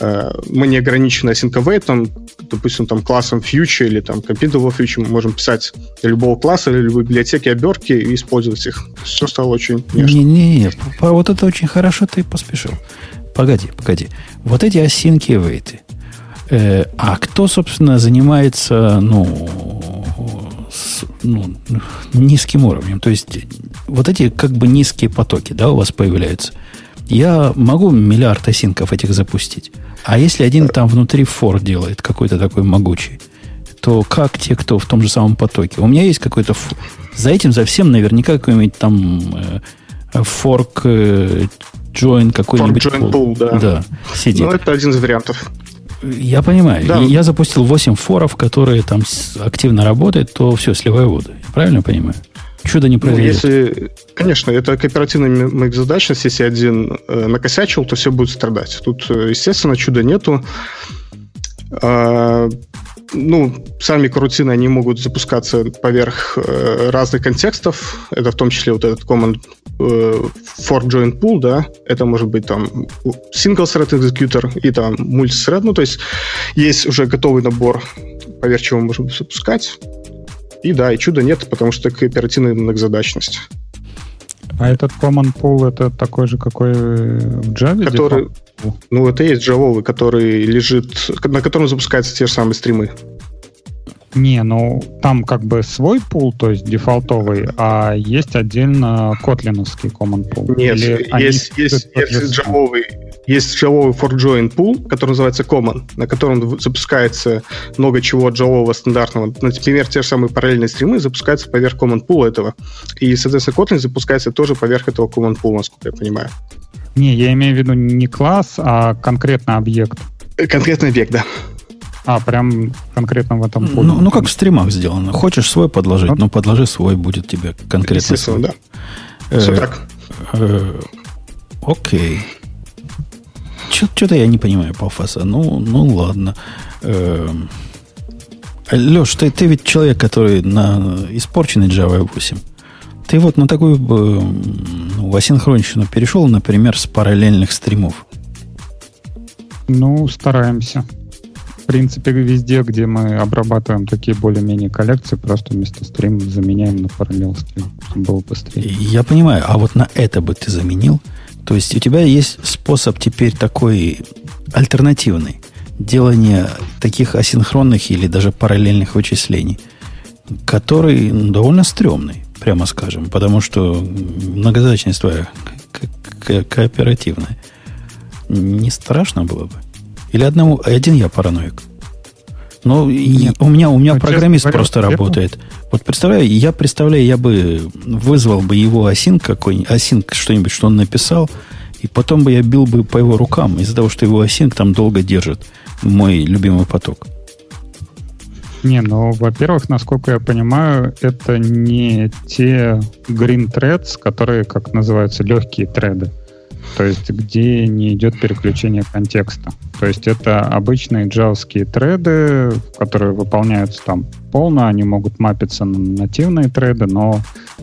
э, мы не ограничены async допустим, там классом future или там computable future, мы можем писать для любого класса или любой библиотеки обертки и использовать их. Все стало очень
Не-не-не, вот это очень хорошо ты поспешил. Погоди, погоди. Вот эти осинки вейты. Э, а кто, собственно, занимается, ну, с ну, низким уровнем. То есть вот эти как бы низкие потоки да, у вас появляются. Я могу миллиард осинков этих запустить. А если один там внутри фор делает, какой-то такой могучий, то как те, кто в том же самом потоке? У меня есть какой-то... За этим, за всем наверняка какой-нибудь там э, форк э, join какой-нибудь...
Fork join pool, да.
Да, сидит. Ну,
это один из вариантов.
Я понимаю. Да. Я запустил 8 форов, которые там активно работают, то все, сливаю воду. Я правильно понимаю? Чудо не произойдет.
Ну, если, конечно, это кооперативная многозадачность. Если один э, накосячил, то все будет страдать. Тут, э, естественно, чуда нету. А, ну, сами карутины, они могут запускаться поверх э, разных контекстов. Это в том числе вот этот command э, for join pool, да, это может быть там single thread executor и там multi-thread, ну, то есть есть уже готовый набор, поверх чего мы можем запускать. И да, и чуда нет, потому что это оперативная многозадачность.
А этот command pool это такой же, какой в Java?
Который, ну, это есть Java, который лежит, на котором запускаются те же самые стримы.
Не, ну там как бы свой пул, то есть дефолтовый, а есть отдельно котлиновский common pool.
Нет, Или есть, есть, есть джавовый, есть джавовый for join pool, который называется common, на котором запускается много чего джавового стандартного. Например, те же самые параллельные стримы запускаются поверх common pool этого. И, соответственно, Kotlin запускается тоже поверх этого common pool, насколько я понимаю.
Не, я имею в виду не класс, а конкретно объект.
Конкретный объект, да.
А, прям конкретно в этом
поле. Ну, ну, как в стримах сделано. Хочешь свой подложить, ну, подложи свой, будет тебе конкретно свой.
да. Э, Все так.
Э, окей. Что-то я не понимаю Пафоса. Ну, ну ладно. Э, Леш, ты, ты ведь человек, который на испорченный Java 8. Ты вот на такую ну, асинхронщину перешел, например, с параллельных стримов.
Ну, стараемся в принципе, везде, где мы обрабатываем такие более-менее коллекции, просто вместо стрима заменяем на параллел стрим, чтобы было быстрее.
Я понимаю, а вот на это бы ты заменил? То есть у тебя есть способ теперь такой альтернативный делания таких асинхронных или даже параллельных вычислений, который довольно стрёмный, прямо скажем, потому что многозадачность твоя кооперативная. Не страшно было бы? Или одному, один я параноик? Ну, Нет. у меня, у меня ну, программист говоря, просто верно? работает. Вот представляю, я представляю, я бы вызвал бы его осин какой-нибудь, осин что-нибудь, что он написал, и потом бы я бил бы по его рукам из-за того, что его осин там долго держит мой любимый поток.
Не, ну, во-первых, насколько я понимаю, это не те green threads, которые, как называются, легкие треды. То есть где не идет переключение контекста. То есть это обычные джавские треды, которые выполняются там полно, они могут мапиться на нативные треды, но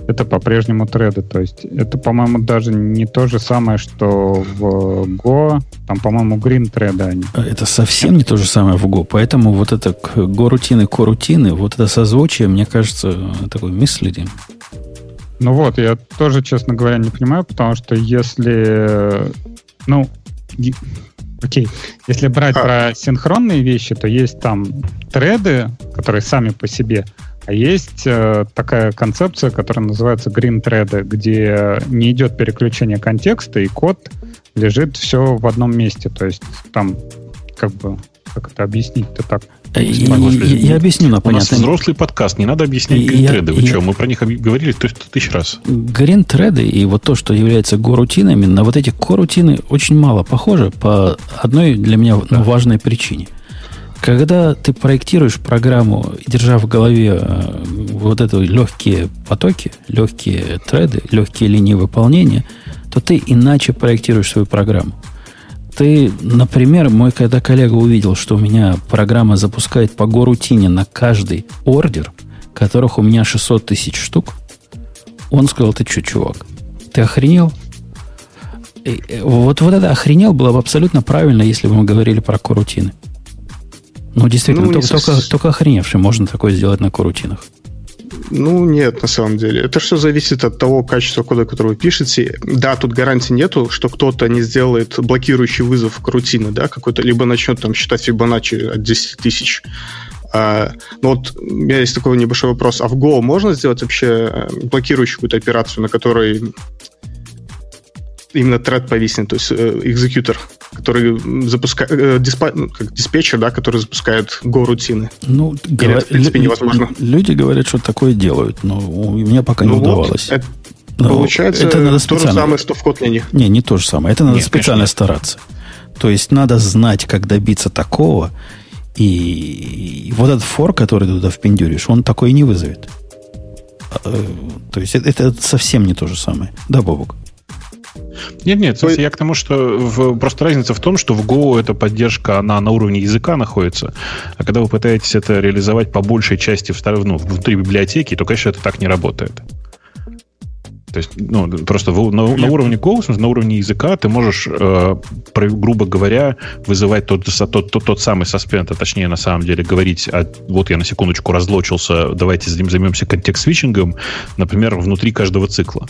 это по-прежнему треды. То есть это, по-моему, даже не то же самое, что в Go. Там, по-моему, green треды они.
Это совсем не то же самое в Go. Поэтому вот это Go-рутины, ко-рутины, вот это созвучие, мне кажется, такой мислидинг.
Ну вот, я тоже, честно говоря, не понимаю, потому что если, ну, окей, если брать а. про синхронные вещи, то есть там треды, которые сами по себе, а есть э, такая концепция, которая называется green thread, где не идет переключение контекста, и код лежит все в одном месте. То есть там как бы как это объяснить-то так?
Э, я, я объясню на понятном.
У нас взрослый подкаст, не надо объяснять грин-треды. Вы я, что, мы про них говорили тысячу раз.
Грин-треды и вот то, что является горутинами, на вот эти корутины очень мало похоже по одной для меня да. важной причине. Когда ты проектируешь программу, держа в голове э, вот это легкие потоки, легкие треды, легкие линии выполнения, то ты иначе проектируешь свою программу ты, например, мой когда коллега увидел, что у меня программа запускает по горутине на каждый ордер, которых у меня 600 тысяч штук, он сказал, ты что, чувак, ты охренел? И, вот, вот это охренел было бы абсолютно правильно, если бы мы говорили про корутины. Ну, действительно, ну, только, только, только охреневший можно такое сделать на корутинах.
Ну, нет, на самом деле. Это все зависит от того качества кода, который вы пишете. Да, тут гарантии нету, что кто-то не сделает блокирующий вызов к рутине, да, какой-то, либо начнет там считать Фибоначчи от 10 тысяч. А, ну вот у меня есть такой небольшой вопрос. А в Go можно сделать вообще э, блокирующую какую-то операцию, на которой именно тред повиснет, то есть э, экзекьютор, который запускает, э, диспа, ну, как диспетчер, да, который запускает Go-рутины.
Ну, Или говор... это, в принципе, невозможно. Люди говорят, что такое делают, но у меня пока ну не вот, удавалось. Это,
но получается это надо то же самое, что в Kotlin.
Не, не то же самое. Это надо Нет, специально конечно. стараться. То есть надо знать, как добиться такого, и вот этот фор, который ты туда впендюришь, он такой не вызовет. Э, то есть это, это совсем не то же самое. Да, Бобок?
Нет, нет, смысле, я к тому, что в, просто разница в том, что в Go эта поддержка, она на уровне языка находится, а когда вы пытаетесь это реализовать по большей части в, ну, внутри библиотеки, то, конечно, это так не работает. То есть, ну, просто в, на, на уровне Go, на уровне языка ты можешь, э, про, грубо говоря, вызывать тот, тот, тот, тот самый саспенд, а точнее, на самом деле, говорить, а, вот я на секундочку разлочился, давайте займемся контекст-свитчингом, например, внутри каждого цикла.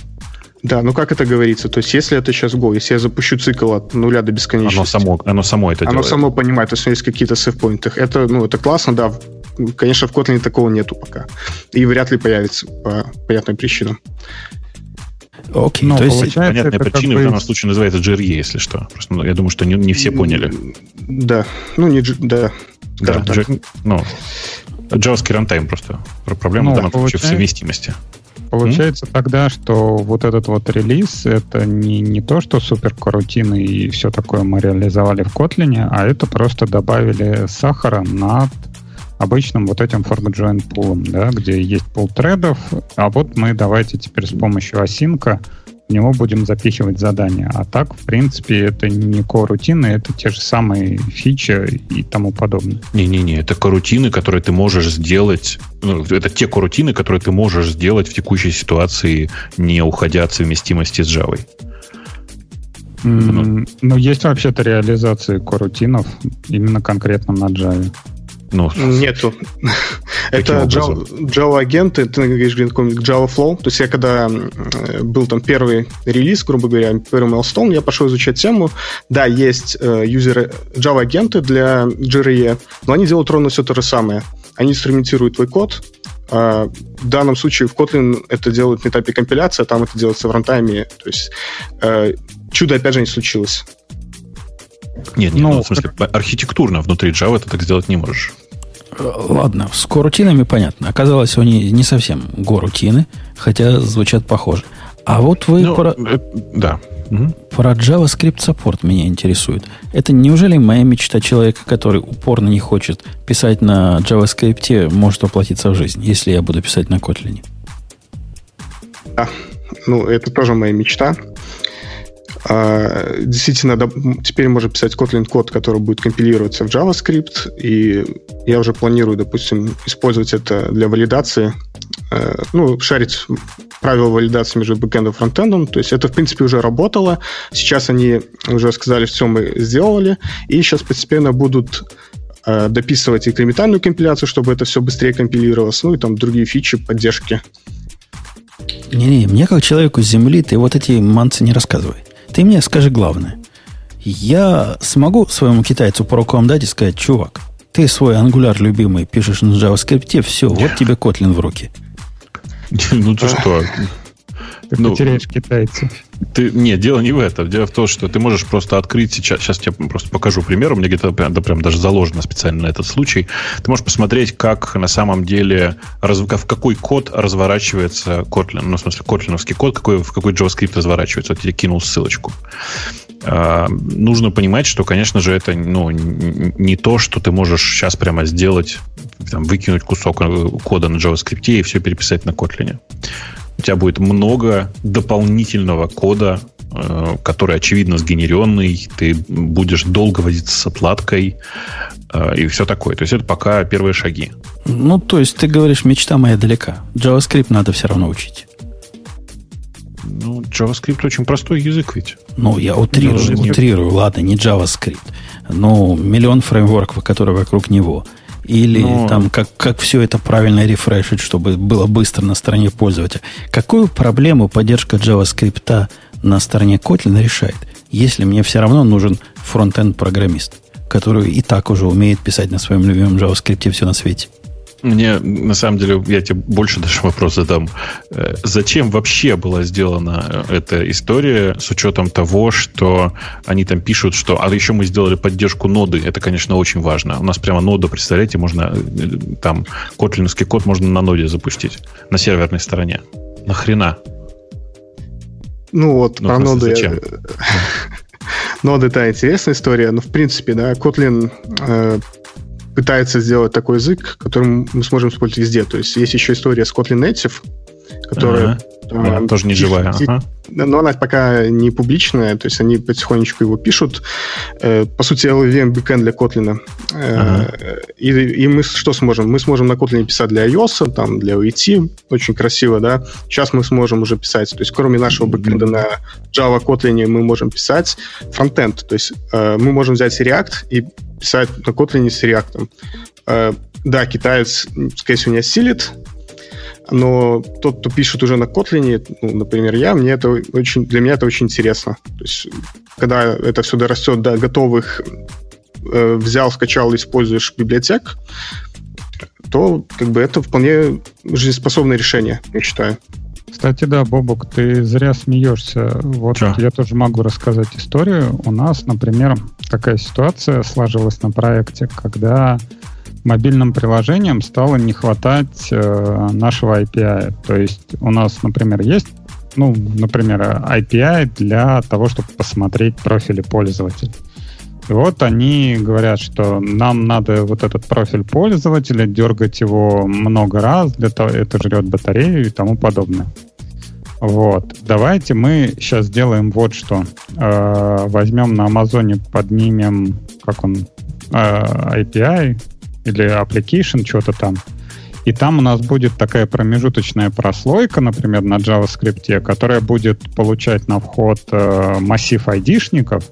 Да, ну как это говорится? То есть, если это сейчас Go, если я запущу цикл от нуля до бесконечности...
Оно само, оно само это
оно
делает.
само понимает, то есть, есть какие-то сейфпоинты. Это, ну, это классно, да. Конечно, в Kotlin такого нету пока. И вряд ли появится по понятным причинам.
Окей, Но, то есть понятная причина в данном случае называется GRE, если что. Просто ну, я думаю, что не, не все поняли.
Да, ну не да,
да, так. ну, JavaScript runtime просто. Проблема ну, в данном случае в совместимости.
Получается mm-hmm. тогда, что вот этот вот релиз, это не, не то, что супер карутины и все такое мы реализовали в Kotlin, а это просто добавили сахара над обычным вот этим fork join пулом, да, где есть пул тредов, а вот мы давайте теперь с помощью осинка в него будем запихивать задания. А так, в принципе, это не корутины, это те же самые фичи и тому подобное.
Не-не-не, это корутины, которые ты можешь сделать, ну, это те корутины, которые ты можешь сделать в текущей ситуации, не уходя от совместимости с Java.
Mm, ну, ну, есть вообще-то реализации корутинов именно конкретно на Java.
Ну, Нету. Это Java, агенты, ты говоришь, Java Flow. То есть я когда был там первый релиз, грубо говоря, первый milestone, я пошел изучать тему. Да, есть э, юзеры Java агенты для JRE, но они делают ровно все то же самое. Они инструментируют твой код, а в данном случае в Kotlin это делают на этапе компиляции, а там это делается в рантайме. То есть э, чудо опять же не случилось.
Нет, нет, ну, ну, в смысле, архитектурно внутри Java ты так сделать не можешь.
Ладно, с корутинами понятно. Оказалось, они не совсем горутины, хотя звучат похоже. А вот вы ну, про...
Это, да.
Про JavaScript Support меня интересует. Это неужели моя мечта человека, который упорно не хочет писать на JavaScript, может воплотиться в жизнь, если я буду писать на Kotlin?
Да, ну это тоже моя мечта. А, действительно, теперь можно писать Kotlin код, который будет компилироваться в JavaScript, и я уже планирую, допустим, использовать это для валидации, э, ну, шарить правила валидации между бэкэндом и фронтендом. То есть это, в принципе, уже работало. Сейчас они уже сказали, все мы сделали, и сейчас постепенно будут э, дописывать инкрементальную компиляцию, чтобы это все быстрее компилировалось, ну и там другие фичи поддержки.
Не-не, мне как человеку с земли ты вот эти манцы не рассказывай. Ты мне скажи главное. Я смогу своему китайцу по рукам дать и сказать, чувак, ты свой ангуляр любимый пишешь на JavaScript, все, вот тебе Kotlin в руки.
Ну ты что?
Ты ну, потеряешь китайцев.
Ты, нет, дело не в этом. Дело в том, что ты можешь просто открыть сейчас. Сейчас я просто покажу пример. У меня где-то да, прям даже заложено специально на этот случай. Ты можешь посмотреть, как на самом деле, раз, в какой код разворачивается Kotlin. Ну, в смысле, котлиновский код, какой, в какой JavaScript разворачивается. Вот я кинул ссылочку. А, нужно понимать, что, конечно же, это ну, не то, что ты можешь сейчас прямо сделать, там, выкинуть кусок э, кода на JavaScript и все переписать на Kotlin у тебя будет много дополнительного кода, э, который, очевидно, сгенеренный, ты будешь долго возиться с отладкой э, и все такое. То есть это пока первые шаги.
Ну, то есть ты говоришь, мечта моя далека. JavaScript надо все равно учить.
Ну, JavaScript очень простой язык ведь.
Ну, я утрирую, ну, утрирую. Ладно, не JavaScript. Но миллион фреймворков, которые вокруг него – или Но... там как, как все это правильно рефрешить, чтобы было быстро на стороне пользователя. Какую проблему поддержка JavaScript на стороне Kotlin решает, если мне все равно нужен фронтенд программист, который и так уже умеет писать на своем любимом JavaScript все на свете?
Мне, на самом деле, я тебе больше даже вопрос задам. Э, зачем вообще была сделана э, эта история с учетом того, что они там пишут, что... А еще мы сделали поддержку ноды. Это, конечно, очень важно. У нас прямо нода, представляете, можно э, там котлиновский код можно на ноде запустить. На серверной стороне. Нахрена?
Ну вот, ну, про ноды... Зачем? Ноды это интересная история, но в принципе, да, Kotlin пытается сделать такой язык, который мы сможем использовать везде. То есть есть еще история с Kotlin Native, которая...
Ага. Она тоже не живая. Ага.
Но она пока не публичная, то есть они потихонечку его пишут. Э, по сути, LLVM backend для Kotlin. Э, ага. И, и мы что сможем? Мы сможем на Kotlin писать для iOS, там, для OET, очень красиво, да. Сейчас мы сможем уже писать, то есть кроме нашего backend 'а на Java Kotlin мы можем писать frontend, то есть э, мы можем взять React и писать на Kotlin с React. Э, да, китаец, скорее всего, не осилит, но тот, кто пишет уже на Kotlin, ну, например, я, мне это очень, для меня это очень интересно. То есть, когда это все дорастет до готовых, э, взял, скачал, используешь библиотек, то как бы это вполне жизнеспособное решение, я считаю.
Кстати, да, Бобок, ты зря смеешься. Вот Че? я тоже могу рассказать историю. У нас, например, такая ситуация сложилась на проекте, когда мобильным приложениям стало не хватать э, нашего API. То есть у нас, например, есть, ну, например, API для того, чтобы посмотреть профили пользователей. И вот они говорят, что нам надо вот этот профиль пользователя, дергать его много раз, для того, это жрет батарею и тому подобное. Вот. Давайте мы сейчас сделаем вот что. Э, возьмем на Амазоне, поднимем, как он, э, API или application, что-то там. И там у нас будет такая промежуточная прослойка, например, на JavaScript, которая будет получать на вход э, массив айдишников,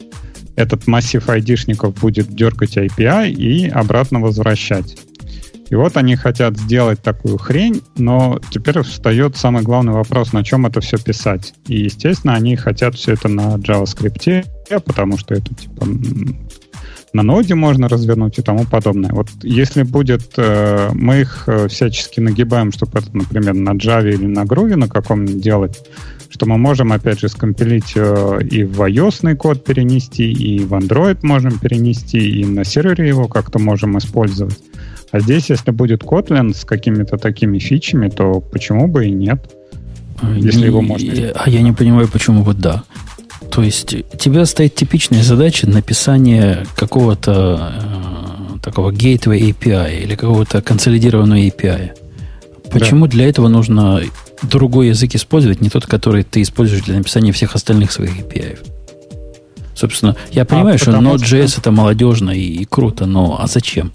этот массив айдишников будет дергать API и обратно возвращать. И вот они хотят сделать такую хрень, но теперь встает самый главный вопрос, на чем это все писать. И, естественно, они хотят все это на JavaScript, потому что это типа на ноде можно развернуть и тому подобное. Вот если будет, э, мы их э, всячески нагибаем, чтобы это, например, на Java или на Groovy на каком-нибудь делать, что мы можем, опять же, скомпилить э, и в iOS код перенести, и в Android можем перенести, и на сервере его как-то можем использовать. А здесь, если будет Kotlin с какими-то такими фичами, то почему бы и нет?
Если не, его можно... А я не понимаю, почему вот да. То есть тебе стоит типичная задача написания какого-то э, такого gateway API или какого-то консолидированного API. Почему да. для этого нужно другой язык использовать, не тот, который ты используешь для написания всех остальных своих API? Собственно, я понимаю, а что Node.js что... это молодежно и, и круто, но а зачем?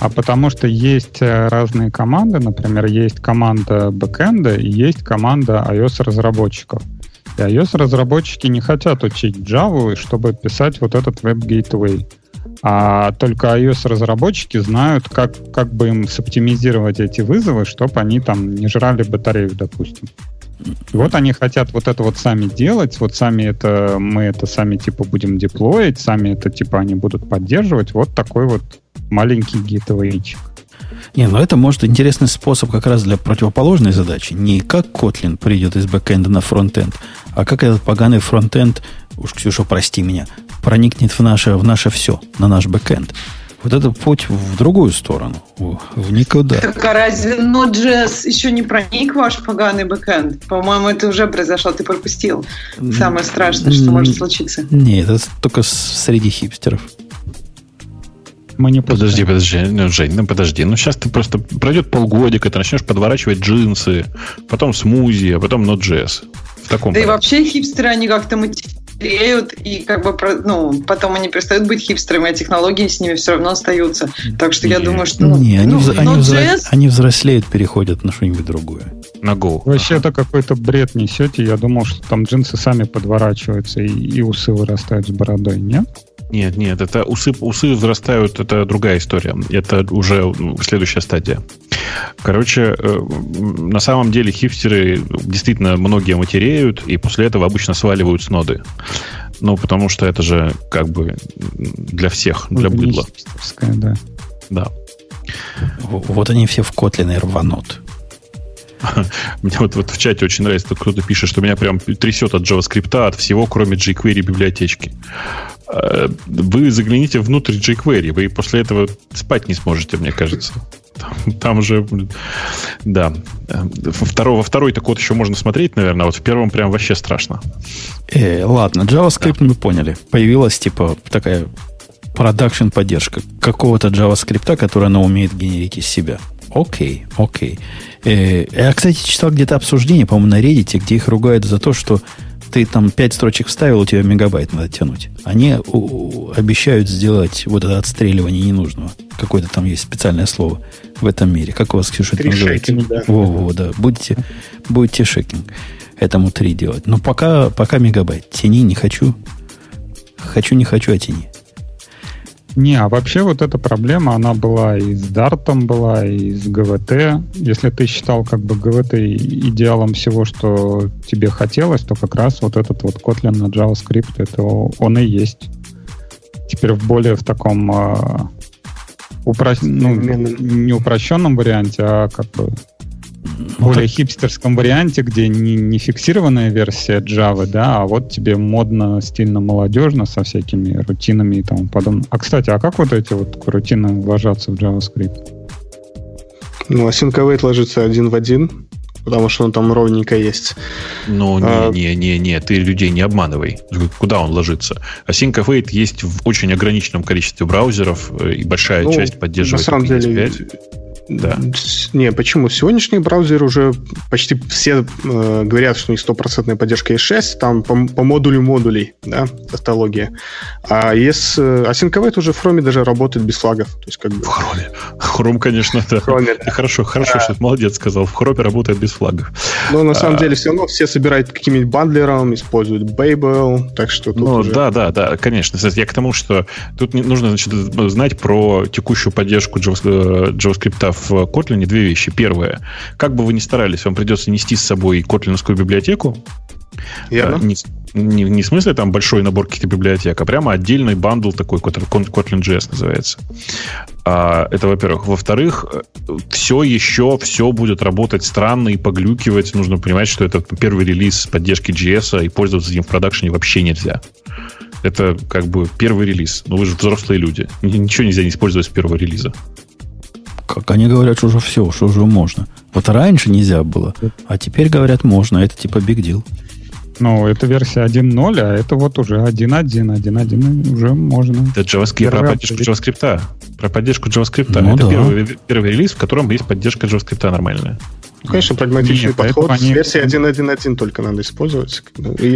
А потому что есть э, разные команды, например, есть команда бэкэнда и есть команда iOS-разработчиков. IOS-разработчики не хотят учить Java, чтобы писать вот этот веб-гейтвей. А только iOS-разработчики знают, как, как бы им соптимизировать эти вызовы, чтобы они там не жрали батарею, допустим. И вот они хотят вот это вот сами делать, вот сами это, мы это сами типа будем деплоить, сами это типа они будут поддерживать. Вот такой вот маленький гитовейчик.
Не, ну это может интересный способ как раз для противоположной задачи. Не как Kotlin придет из бэкэнда на фронтенд, а как этот поганый frontend, уж, Ксюша, прости меня, проникнет в наше, в наше все, на наш backend. Вот это путь в другую сторону, в никуда.
Так а разве Node.js еще не проник в ваш поганый backend? По-моему, это уже произошло, ты пропустил. Самое страшное, что может случиться.
Нет, это только среди хипстеров.
Мы не подожди, подожди, ну, Жень, ну подожди. Ну сейчас ты просто пройдет полгодика, ты начнешь подворачивать джинсы, потом смузи, а потом Node.js.
В таком да порядке. и вообще хипстеры, они как-то мотивируют, и как бы, ну, потом они перестают быть хипстерами, а технологии с ними все равно остаются. Так что не, я думаю, что... Ну,
не, они, ну, вз... они, взро... они взрослеют, переходят на что-нибудь другое.
На Go. Вообще это какой-то бред несете. Я думал, что там джинсы сами подворачиваются и, и усы вырастают с бородой, нет?
Нет, нет, это усы, усы взрастают, это другая история. Это уже следующая стадия. Короче, э, на самом деле хипстеры действительно многие матереют, и после этого обычно сваливают с ноды. Ну, потому что это же как бы для всех, для быдла.
Да.
да.
Вот они все в Kotlin рванут.
Мне вот, вот в чате очень нравится, кто-то пишет, что меня прям трясет от JavaScript, от всего, кроме jQuery библиотечки. Э, вы загляните внутрь jQuery, вы после этого спать не сможете, мне кажется. Там, там же, да. Во, второй, во второй-то код еще можно смотреть, наверное, а вот в первом прям вообще страшно.
Э, ладно, JavaScript да. мы поняли. Появилась типа такая продакшн поддержка какого-то JavaScript, который она умеет генерить из себя. Окей, окей. Э, я, кстати, читал где-то обсуждение, по-моему, на Reddit, где их ругают за то, что ты там 5 строчек вставил, у тебя мегабайт надо тянуть. Они обещают сделать вот это отстреливание ненужного. Какое-то там есть специальное слово в этом мире. Как у вас, Ксюша, это называется? Да. Во, во, да. Будете, будете шекинг этому 3 делать. Но пока, пока мегабайт. Тяни не хочу. Хочу, не хочу, а тяни.
Не, а вообще вот эта проблема, она была и с Дартом была, и с ГВТ. Если ты считал как бы ГВТ идеалом всего, что тебе хотелось, то как раз вот этот вот Kotlin на JavaScript, это он и есть. Теперь в более в таком э, упро... ну, не упрощенном варианте, а как бы более хипстерском варианте, где не, не фиксированная версия Java, да, а вот тебе модно, стильно, молодежно со всякими рутинами и тому подобное. А, кстати, а как вот эти вот рутины ложатся в JavaScript?
Ну, async await ложится один в один, потому что он там ровненько есть.
Ну, не-не-не, а... ты людей не обманывай. Куда он ложится? Async await есть в очень ограниченном количестве браузеров, э, и большая ну, часть поддерживает
на самом деле, да. Не, почему? Сегодняшние браузеры уже почти все э, говорят, что у них стопроцентная поддержка S6, там по, по модулю модулей, да, тавтология. А если э, Async уже в Chrome даже работает без флагов. То есть, как бы...
В Chrome. Chrome, конечно, да. Chrome, да. Хорошо, хорошо, а... что молодец сказал. В Chrome работает без флагов.
Но на самом а... деле все равно все собирают каким-нибудь бандлером, используют Babel, так что тут
Ну,
уже...
да, да, да, конечно. Я к тому, что тут нужно значит, знать про текущую поддержку э, JavaScript в Kotlin две вещи. Первое. Как бы вы ни старались, вам придется нести с собой котлиновскую библиотеку.
Верно.
Не, не, не в смысле там большой набор каких-то библиотек, а прямо отдельный бандл такой, который Kotlin.js называется. А, это, во-первых. Во-вторых, все еще, все будет работать странно и поглюкивать. Нужно понимать, что это первый релиз поддержки JS, и пользоваться им в продакшене вообще нельзя. Это как бы первый релиз. Но вы же взрослые люди. Ничего нельзя не использовать с первого релиза.
Как они говорят, что уже все, что уже можно. Вот раньше нельзя было, а теперь говорят можно. Это типа big deal.
Ну, это версия 1.0, а это вот уже 1.1, 1.1 уже можно.
Это JavaScript, про поддержку JavaScript. Про поддержку JavaScript. Ну, это да. первый, первый релиз, в котором есть поддержка JavaScript нормальная.
Ну, конечно, прагматичный Нет, подход. С версии 1.1.1 только надо использовать.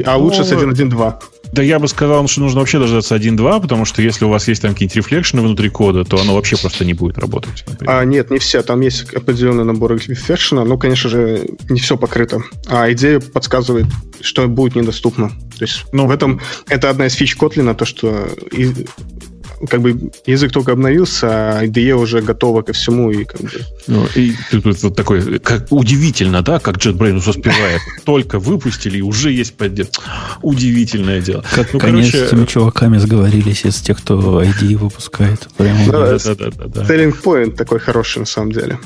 а лучше с 1.1.2.
Да я бы сказал, что нужно вообще дождаться 1.2, потому что если у вас есть там какие-нибудь рефлекшены внутри кода, то оно вообще просто не будет работать.
А, нет, не все. Там есть определенный набор рефлекшена, но, конечно же, не все покрыто. А идея подсказывает, что будет недоступно. То есть ну, в этом это одна из фич Kotlin, то, что как бы язык только обновился, а IDE уже готова ко всему и как бы...
Ну, и тут вот такой, как удивительно, да, как JetBrains успевает. Только выпустили, и уже есть поддержка. Удивительное дело.
Как ну, конец короче... с этими чуваками сговорились из тех, кто IDE выпускает.
Прямо. Да, да, да, да, да. Selling point такой хороший на самом деле.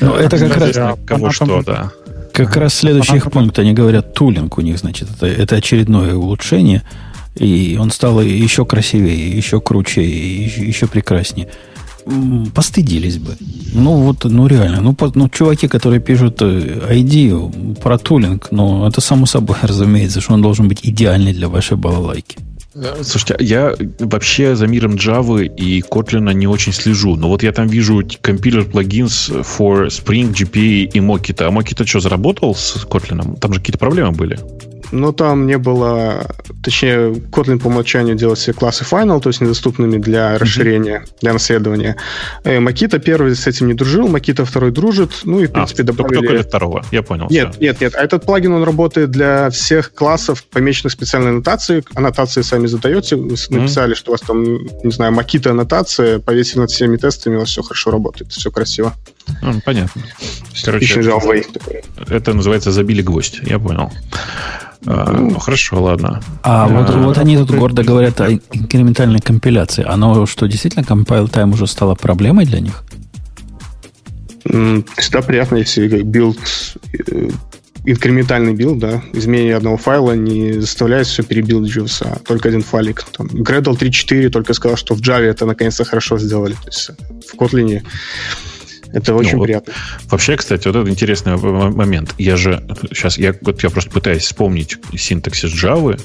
Ну, это как раз... Кого что, да. Как раз следующий их пункт, они говорят, тулинг у них, значит, это, это очередное улучшение – и он стал еще красивее, еще круче, еще, еще прекраснее. Постыдились бы. Ну, вот, ну, реально. Ну, по, ну, чуваки, которые пишут ID э, про тулинг, ну, это само собой разумеется, что он должен быть идеальный для вашей балалайки.
Э, слушайте, я вообще за миром Java и Kotlin не очень слежу. Но вот я там вижу компилер плагинс for Spring, GPA и Mockito. А Mockito что, заработал с Kotlin? Там же какие-то проблемы были
но там не было, точнее, Kotlin по умолчанию делал все классы Final, то есть недоступными для расширения, mm-hmm. для наследования. Макита э, первый с этим не дружил, Макита второй дружит, ну и, в а, принципе, а, добавили...
Только для второго, я понял.
Нет, все. нет, нет, а этот плагин, он работает для всех классов, помеченных специальной аннотацией, аннотации сами задаете, вы написали, mm-hmm. что у вас там, не знаю, Макита аннотация, повесили над всеми тестами, у вас все хорошо работает, все красиво.
Ну, понятно. Короче, это, это называется «забили гвоздь», я понял. А, ну, хорошо, ладно.
А, а вот, вот они тут гордо говорят о инкрементальной компиляции. Оно что, действительно compile time уже стало проблемой для них?
Всегда приятно, если билд э, инкрементальный билд, да, изменение одного файла не заставляет все перебилдживаться, а только один файлик. Там, Gradle 3.4 только сказал, что в Java это наконец-то хорошо сделали. То есть в Kotlin это очень ну, приятно.
Вот, вообще, кстати, вот это интересный момент. Я же сейчас, я, вот я просто пытаюсь вспомнить синтаксис Java.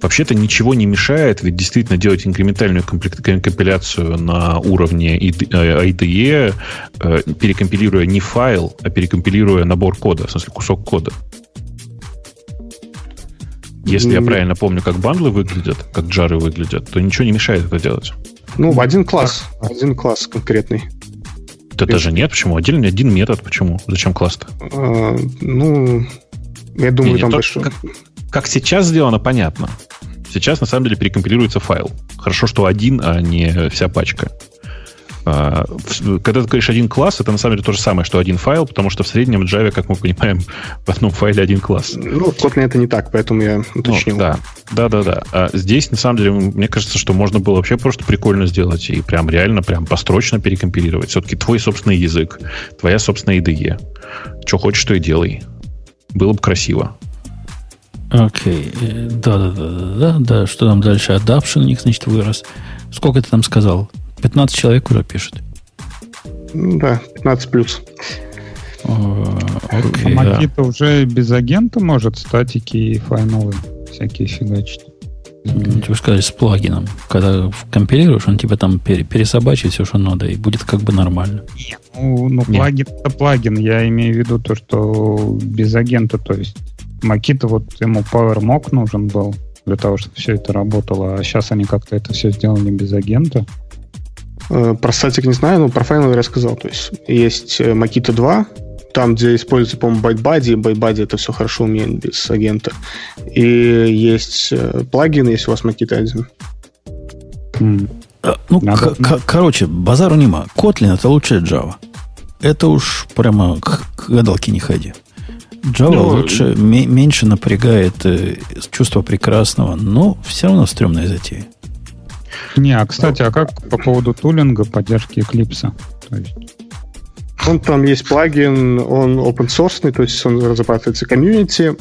Вообще-то ничего не мешает, ведь действительно делать инкрементальную компиляцию на уровне IDE, э, перекомпилируя не файл, а перекомпилируя набор кода, в смысле кусок кода. Если я правильно помню, как бандлы выглядят, как джары выглядят, то ничего не мешает это делать.
Ну, один класс. Один класс конкретный.
Да даже нет, почему? Отдельный один метод, почему? Зачем класс-то?
А, ну, я думаю, не, там
большой... Как, как сейчас сделано, понятно. Сейчас, на самом деле, перекомпилируется файл. Хорошо, что один, а не вся пачка. А, когда ты говоришь один класс, это на самом деле то же самое, что один файл, потому что в среднем в Java, как мы понимаем, в одном файле один класс.
Ну, в Kotlin это не так, поэтому я уточнил.
Ну, да, да, да, да. А здесь, на самом деле, мне кажется, что можно было вообще просто прикольно сделать и прям реально, прям построчно перекомпилировать. Все-таки твой собственный язык, твоя собственная IDE. Что хочешь, то и делай. Было бы красиво.
Окей. Okay. Да, да, да, да, да, да. Что там дальше? Adaption у них, значит, вырос. Сколько ты там сказал? 15 человек уже пишет.
Ну да, 15 плюс.
А Макита да. уже без агента может статики и файновые всякие фигачить.
Вы сказали, с плагином. Когда компилируешь, он тебе там пересобачит все, что надо, и будет как бы нормально.
Нет, ну, ну плагин это плагин. Я имею в виду то, что без агента, то есть Макита вот ему PowerMock нужен был для того, чтобы все это работало, а сейчас они как-то это все сделали без агента.
Э, про статик не знаю, но про Final я рассказал. То есть есть э, Makito 2, там, где используется, по-моему, ByteBuddy. ByteBuddy это все хорошо умеет без агента. И есть э, плагин, если у вас Makito 1.
Mm. Ну, короче, базару нема. Kotlin это лучшая Java. Это уж прямо к, к гадалке не ходи. Java ну, лучше, меньше напрягает э, чувство прекрасного, но все равно стрёмная затея.
Не, а кстати, а как по поводу тулинга поддержки Eclipse? То есть...
Он там есть плагин, он open source, то есть он разрабатывается комьюнити.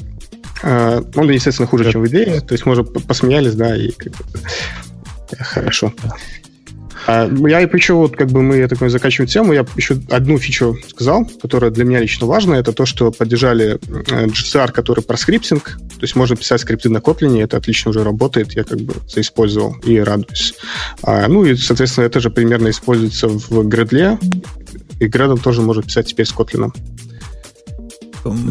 А, он, естественно, хуже, чем в идее. То есть, мы уже посмеялись, да, и хорошо. А, я еще вот как бы мы, такой заканчиваем тему, я еще одну фичу сказал, которая для меня лично важна, это то, что поддержали э, GCR, который про скриптинг, то есть можно писать скрипты на Kotlin, это отлично уже работает, я как бы заиспользовал и радуюсь. А, ну и, соответственно, это же примерно используется в Gradle, и Gradle тоже можно писать теперь с Kotlin.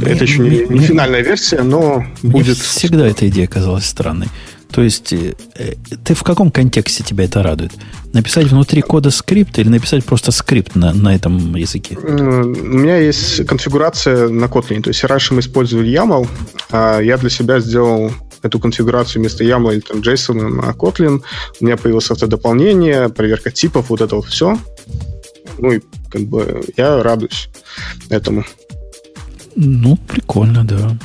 Это еще не, не финальная версия, но будет...
Всегда эта идея казалась странной. То есть, э, э, ты в каком контексте тебя это радует? Написать внутри кода скрипт или написать просто скрипт на, на этом языке? У
меня есть конфигурация на Kotlin. То есть, раньше мы использовали YAML, а я для себя сделал эту конфигурацию вместо YAML или там JSON на Kotlin. У меня появилось автодополнение, проверка типов, вот это вот все. Ну и как бы я радуюсь этому.
Ну, прикольно, да.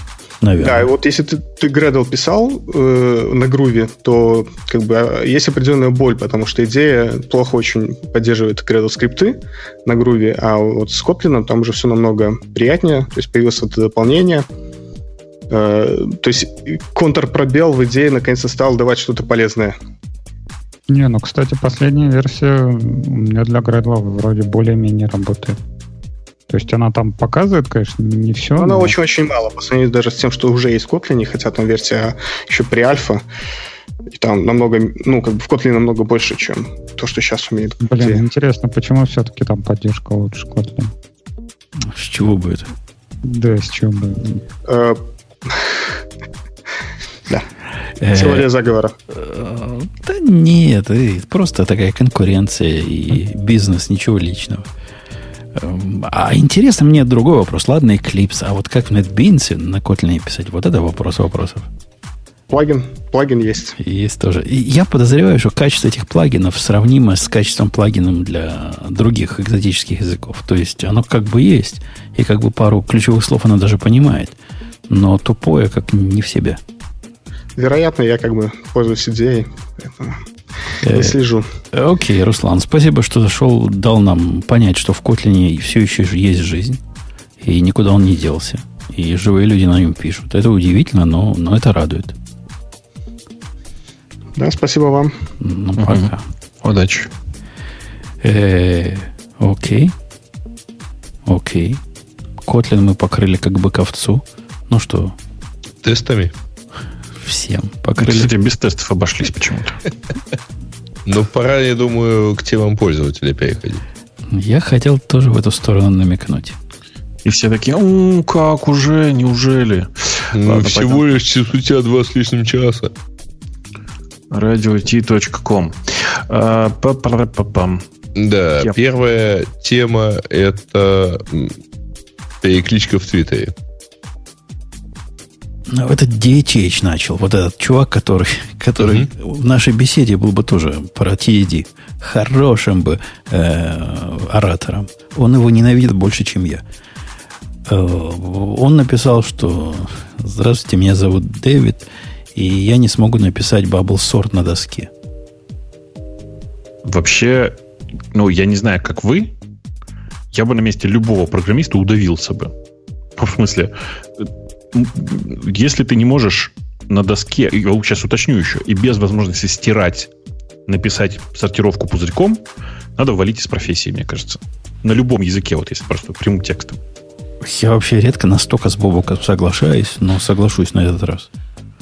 Наверное.
Да, и вот если ты, ты Gradle писал э, на груве, то как бы а, есть определенная боль, потому что идея плохо очень поддерживает Gradle скрипты на груве, а вот с Kotlin там уже все намного приятнее, то есть появилось это дополнение. Э, то есть контрпробел в идее наконец-то стал давать что-то полезное.
Не, ну, кстати, последняя версия у меня для Gradle вроде более-менее работает. То есть она там показывает, конечно, не все.
Она очень-очень мало, по сравнению даже с тем, что уже есть в Kotlin, хотя там версия еще при альфа. И там намного, ну, как бы в Kotlin намного больше, чем то, что сейчас умеет.
Блин, Где... интересно, почему все-таки там поддержка лучше Kotlin?
С чего бы это?
Да, с чего бы.
Э, да. Э, Теория заговора. Э,
да нет, просто такая конкуренция и бизнес, ничего личного. Эм, а интересно мне другой вопрос. Ладно, Eclipse, а вот как в NetBeans на Kotlin писать? Вот это вопрос вопросов.
Плагин, плагин есть.
Есть тоже. И я подозреваю, что качество этих плагинов сравнимо с качеством плагинов для других экзотических языков. То есть оно как бы есть, и как бы пару ключевых слов оно даже понимает, но тупое как не в себе.
Вероятно, я как бы пользуюсь идеей, поэтому не слежу.
Окей, Руслан, спасибо, что зашел, дал нам понять, что в Котлине все еще есть жизнь, и никуда он не делся. И живые люди на нем пишут. Это удивительно, но, но это радует.
Да, спасибо вам.
Ну, пока.
Угу. Удачи.
Э, окей. Окей. Котлин мы покрыли как бы ковцу. Ну что?
Тестами?
Всем покрыли.
Кстати, без тестов обошлись почему-то.
Ну, пора, я думаю, к темам пользователя переходить.
Я хотел тоже в эту сторону намекнуть.
И все такие, о, как уже, неужели?
Ну, Ладно, всего пойдем. лишь спустя два с лишним часа.
radio.t.com а,
Да, Я... первая тема – это перекличка в Твиттере.
Этот DHH начал, вот этот чувак, который, который mm-hmm. в нашей беседе был бы тоже про TED, хорошим бы э, оратором. Он его ненавидит больше, чем я. Э, он написал, что «Здравствуйте, меня зовут Дэвид, и я не смогу написать bubble sort на доске».
Вообще, ну, я не знаю, как вы, я бы на месте любого программиста удавился бы. В смысле, если ты не можешь на доске, я сейчас уточню еще, и без возможности стирать, написать сортировку пузырьком, надо валить из профессии, мне кажется. На любом языке, вот если просто прямым текстом.
Я вообще редко настолько с Бобоком соглашаюсь, но соглашусь на этот раз.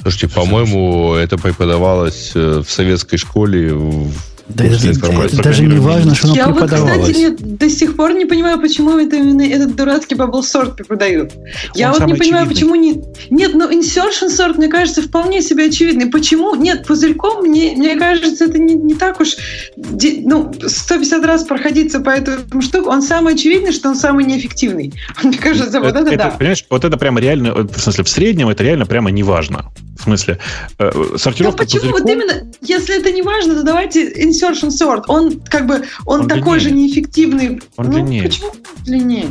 Слушайте, по-моему, это преподавалось э, в советской школе в
да это, это даже не важно, что оно
Я вот, кстати, до сих пор не понимаю, почему это именно этот дурацкий bubble sort преподают. Я Он вот не понимаю, почему не... Нет, ну insertion sort, мне кажется, вполне себе очевидный. Почему? Нет, пузырьком, мне, мне кажется, это не, не так уж... Ну, 150 раз проходиться по этому штуку, он самый очевидный, что он самый неэффективный. Мне кажется, вот это, это да.
Понимаешь, вот это прямо реально, в смысле, в среднем это реально прямо не важно. В смысле, э, сортировка
да почему? Пузырьком... Вот именно, если это не важно, то давайте insertion sort. Он как бы, он, он такой длиннее. же неэффективный.
Он ну, длиннее.
Почему длиннее?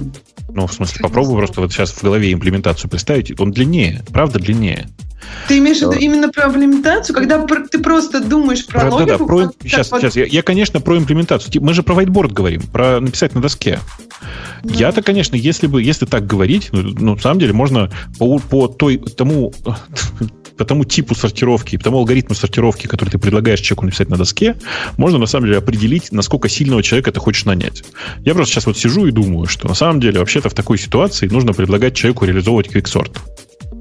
Ну, в смысле, попробуй просто вот сейчас в голове имплементацию представить. Он длиннее, правда длиннее.
Ты имеешь в виду именно про имплементацию, когда ты просто думаешь про, про логику? Да, да,
про, сейчас, вот... сейчас. Я, я, конечно, про имплементацию. Мы же про whiteboard говорим, про написать на доске. Да. Я-то, конечно, если бы, если так говорить, ну, ну, на самом деле, можно по, по той, тому по тому типу сортировки, по тому алгоритму сортировки, который ты предлагаешь человеку написать на доске, можно на самом деле определить, насколько сильного человека ты хочешь нанять. Я просто сейчас вот сижу и думаю, что на самом деле вообще-то в такой ситуации нужно предлагать человеку реализовывать квиксорт.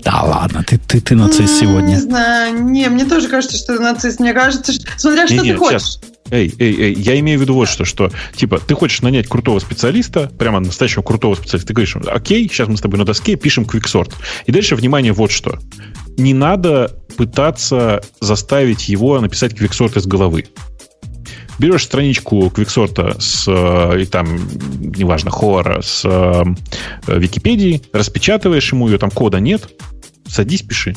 Да ладно, ты, ты, ты нацист сегодня.
Не знаю, не, мне тоже кажется, что ты нацист. Мне кажется, что... Смотря, что не, ты хочешь. Сейчас.
Эй, эй, эй, я имею в виду вот что, что, типа, ты хочешь нанять крутого специалиста, прямо настоящего крутого специалиста, ты говоришь, окей, сейчас мы с тобой на доске пишем квиксорт. И дальше, внимание, вот что. Не надо пытаться заставить его написать квиксорт из головы. Берешь страничку квиксорта с, э, и там, неважно, Хора, с э, Википедии, распечатываешь ему ее, там кода нет, садись, пиши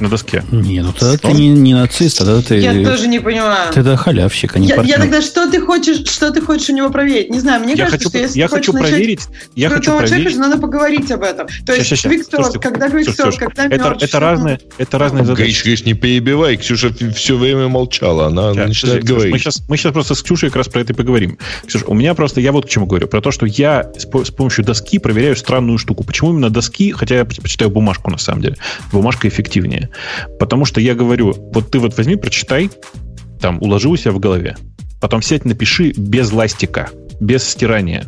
на доске.
Не, ну тогда ты не, не нацист, тогда ты...
Я тоже не понимаю.
Ты да халявщик, а не
я, я тогда что ты хочешь, что ты хочешь у него проверить? Не знаю, мне
я
кажется,
хочу,
что если
я
ты
хочу
хочешь
проверить, я хочу проверить.
человека, надо поговорить об этом. То есть Квиксорт, когда Квиксорт, когда
это, это разные, это разные задачи.
Гриш, Гриш, не перебивай, Ксюша все время молчала, она сейчас, начинает говорить.
Мы сейчас, мы сейчас просто с Ксюшей как раз про это и поговорим. Ксюша, у меня просто, я вот к чему говорю, про то, что я с, с помощью доски проверяю странную штуку. Почему именно доски, хотя я почитаю бумажку на самом деле. Бумажка эффективнее. Потому что я говорю, вот ты вот возьми, прочитай, там, уложи у себя в голове. Потом сядь, напиши без ластика, без стирания.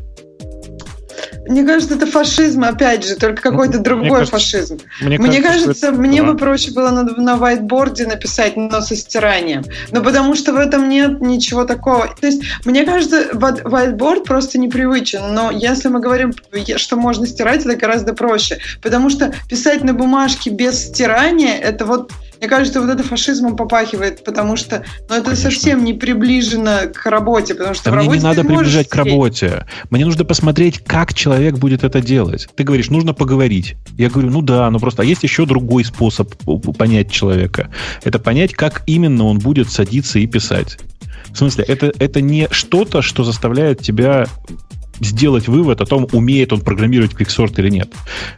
Мне кажется, это фашизм, опять же, только какой-то ну, другой кажется, фашизм. Мне, мне кажется, кажется мне да. бы проще было на, на whiteboard написать, но со стиранием. Но потому что в этом нет ничего такого. То есть, мне кажется, whiteboard просто непривычен. Но если мы говорим, что можно стирать, это гораздо проще. Потому что писать на бумажке без стирания, это вот мне кажется, вот это фашизмом попахивает, потому что ну, это Конечно. совсем не приближено к работе, потому что
да мне не надо приближать к работе. Мне нужно посмотреть, как человек будет это делать. Ты говоришь, нужно поговорить. Я говорю, ну да, но просто а есть еще другой способ понять человека. Это понять, как именно он будет садиться и писать. В смысле, это, это не что-то, что заставляет тебя сделать вывод о том, умеет он программировать квиксорт или нет.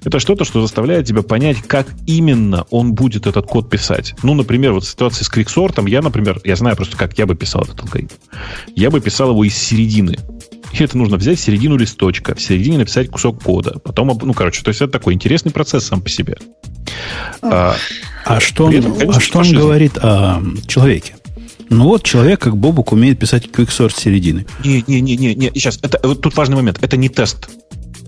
Это что-то, что заставляет тебя понять, как именно он будет этот код писать. Ну, например, вот в ситуации с квиксортом, я, например, я знаю просто, как я бы писал этот алгоритм. Я бы писал его из середины. И это нужно взять середину листочка, в середине написать кусок кода. Потом, ну, короче, то есть это такой интересный процесс сам по себе.
А, а что он, этом, конечно, а что он говорит о человеке? Ну вот человек, как Бобук, умеет писать quicksort середины.
Не-не-не, не, сейчас, это, вот тут важный момент. Это не тест.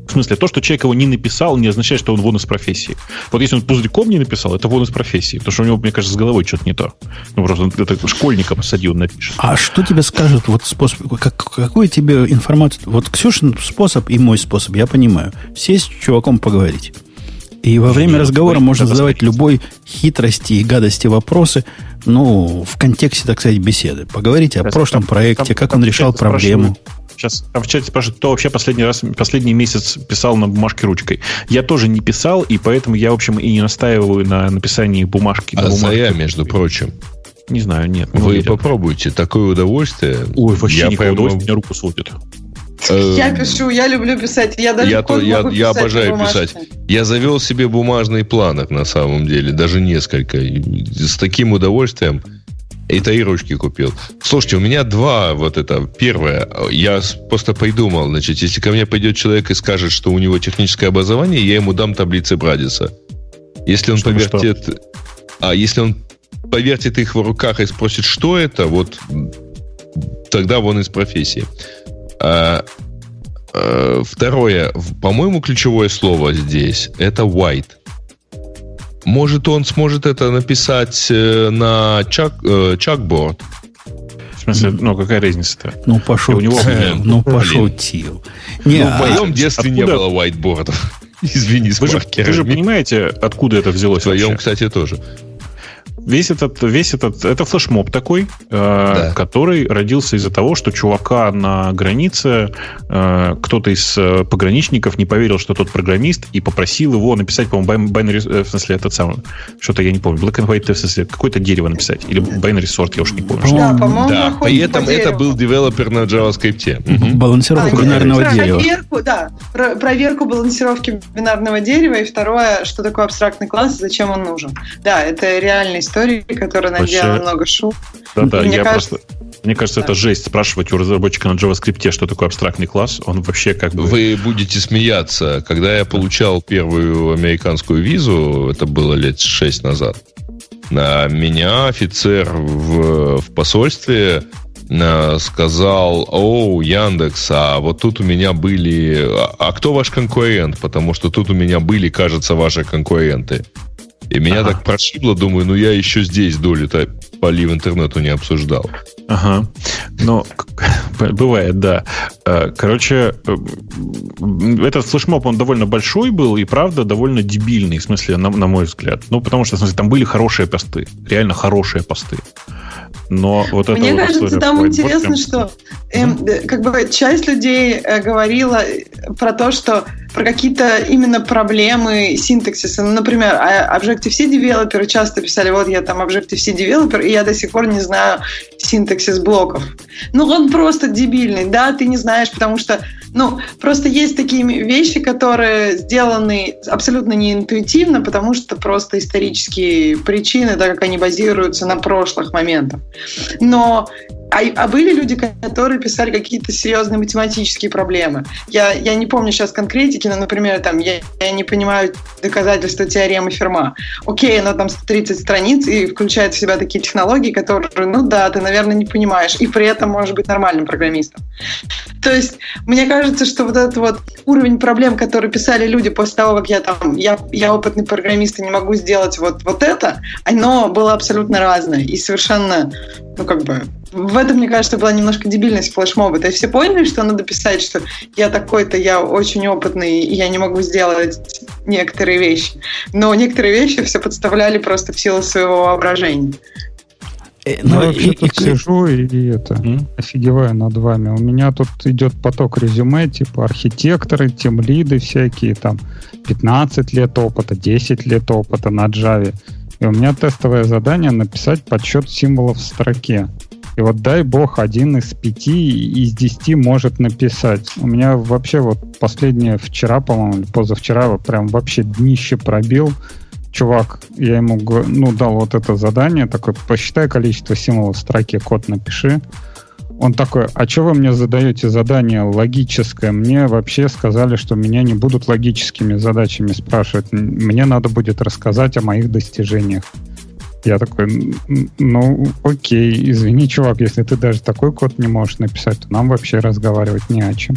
В смысле, то, что человек его не написал, не означает, что он вон из профессии. Вот если он пузырьком не написал, это вон из профессии. Потому что у него, мне кажется, с головой что-то не то. Ну, просто это школьника посадил, напишет.
А что тебе скажет вот способ, как, какой тебе информацию... Вот Ксюшин способ и мой способ, я понимаю. Сесть с чуваком поговорить. И во время Нет, разговора можно задавать любой хитрости и гадости вопросы, ну, в контексте, так сказать, беседы. Поговорите о прошлом там, проекте, там, как там он решал проблему.
Сейчас там в чате спрашивают, кто вообще последний раз, последний месяц писал на бумажке ручкой. Я тоже не писал, и поэтому я, в общем, и не настаиваю на написании бумажки.
А
на
бумажке. я, между прочим.
Не знаю, нет.
Вы попробуйте, такое удовольствие.
Ой, вообще я никакого прямо... удовольствия, меня руку сводит.
Я пишу, я люблю писать. Я даже
я, то, я, я обожаю писать. Я завел себе бумажный планер на самом деле, даже несколько. С таким удовольствием. И и ручки купил. Слушайте, у меня два вот это. Первое, я просто придумал, значит, если ко мне пойдет человек и скажет, что у него техническое образование, я ему дам таблицы Брадиса. Если он Чтобы повертит... Что? А если он повертит их в руках и спросит, что это, вот тогда вон из профессии. А, а, второе, по-моему, ключевое слово здесь это white. Может, он сможет это написать э, на чак, э, чакборд.
В смысле, ну какая разница-то?
Ну пошел, у него, ну пошел тил.
Не, ну, в моем детстве откуда... не было whiteboardов. Извини,
вы же, вы же понимаете, откуда это взялось? В
твоем, вообще? кстати, тоже
весь этот, весь этот, это флешмоб такой, э, да. который родился из-за того, что чувака на границе э, кто-то из э, пограничников не поверил, что тот программист, и попросил его написать, по-моему, binary, э, в смысле, этот самый, что-то я не помню, black and white, в смысле, какое-то дерево написать, или binary sort, я уж не помню.
Да, по-моему, да. При этом по это был девелопер на JavaScript.
Угу. Балансировка а, бинарного
нет,
дерева.
Проверку, да, проверку балансировки бинарного дерева, и второе, что такое абстрактный класс, зачем он нужен. Да, это реальная история истории, которая наделала Вообще... много шум.
Да-да, я кажется... просто... Мне кажется, да. это жесть спрашивать у разработчика на JavaScript, что такое абстрактный класс. Он вообще как бы...
Вы будете смеяться. Когда я получал первую американскую визу, это было лет шесть назад, на меня офицер в, в посольстве э, сказал, о, Яндекс, а вот тут у меня были... А, а кто ваш конкурент? Потому что тут у меня были, кажется, ваши конкуренты. И меня ага. так прошибло, думаю, ну я еще здесь долю-то полив интернету не обсуждал.
Ага. Ну, бывает, да. Э, короче, э, этот флешмоб, он довольно большой был и, правда, довольно дебильный, в смысле, на, на мой взгляд. Ну, потому что, в смысле, там были хорошие посты. Реально хорошие посты. Но вот
Мне это кажется, вот там интересно, что эм, как бы часть людей э, говорила про то, что про какие-то именно проблемы синтаксиса. Ну, например, а, Objective-C девелоперы часто писали, вот я там Objective-C девелопер, и я до сих пор не знаю синтаксис блоков. Ну, он просто дебильный, да, ты не знаешь, потому что, ну, просто есть такие вещи, которые сделаны абсолютно неинтуитивно, потому что просто исторические причины, так как они базируются на прошлых моментах. Но а, а были люди, которые писали какие-то серьезные математические проблемы. Я, я не помню сейчас конкретики, но, например, там, я, я не понимаю доказательства теоремы Ферма. Окей, она там 130 страниц и включает в себя такие технологии, которые, ну да, ты, наверное, не понимаешь, и при этом можешь быть нормальным программистом. То есть, мне кажется, что вот этот вот уровень проблем, которые писали люди после того, как я там, я, я опытный программист и не могу сделать вот, вот это, оно было абсолютно разное и совершенно, ну, как бы, в этом, мне кажется, была немножко дебильность флешмоба. То есть все поняли, что надо писать, что я такой-то, я очень опытный, и я не могу сделать некоторые вещи. Но некоторые вещи все подставляли просто в силу своего воображения.
Э, ну, я вообще тут и, сижу и, и это mm? офигеваю над вами. У меня тут идет поток резюме, типа архитекторы, тем лиды всякие, там 15 лет опыта, 10 лет опыта на Java. И у меня тестовое задание написать подсчет символов в строке. И вот дай бог, один из пяти из десяти может написать. У меня вообще вот последнее вчера, по-моему, или позавчера прям вообще днище пробил. Чувак, я ему ну, дал вот это задание, такой, посчитай количество символов в строке, код напиши. Он такой, а что вы мне задаете задание логическое? Мне вообще сказали, что меня не будут логическими задачами спрашивать. Мне надо будет рассказать о моих достижениях. Я такой, ну, окей, извини, чувак, если ты даже такой код не можешь написать, то нам вообще разговаривать не о чем.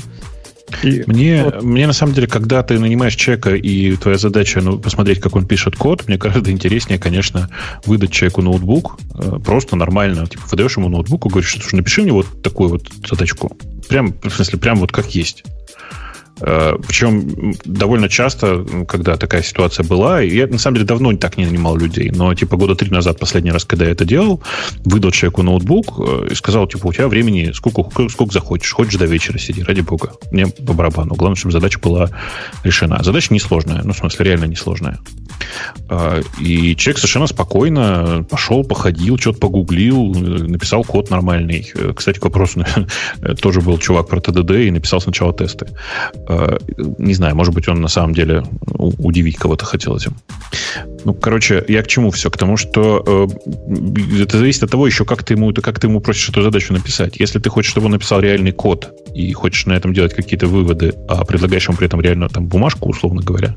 И мне, вот. мне на самом деле, когда ты нанимаешь человека, и твоя задача ну, посмотреть, как он пишет код, мне кажется, интереснее, конечно, выдать человеку ноутбук, э, просто нормально. Типа, выдаешь ему ноутбук и говоришь, что напиши мне вот такую вот задачку. Прям, в смысле, прям вот как есть. Э, Причем довольно часто, когда такая ситуация была, я на самом деле давно так не нанимал людей, но типа года три назад, последний раз, когда я это делал, выдал человеку ноутбук э, и сказал, типа, у тебя времени сколько, сколько захочешь, хочешь до вечера сиди, ради бога. Мне по барабану. Главное, чтобы задача была решена. Задача несложная, ну, в смысле, реально несложная. Э, и человек совершенно спокойно пошел, походил, что-то погуглил, написал код нормальный. Кстати, к вопросу, тоже был чувак про ТДД и написал сначала тесты. Э, не знаю, может быть, он на самом деле удивить кого-то хотел этим. Ну, короче, я к чему все? К тому, что э, это зависит от того еще, как ты ему, как ты ему просишь эту задачу написать. Если ты хочешь, чтобы он написал реальный код и хочешь на этом делать какие-то выводы, а предлагаешь ему при этом реально там бумажку, условно говоря,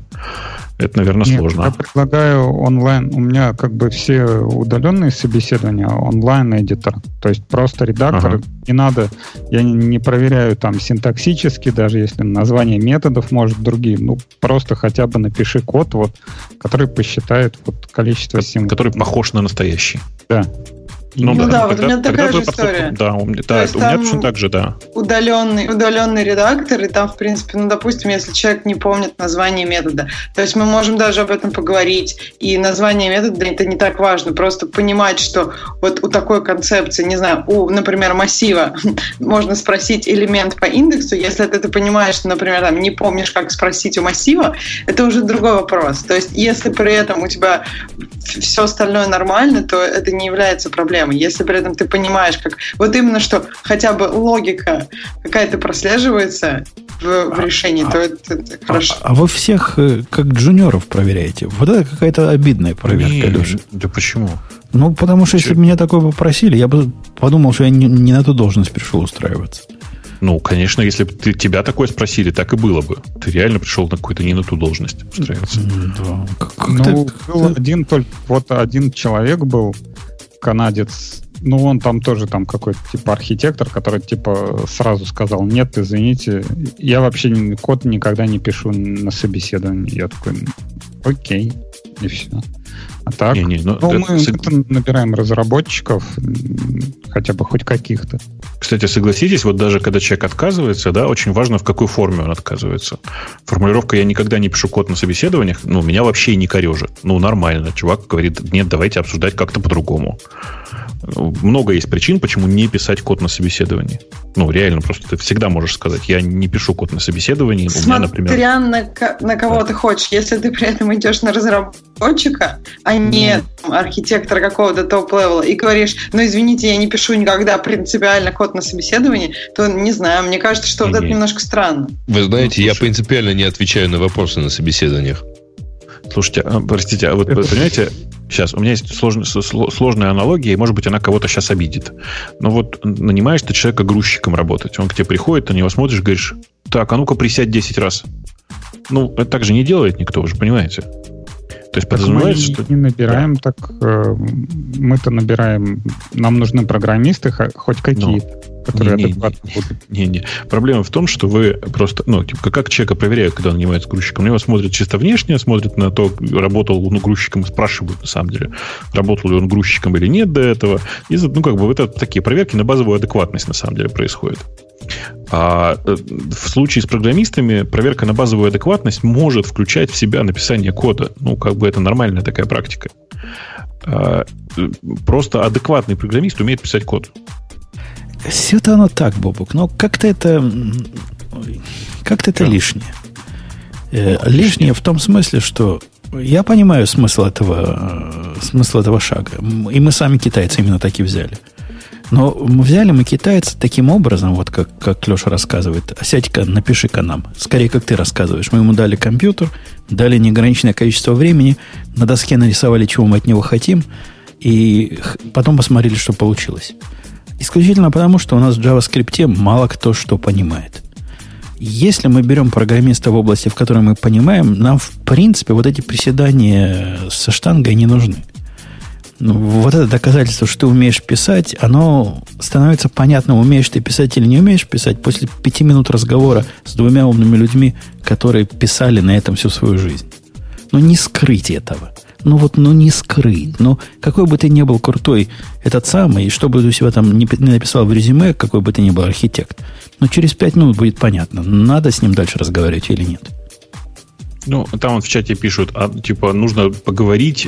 это, наверное, Нет, сложно.
Я предлагаю онлайн. У меня как бы все удаленные собеседования онлайн-эдитор. То есть просто редактор. Ага. Не надо, я не, не проверяю там синтаксически, даже если название методов может другие. Ну, просто хотя бы напиши код, вот, который посчитает вот количество символов.
Который похож на настоящий.
Да.
Ну, ну да, да вот у меня такая же история.
Да, у, меня, да, у меня точно так же, да.
Удаленный, удаленный редактор, и там, в принципе, ну, допустим, если человек не помнит название метода, то есть мы можем даже об этом поговорить, и название метода это не так важно, просто понимать, что вот у такой концепции, не знаю, у, например, массива можно спросить элемент по индексу, если ты, ты понимаешь, что, например, там, не помнишь, как спросить у массива, это уже другой вопрос. То есть если при этом у тебя все остальное нормально, то это не является проблемой проблемы. Если при этом ты понимаешь, как вот именно что хотя бы логика какая-то прослеживается в, в решении, а, то это, это
а,
хорошо.
А, а вы всех э, как джуниоров проверяете? Вот это какая-то обидная проверка, не, Леша.
Да почему?
Ну, потому что Че? если бы меня такое попросили, я бы подумал, что я не, не на ту должность пришел устраиваться.
Ну, конечно, если бы ты, тебя такое спросили, так и было бы. Ты реально пришел на какую-то не на ту должность устраиваться.
Да. Как, ну, был один только, вот один человек был, канадец, ну, он там тоже там какой-то типа архитектор, который типа сразу сказал, нет, извините, я вообще код никогда не пишу на собеседовании. Я такой, окей. и все. А так, не, не, ну, ну, мы, мы набираем разработчиков, хотя бы хоть каких-то.
Кстати, согласитесь, вот даже когда человек отказывается, да, очень важно, в какой форме он отказывается. Формулировка «я никогда не пишу код на собеседованиях», ну, меня вообще и не корежит. Ну, нормально. Чувак говорит, нет, давайте обсуждать как-то по-другому. Много есть причин, почему не писать код на собеседовании. Ну, реально, просто ты всегда можешь сказать, я не пишу код на собеседовании.
Смотря меня, например... на, на кого да. ты хочешь. Если ты при этом идешь на разработчика, а не архитектора какого-то top-level а, и говоришь, ну, извините, я не пишу никогда принципиально код на собеседовании, то, не знаю, мне кажется, что вот это немножко странно.
Вы знаете, ну, я принципиально не отвечаю на вопросы на собеседованиях.
Слушайте, а, простите, а вот понимаете, сейчас у меня есть сложная, сложная аналогия, и, может быть, она кого-то сейчас обидит. Но вот нанимаешь ты человека грузчиком работать, он к тебе приходит, на него смотришь, говоришь, так, а ну-ка присядь 10 раз. Ну, это так же не делает никто, вы же понимаете.
То есть подразумевается, что... не набираем, да. так э, мы-то набираем, нам нужны программисты хоть какие-то. Ну, которые не, адекватно
не, будут. Не-не. Проблема в том, что вы просто, ну, типа, как человека проверяют, когда он нанимается грузчиком? Него смотрят чисто внешне, смотрят на то, работал он грузчиком, спрашивают, на самом деле, работал ли он грузчиком или нет до этого. И, ну, как бы, это такие проверки на базовую адекватность, на самом деле, происходит. А э, в случае с программистами проверка на базовую адекватность может включать в себя написание кода. Ну, как бы это нормальная такая практика. А, э, просто адекватный программист умеет писать код.
Все это оно так, Бобук, но как-то это как-то это лишнее. Э, лишнее в том смысле, что я понимаю смысл этого, смысл этого шага. И мы сами китайцы именно так и взяли. Но мы взяли мы китайца таким образом, вот как, как Леша рассказывает. Сядь-ка, напиши-ка нам. Скорее, как ты рассказываешь. Мы ему дали компьютер, дали неограниченное количество времени, на доске нарисовали, чего мы от него хотим, и потом посмотрели, что получилось. Исключительно потому, что у нас в JavaScript мало кто что понимает. Если мы берем программиста в области, в которой мы понимаем, нам, в принципе, вот эти приседания со штангой не нужны. Ну, вот это доказательство, что ты умеешь писать, оно становится понятно, умеешь ты писать или не умеешь писать, после пяти минут разговора с двумя умными людьми, которые писали на этом всю свою жизнь. Но не скрыть этого ну вот, ну не скрыть. Ну, какой бы ты ни был крутой этот самый, и что бы ты у себя там не, не написал в резюме, какой бы ты ни был архитект, но через пять минут будет понятно, надо с ним дальше разговаривать или нет.
Ну, там в чате пишут, а, типа, нужно поговорить,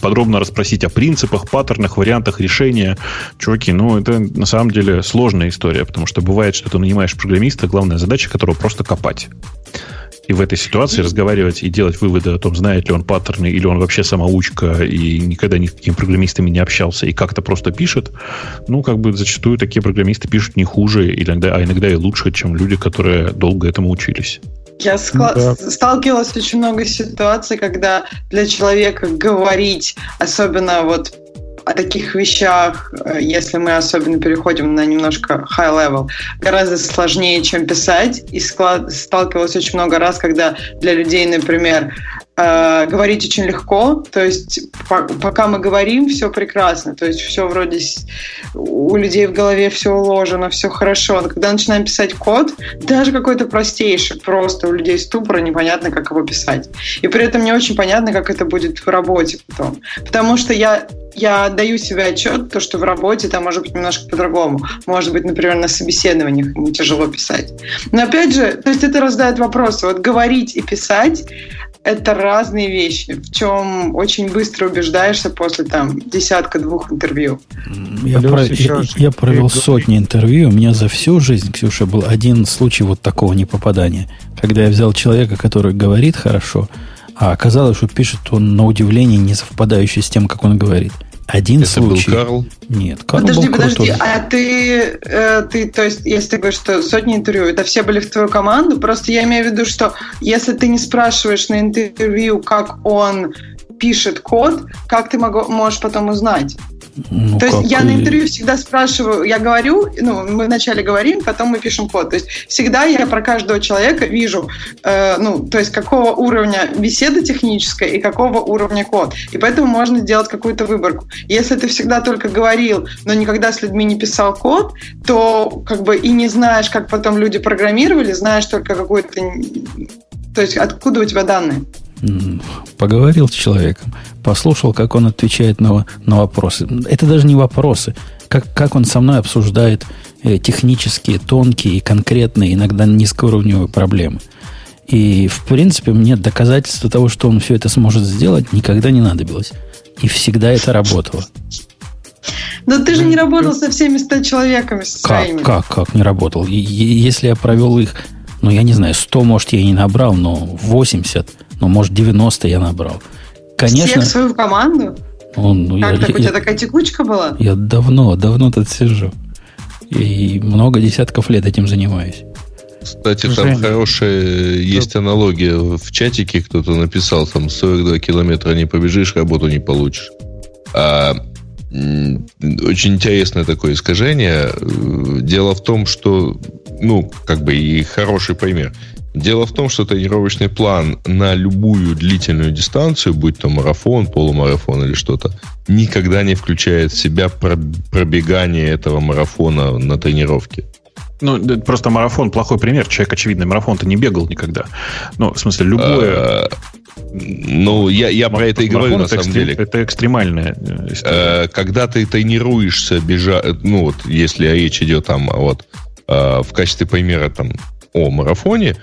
подробно расспросить о принципах, паттернах, вариантах решения. Чуваки, ну, это на самом деле сложная история, потому что бывает, что ты нанимаешь программиста, главная задача которого просто копать. И в этой ситуации разговаривать и делать выводы о том, знает ли он паттерны, или он вообще самоучка и никогда ни с какими программистами не общался и как-то просто пишет, ну, как бы зачастую такие программисты пишут не хуже, иногда, а иногда и лучше, чем люди, которые долго этому учились.
Я скла- да. сталкивалась очень много ситуаций, когда для человека говорить, особенно вот о таких вещах, э, если мы особенно переходим на немножко high level, гораздо сложнее, чем писать. И сталкивалась очень много раз, когда для людей, например, э, говорить очень легко, то есть по, пока мы говорим, все прекрасно, то есть все вроде у людей в голове все уложено, все хорошо. Но когда начинаем писать код, даже какой-то простейший, просто у людей ступора, непонятно, как его писать. И при этом не очень понятно, как это будет в работе потом. Потому что я я даю себе отчет, то, что в работе там может быть немножко по-другому. Может быть, например, на собеседованиях ему тяжело писать. Но опять же, то есть это раздает вопросы. Вот говорить и писать это разные вещи, в чем очень быстро убеждаешься после там десятка-двух интервью.
Я, про, я, я провел сотни интервью, у меня за всю жизнь, Ксюша, был один случай вот такого непопадания, когда я взял человека, который говорит хорошо, а оказалось, что пишет он на удивление не совпадающий с тем, как он говорит – один Это случай.
был Карл?
Нет,
Карл подожди, был подожди, крутой. а ты, э, ты, то есть, если ты говоришь, что сотни интервью, это все были в твою команду, просто я имею в виду, что если ты не спрашиваешь на интервью, как он пишет код, как ты могу, можешь потом узнать? Ну, То есть я на интервью всегда спрашиваю, я говорю, ну, мы вначале говорим, потом мы пишем код. То есть всегда я про каждого человека вижу, э, ну, то есть какого уровня беседа техническая и какого уровня код. И поэтому можно сделать какую-то выборку. Если ты всегда только говорил, но никогда с людьми не писал код, то как бы и не знаешь, как потом люди программировали, знаешь только какую-то... То есть откуда у тебя данные?
Поговорил с человеком, послушал, как он отвечает на, на вопросы. Это даже не вопросы. Как, как он со мной обсуждает э, технические, тонкие и конкретные, иногда низкоуровневые проблемы. И, в принципе, мне доказательства того, что он все это сможет сделать, никогда не надобилось. И всегда это работало.
Но ты же не работал со всеми 100 человеками со
своими. Как, как, как не работал? И, если я провел их, ну, я не знаю, 100, может, я и не набрал, но 80, ну, может, 90 я набрал.
Конечно. Всех свою команду? Он, ну, как я, так, я, у тебя такая текучка была?
Я давно, давно тут сижу. И много десятков лет этим занимаюсь.
Кстати, там Женя. хорошая есть аналогия. В чатике кто-то написал, там 42 километра не побежишь, работу не получишь. А очень интересное такое искажение. Дело в том, что, ну, как бы и хороший пример. Дело в том, что тренировочный план на любую длительную дистанцию, будь то марафон, полумарафон или что-то, никогда не включает в себя пробегание этого марафона на тренировке.
Ну, просто марафон плохой пример. Человек, очевидно, марафон-то не бегал никогда. Ну, в смысле, любое... А,
ну, я, я про это и говорю, на самом деле.
Это экстремальная
э, история. Когда ты тренируешься бежать, ну, вот, если речь идет там, вот, в качестве примера там о марафоне,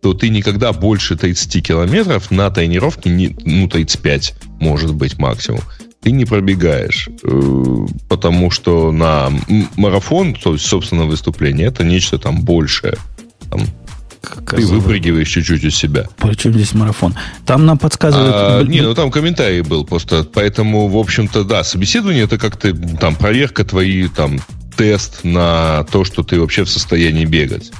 то ты никогда больше 30 километров на тренировке, не, ну, 35, может быть, максимум, ты не пробегаешь. Э, потому что на марафон, то есть, собственно, выступление, это нечто там большее. Там, ты выпрыгиваешь чуть-чуть из себя.
Причем здесь марафон? Там нам подсказывают... А,
не, ну там комментарий был просто. Поэтому, в общем-то, да, собеседование это как-то там проверка твои, там, тест на то, что ты вообще в состоянии бегать.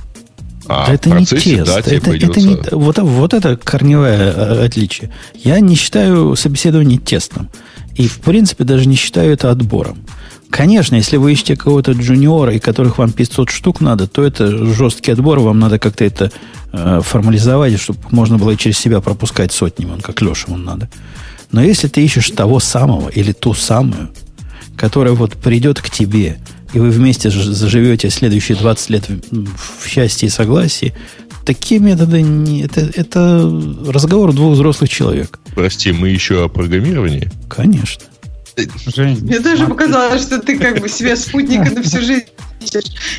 А да это не тест. Да, это, это не, вот, вот это корневое э, отличие. Я не считаю собеседование тестом. И, в принципе, даже не считаю это отбором. Конечно, если вы ищете кого-то джуниора, и которых вам 500 штук надо, то это жесткий отбор, вам надо как-то это э, формализовать, чтобы можно было через себя пропускать сотни, вон, как Леша вам надо. Но если ты ищешь того самого или ту самую, которая вот придет к тебе, и вы вместе заживете следующие 20 лет в счастье и согласии, такие методы не, это, это разговор двух взрослых человек.
Прости, мы еще о программировании?
Конечно.
Жень, Мне тоже показалось, что ты как бы себе спутника на всю жизнь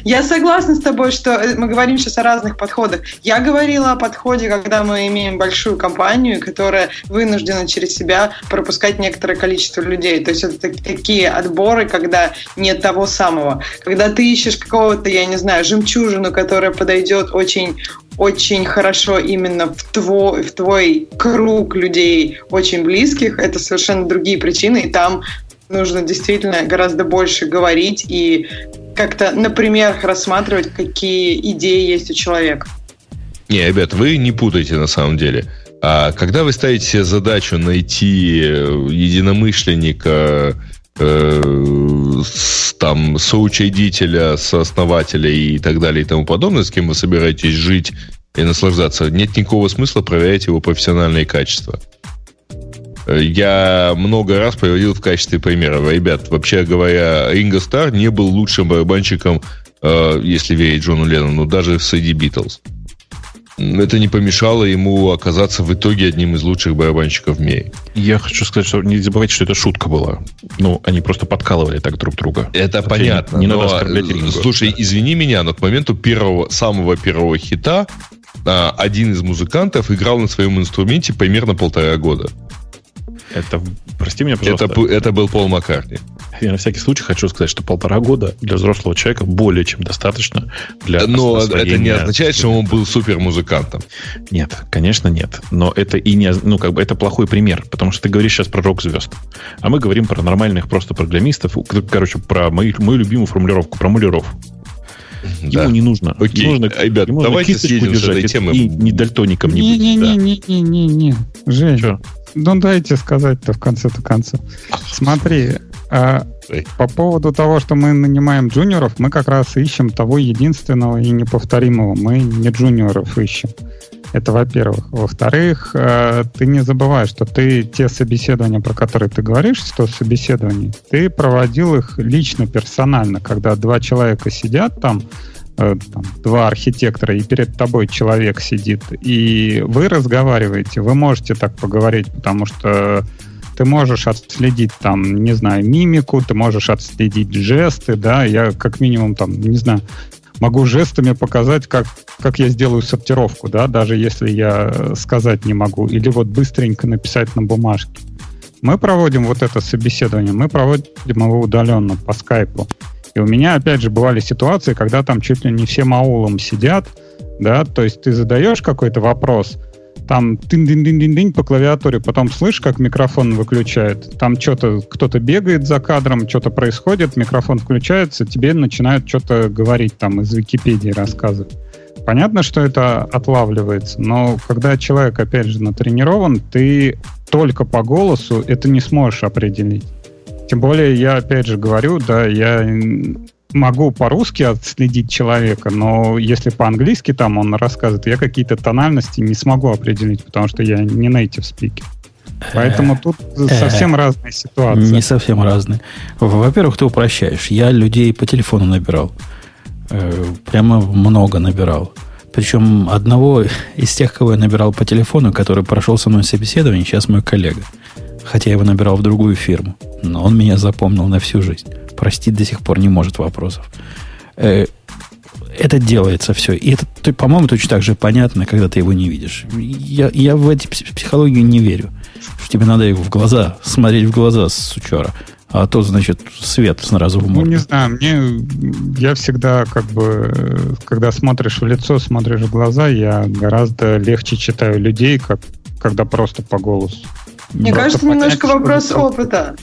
я согласна с тобой, что э, мы говорим сейчас о разных подходах. Я говорила о подходе, когда мы имеем большую компанию, которая вынуждена через себя пропускать некоторое количество людей. То есть это такие отборы, когда нет того самого. Когда ты ищешь какого-то, я не знаю, жемчужину, которая подойдет очень очень хорошо именно в твой, в твой круг людей очень близких, это совершенно другие причины, и там нужно действительно гораздо больше говорить и как-то на примерах рассматривать, какие идеи есть у человека.
Не, ребят, вы не путайте на самом деле. А когда вы ставите себе задачу найти э, единомышленника, э, с, там, соучредителя, сооснователя и так далее и тому подобное, с кем вы собираетесь жить и наслаждаться, нет никакого смысла проверять его профессиональные качества. Я много раз приводил в качестве примера. Ребят, вообще говоря, Ринго Стар не был лучшим барабанщиком, э, если верить Джону Леннону, даже среди Битлз. Это не помешало ему оказаться в итоге одним из лучших барабанщиков в мире.
Я хочу сказать, что не забывайте, что это шутка была. Ну, они просто подкалывали так друг друга.
Это Вообще понятно. Не, не но, надо Ринго. Слушай, извини меня, но к моменту первого, самого первого хита а, один из музыкантов играл на своем инструменте примерно полтора года.
Это, прости меня, пожалуйста.
Это, это был Пол Маккартни.
Я на всякий случай хочу сказать, что полтора года для взрослого человека более чем достаточно для
Но это не означает, что он был супер музыкантом.
Нет, конечно, нет. Но это и не, ну, как бы это плохой пример, потому что ты говоришь сейчас про рок-звезд. А мы говорим про нормальных просто программистов, короче, про мою, мою любимую формулировку, про маляров. Да. Ему не нужно.
Окей,
нужно,
ребят, ему давайте съедем с этой темы.
И не дальтоником не,
не быть. Не-не-не-не-не-не. Жень, Что? Ну дайте сказать-то в конце-то концов. Смотри, а, по поводу того, что мы нанимаем джуниоров, мы как раз ищем того единственного и неповторимого. Мы не джуниоров ищем. Это во-первых. Во-вторых, э, ты не забывай, что ты те собеседования, про которые ты говоришь, 100 собеседований, ты проводил их лично, персонально, когда два человека сидят там, э, там, два архитектора, и перед тобой человек сидит, и вы разговариваете, вы можете так поговорить, потому что ты можешь отследить там, не знаю, мимику, ты можешь отследить жесты, да, я как минимум там, не знаю, могу жестами показать, как, как я сделаю сортировку, да, даже если я сказать не могу, или вот быстренько написать на бумажке. Мы проводим вот это собеседование, мы проводим его удаленно по скайпу. И у меня, опять же, бывали ситуации, когда там чуть ли не всем аулом сидят, да, то есть ты задаешь какой-то вопрос, там тын-дын-дын-дын по клавиатуре, потом слышишь, как микрофон выключает, там что-то, кто-то бегает за кадром, что-то происходит, микрофон включается, тебе начинают что-то говорить там из Википедии рассказывать. Понятно, что это отлавливается, но когда человек, опять же, натренирован, ты только по голосу это не сможешь определить. Тем более, я опять же говорю, да, я могу по-русски отследить человека, но если по-английски там он рассказывает, я какие-то тональности не смогу определить, потому что я не native speaker. Поэтому тут совсем разные ситуации.
Не совсем разные. Во-первых, ты упрощаешь. Я людей по телефону набирал. Э, прямо много набирал. Причем одного из тех, кого я набирал по телефону, который прошел со мной собеседование, сейчас мой коллега. Хотя я его набирал в другую фирму. Но он меня запомнил на всю жизнь. Простить до сих пор не может вопросов. Э, это делается все. И это, по-моему, точно так же понятно, когда ты его не видишь. Я, я в эти психологию не верю. Что тебе надо его в глаза, смотреть в глаза с учера. А то, значит, свет сразу в морду.
Ну, не знаю, мне я всегда как бы, когда смотришь в лицо, смотришь в глаза, я гораздо легче читаю людей, как когда просто по голосу.
Мне кажется, немножко вопрос опыта.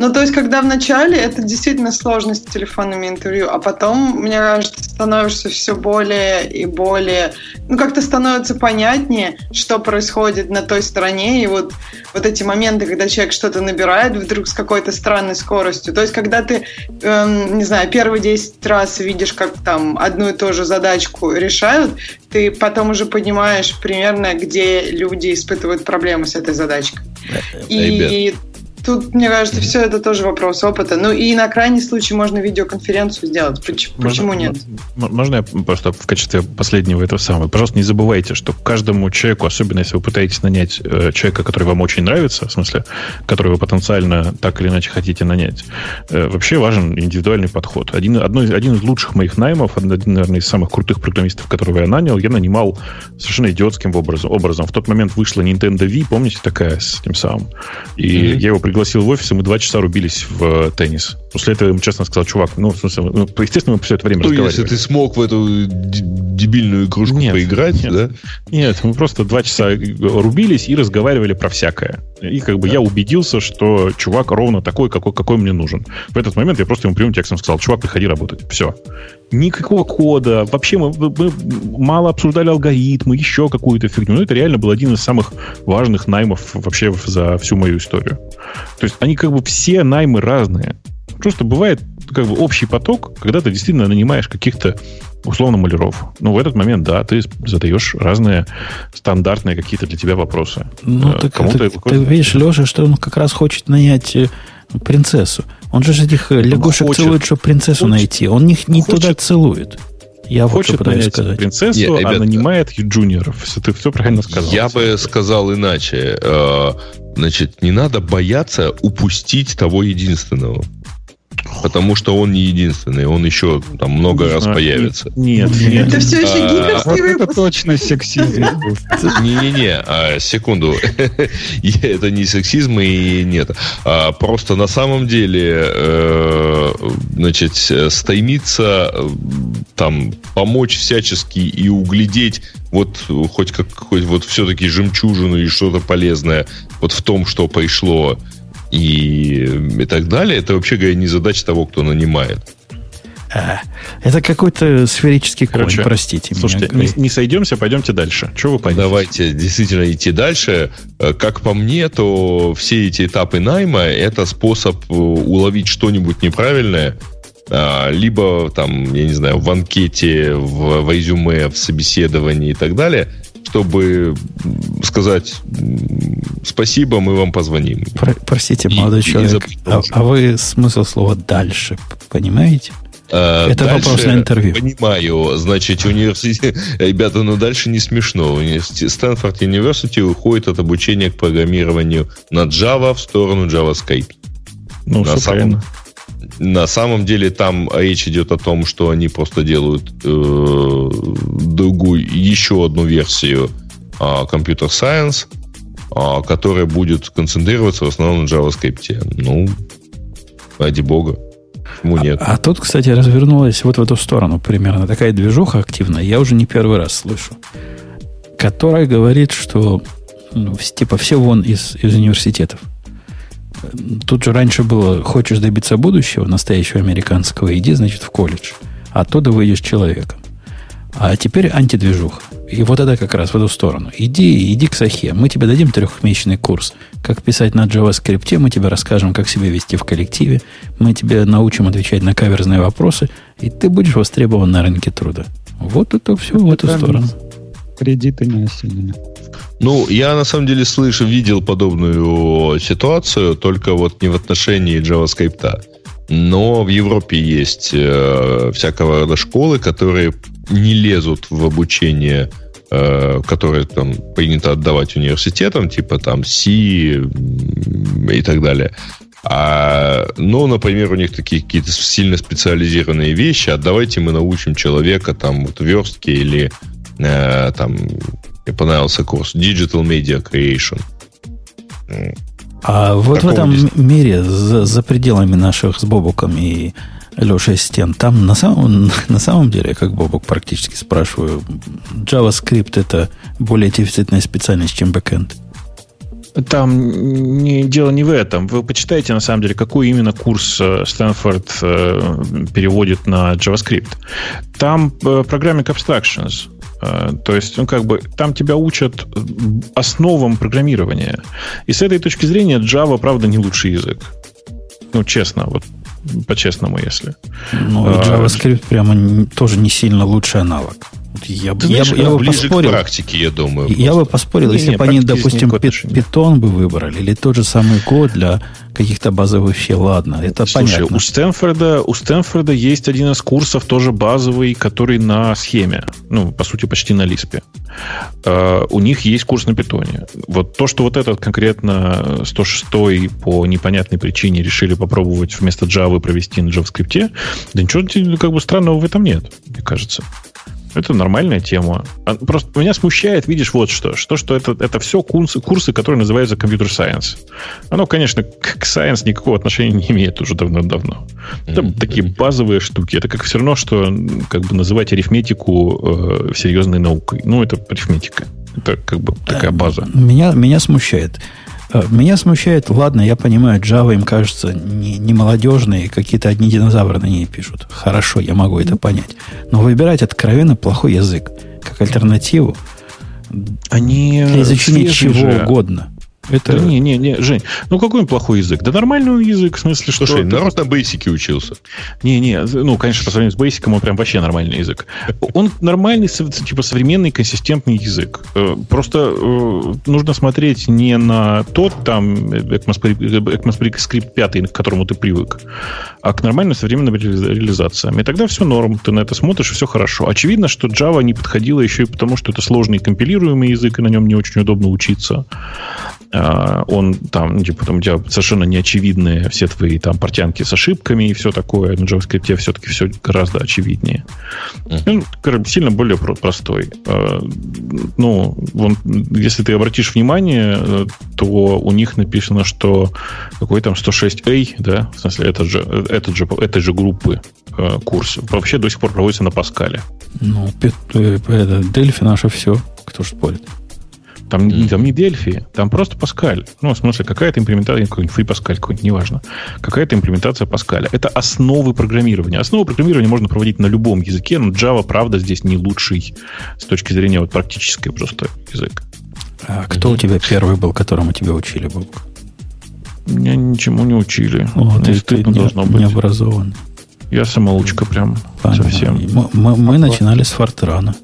Ну, то есть, когда в начале это действительно сложность с телефонными интервью, а потом, мне кажется, становишься все более и более... Ну, как-то становится понятнее, что происходит на той стороне, и вот, вот эти моменты, когда человек что-то набирает вдруг с какой-то странной скоростью. То есть, когда ты, эм, не знаю, первые 10 раз видишь, как там одну и ту же задачку решают, ты потом уже понимаешь примерно, где люди испытывают проблемы с этой задачкой. И Тут, мне кажется, все это тоже вопрос опыта. Ну и на крайний случай можно видеоконференцию сделать. Почему, можно, нет?
Можно я просто в качестве последнего этого самого? Пожалуйста, не забывайте, что каждому человеку, особенно если вы пытаетесь нанять э, человека, который вам очень нравится, в смысле, который вы потенциально так или иначе хотите нанять, э, вообще важен индивидуальный подход. Один, одно, один из лучших моих наймов, один, наверное, из самых крутых программистов, которого я нанял, я нанимал совершенно идиотским образом. образом. В тот момент вышла Nintendo Wii, помните, такая с тем самым? И mm-hmm. я его пригласил в офис, и мы два часа рубились в э, теннис. После этого я ему честно сказал, чувак, ну, в смысле, ну, естественно, мы все это время ну,
разговаривали. если ты смог в эту дебильную игрушку нет, поиграть,
нет,
да?
Нет, мы просто два часа рубились и разговаривали про всякое. И как бы да. я убедился, что чувак ровно такой, какой, какой мне нужен. В этот момент я просто ему прямым текстом сказал, чувак, приходи работать. Все. Никакого кода. Вообще мы, мы мало обсуждали алгоритмы, еще какую-то фигню. Но это реально был один из самых важных наймов вообще за всю мою историю. То есть они как бы все наймы разные. Просто бывает как бы общий поток, когда ты действительно нанимаешь каких-то условно маляров. Ну, в этот момент, да, ты задаешь разные стандартные какие-то для тебя вопросы.
Ну, так ты, ты видишь, Леша, что он как раз хочет нанять э, принцессу. Он же этих э, лягушек хочет, целует, чтобы принцессу хочет, найти. Он их не хочет, туда целует.
Я хочет вот нанять сказать. принцессу, Я, а нанимает джуниоров. Ты все правильно сказал.
Я бы сказал иначе. Значит, не надо бояться упустить того единственного. Потому что он не единственный, он еще там много не раз знаю, появится.
Нет, нет.
Это все еще а, гиковский
вот Это точно сексизм.
Не-не-не, а, секунду. это не сексизм и нет. А, просто на самом деле, э, значит, стремиться там помочь всячески и углядеть вот хоть как хоть вот все-таки жемчужину и что-то полезное вот в том, что пришло и, и так далее, это вообще говоря не задача того, кто нанимает.
А, это какой-то сферический Короче, конь, простите
слушайте, меня. Не, не сойдемся, пойдемте дальше. Чего вы
пойдете? Давайте действительно идти дальше. Э, как по мне, то все эти этапы найма – это способ э, уловить что-нибудь неправильное, а, либо там, я не знаю, в анкете, в, в резюме, в собеседовании и так далее – чтобы сказать спасибо, мы вам позвоним.
Про, простите, молодой и, человек, и а, а вы смысл слова дальше понимаете? Это дальше, вопрос на интервью.
Понимаю, значит, университет... Ребята, ну дальше не смешно. Стэнфорд University уходит от обучения к программированию на Java в сторону JavaScript.
Ну, на самом,
на самом деле там речь идет о том, что они просто делают э, другую, еще одну версию э, Computer Science, э, которая будет концентрироваться в основном на JavaScript. Ну, ради бога. Почему нет?
А, а тут, кстати, развернулась вот в эту сторону примерно такая движуха активная. Я уже не первый раз слышу. Которая говорит, что ну, типа все вон из, из университетов. Тут же раньше было, хочешь добиться будущего, настоящего американского, иди, значит, в колледж. Оттуда выйдешь человеком. А теперь антидвижуха. И вот это как раз в эту сторону. Иди, иди к Сахе. Мы тебе дадим трехмесячный курс. Как писать на JavaScript. Мы тебе расскажем, как себя вести в коллективе. Мы тебе научим отвечать на каверзные вопросы. И ты будешь востребован на рынке труда. Вот это все в эту сторону.
Кредиты не осенили.
Ну, я на самом деле слышал, видел подобную ситуацию, только вот не в отношении JavaScript. Но в Европе есть э, всякого рода школы, которые не лезут в обучение, э, которое там принято отдавать университетам, типа там C и так далее. А, ну, например, у них такие какие-то сильно специализированные вещи. А давайте мы научим человека там вот верстке или э, там мне понравился курс Digital Media Creation.
А вот Такого в этом здесь... мире, за, за пределами наших с Бобуком и Лешей стен, там на самом, на самом деле, как Бобук практически спрашиваю, JavaScript это более дефицитная специальность, чем бэкэнд?
Там не, дело не в этом. Вы почитаете, на самом деле, какой именно курс Стэнфорд э, переводит на JavaScript. Там э, Programming Abstractions. Э, то есть, ну, как бы, там тебя учат основам программирования. И с этой точки зрения Java, правда, не лучший язык. Ну, честно, вот по-честному, если.
Ну, а, JavaScript прямо тоже не сильно лучший аналог.
Я, Ты я, знаешь, я, я бы поспорил. к практике, я думаю.
Я бы поспорил, не, если бы они, допустим, питон бы выбрали, или тот же самый код для каких-то базовых вещей, ладно, это Слушай, понятно.
У Стэнфорда, у Стэнфорда есть один из курсов, тоже базовый, который на схеме. Ну, по сути, почти на Лиспе. Uh, у них есть курс на питоне. Вот то, что вот этот конкретно 106 по непонятной причине решили попробовать вместо Java провести на JavaScript, да ничего как бы странного в этом нет, мне кажется. Это нормальная тема. А, просто меня смущает, видишь, вот что. Что, что это, это все курсы, курсы, которые называются компьютер сайенс. Оно, конечно, к сайенс никакого отношения не имеет уже давно-давно. Это mm-hmm. такие базовые штуки. Это как все равно, что как бы называть арифметику э, серьезной наукой. Ну, это арифметика. Это как бы такая база.
Меня, меня смущает. Меня смущает, ладно, я понимаю, Java им кажется не, не молодежные, какие-то одни динозавры на ней пишут. Хорошо, я могу это понять. Но выбирать откровенно плохой язык как альтернативу
Они
для изучения чего же. угодно.
Это... Да не, не, не, Жень, ну какой он плохой язык? Да нормальный язык, в смысле,
что... Слушай, народ на бейсике учился.
Не, не, ну, конечно, по сравнению с бейсиком он прям вообще нормальный язык. Он нормальный, типа, современный, консистентный язык. Э, просто э, нужно смотреть не на тот там ECMAScript 5, к которому ты привык, а к нормальным современным реализациям. И тогда все норм. Ты на это смотришь, все хорошо. Очевидно, что Java не подходила еще и потому, что это сложный компилируемый язык, и на нем не очень удобно учиться. А, он там, ну, типа, там у тебя совершенно неочевидные все твои там портянки с ошибками и все такое. На JavaScript все-таки все гораздо очевиднее. Mm-hmm. Он сильно более простой. А, ну, он, если ты обратишь внимание, то у них написано, что какой там 106A, да, в смысле, этот же, этот же, этой же группы э, курс вообще до сих пор проводится на Паскале.
Ну, э, это, Дельфи наше все. Кто ж спорит?
Там, mm-hmm. там не Дельфи, там просто Паскаль. Ну, в смысле, какая-то имплементация, какой-нибудь Free Паскаль какой-нибудь, неважно. Какая-то имплементация Паскаля. Это основы программирования. Основы программирования можно проводить на любом языке, но Java, правда, здесь не лучший с точки зрения вот практической просто язык.
А кто у тебя первый был, которому тебя учили, Бог?
Меня ничему не учили.
О, ты, ты не, должно быть. не образован.
Я самоучка прям Понятно. совсем.
Мы, мы, мы начинали с Фортрана.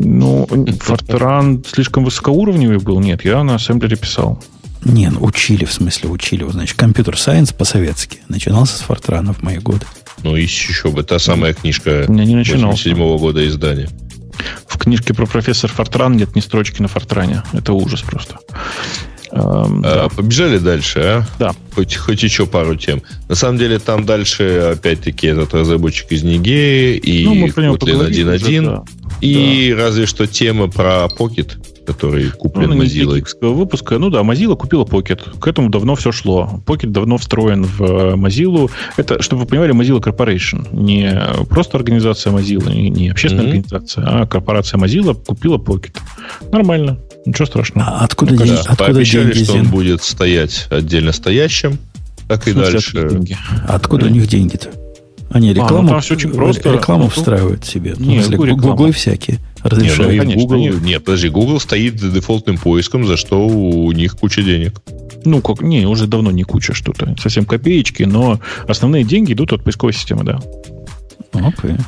Ну, Fortran слишком высокоуровневый был. Нет, я на ассемблере писал.
Не, ну, учили, в смысле, учили. Значит, компьютер сайенс по-советски. Начинался с Фортрана в мои годы.
Ну, еще бы. Та самая книжка
Я не начинал.
87 года издания.
В книжке про профессор Фортран нет ни строчки на Фортране. Это ужас просто.
Эм, а, да. Побежали дальше, а?
Да.
Хоть, хоть еще пару тем. На самом деле, там дальше, опять-таки, этот разработчик из Нигерии и ну, Kotlin 1.1. Да. И да. разве что тема про Pocket, который куплен ну, Mozilla.
выпуска. Ну да, Mozilla купила Pocket. К этому давно все шло. Pocket давно встроен в э, Mozilla. Это, чтобы вы понимали, Mozilla Corporation. Не просто организация Mozilla, не общественная mm-hmm. организация, а корпорация Mozilla купила Pocket. Нормально. Ничего страшного.
А откуда, ну,
деньги,
откуда
Пообещали, деньги? что он будет стоять отдельно стоящим, так и дальше.
Деньги? Откуда у них деньги-то? Они рекламу, а, ну, все очень просто. рекламу ну, встраивают себе.
Не,
ну, гуглы всякие
разрешают. Не, ну, конечно, Google, нет. нет, подожди, Google стоит дефолтным поиском, за что у них куча денег.
Ну, как, не, уже давно не куча что-то. Совсем копеечки, но основные деньги идут от поисковой системы, да.
Окей. Okay.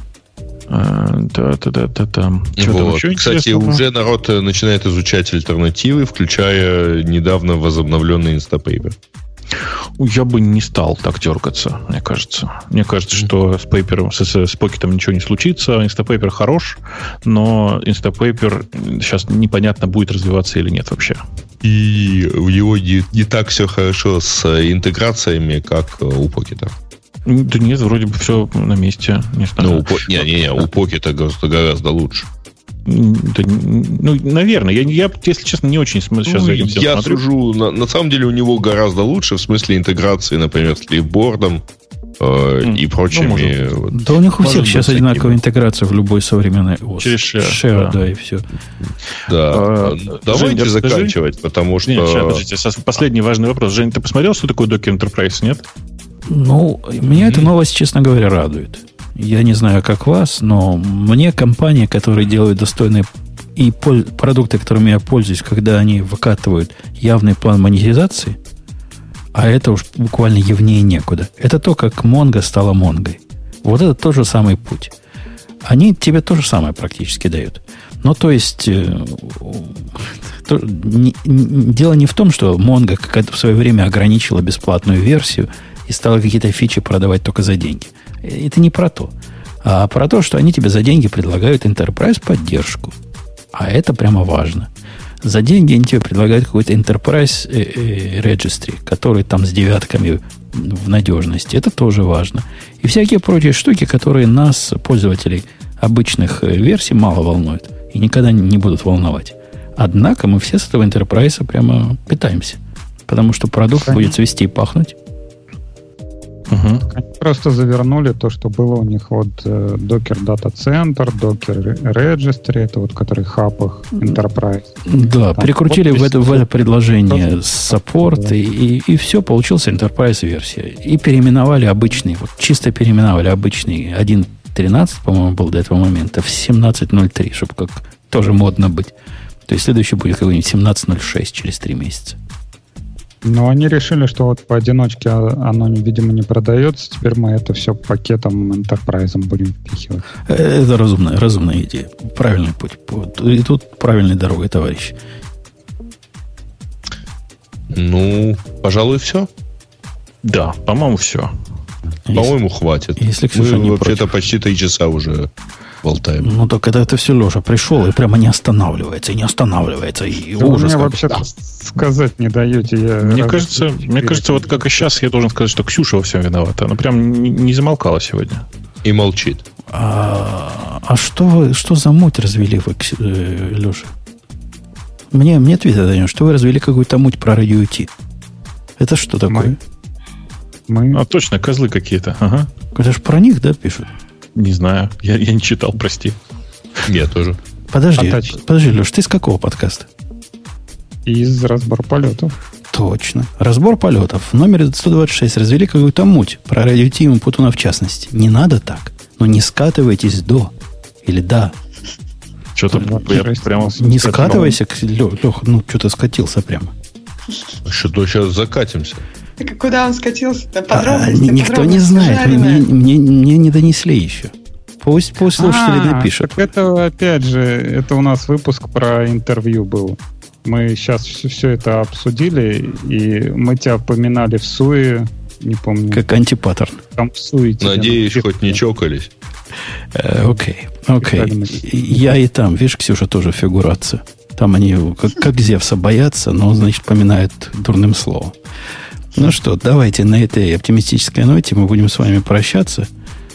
Да-да-да-да-да. Вот. Кстати, уже народ начинает изучать альтернативы, включая недавно возобновленный Instapaper.
Я бы не стал так дергаться, мне кажется. Мне кажется, что с Paper, с, с, Pocket ничего не случится. Instapaper хорош, но Instapaper сейчас непонятно, будет развиваться или нет вообще.
И у него не, не так все хорошо с интеграциями, как у Pocket.
Да нет, вроде бы все на месте.
Не знаю. Ну, не, не, не, у Pocket гораздо, гораздо лучше.
Да, ну, наверное. Я, я, если честно, не очень сейчас ну,
за этим Я смотрю. сужу. На, на самом деле у него гораздо лучше в смысле интеграции, например, с клипбордом э, mm. и прочими.
Ну, да у них у всех сейчас одинаковая интеграция в любой современной ОС.
Через share. share
да. да, и все.
Да. А, Давайте Жень, заканчивать, скажи... потому что... Нет, сейчас,
подождите, сейчас последний важный вопрос. Жень, ты посмотрел, что такое Docker Enterprise, нет?
Ну, меня mm-hmm. эта новость, честно говоря, радует. Я не знаю, как вас, но мне компании, которые делают достойные и продукты, которыми я пользуюсь, когда они выкатывают явный план монетизации, а это уж буквально явнее некуда. Это то, как Монго стала Монгой. Вот это тот же самый путь. Они тебе то же самое практически дают. Ну, то есть, э, то, не, не, дело не в том, что Монго как в свое время ограничила бесплатную версию – и стала какие-то фичи продавать только за деньги. Это не про то. А про то, что они тебе за деньги предлагают enterprise поддержку. А это прямо важно. За деньги они тебе предлагают какой-то enterprise э, э, registry, который там с девятками в надежности. Это тоже важно. И всякие прочие штуки, которые нас, пользователей обычных э, версий, мало волнуют. И никогда не будут волновать. Однако мы все с этого enterprise прямо питаемся. Потому что продукт Конечно. будет цвести и пахнуть.
Угу. Они просто завернули то, что было у них вот э, Docker Data Center, Docker Registry, это вот который хаб их Enterprise.
Да, Там прикрутили в это, в это предложение саппорт, да. и, и, и все, получился Enterprise версия. И переименовали обычный, вот чисто переименовали обычный 1.13, по-моему, был до этого момента, в 17.03, чтобы как тоже модно быть. То есть следующий будет какой-нибудь 17.06 через 3 месяца.
Но они решили, что вот поодиночке оно, видимо, не продается. Теперь мы это все пакетом Enterprise будем впихивать.
Э, это разумная, разумная идея. Правильный путь. И тут правильной дорогой, товарищ.
Ну, пожалуй, все.
Да, по-моему, все.
По-моему, хватит.
Если Ксюша
Мы вообще-то почти три часа уже болтаем.
Ну, так это, это все Леша пришел и прямо не останавливается, и не останавливается. И
да ужас. Вы мне вообще да. сказать не даете. Я
мне кажется, мне кажется, вот как и сейчас я должен сказать, что Ксюша во всем виновата. Она прям не, не замолкала сегодня.
И молчит.
А, а что, вы, что за муть развели вы, э, Леша? Мне, мне ответа даем, что вы развели какую-то муть про радио Ти. Это что такое?
Мы... Мы... А, точно, козлы какие-то. Ага.
Это же про них, да, пишут?
Не знаю. Я, я не читал, прости.
Я тоже.
Подожди, а подожди, Леш, ты из какого подкаста?
Из разбор полетов.
Точно. Разбор полетов. В номере 126 развели какую-то муть про радиотиму Путуна в частности. Не надо так. Но не скатывайтесь до. Или да.
Что-то я прямо...
Не скатывайся, Лех, ну что-то скатился прямо.
Что-то сейчас закатимся.
Так куда он скатился? А,
никто не знает. Мне, мне, мне не донесли еще. Пусть, пусть слушатели а, напишут.
Так это, опять же, это у нас выпуск про интервью был. Мы сейчас все, все это обсудили, и мы тебя поминали в Суе не помню.
Как антипаттерн.
Там суете. Надеюсь, хоть не чокались.
Э, окей, окей. Я и там, видишь, Ксюша, тоже фигурация. Там они как, как Зевса боятся, но, значит, поминают дурным словом. Ну что, давайте на этой оптимистической ноте мы будем с вами прощаться.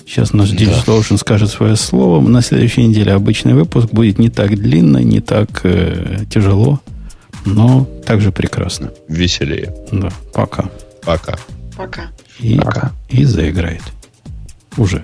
Сейчас наш да. Скажет свое слово. На следующей неделе обычный выпуск будет не так длинно, не так э, тяжело, но также прекрасно.
Веселее.
Да, пока.
Пока.
Пока.
И,
пока.
и заиграет. Уже.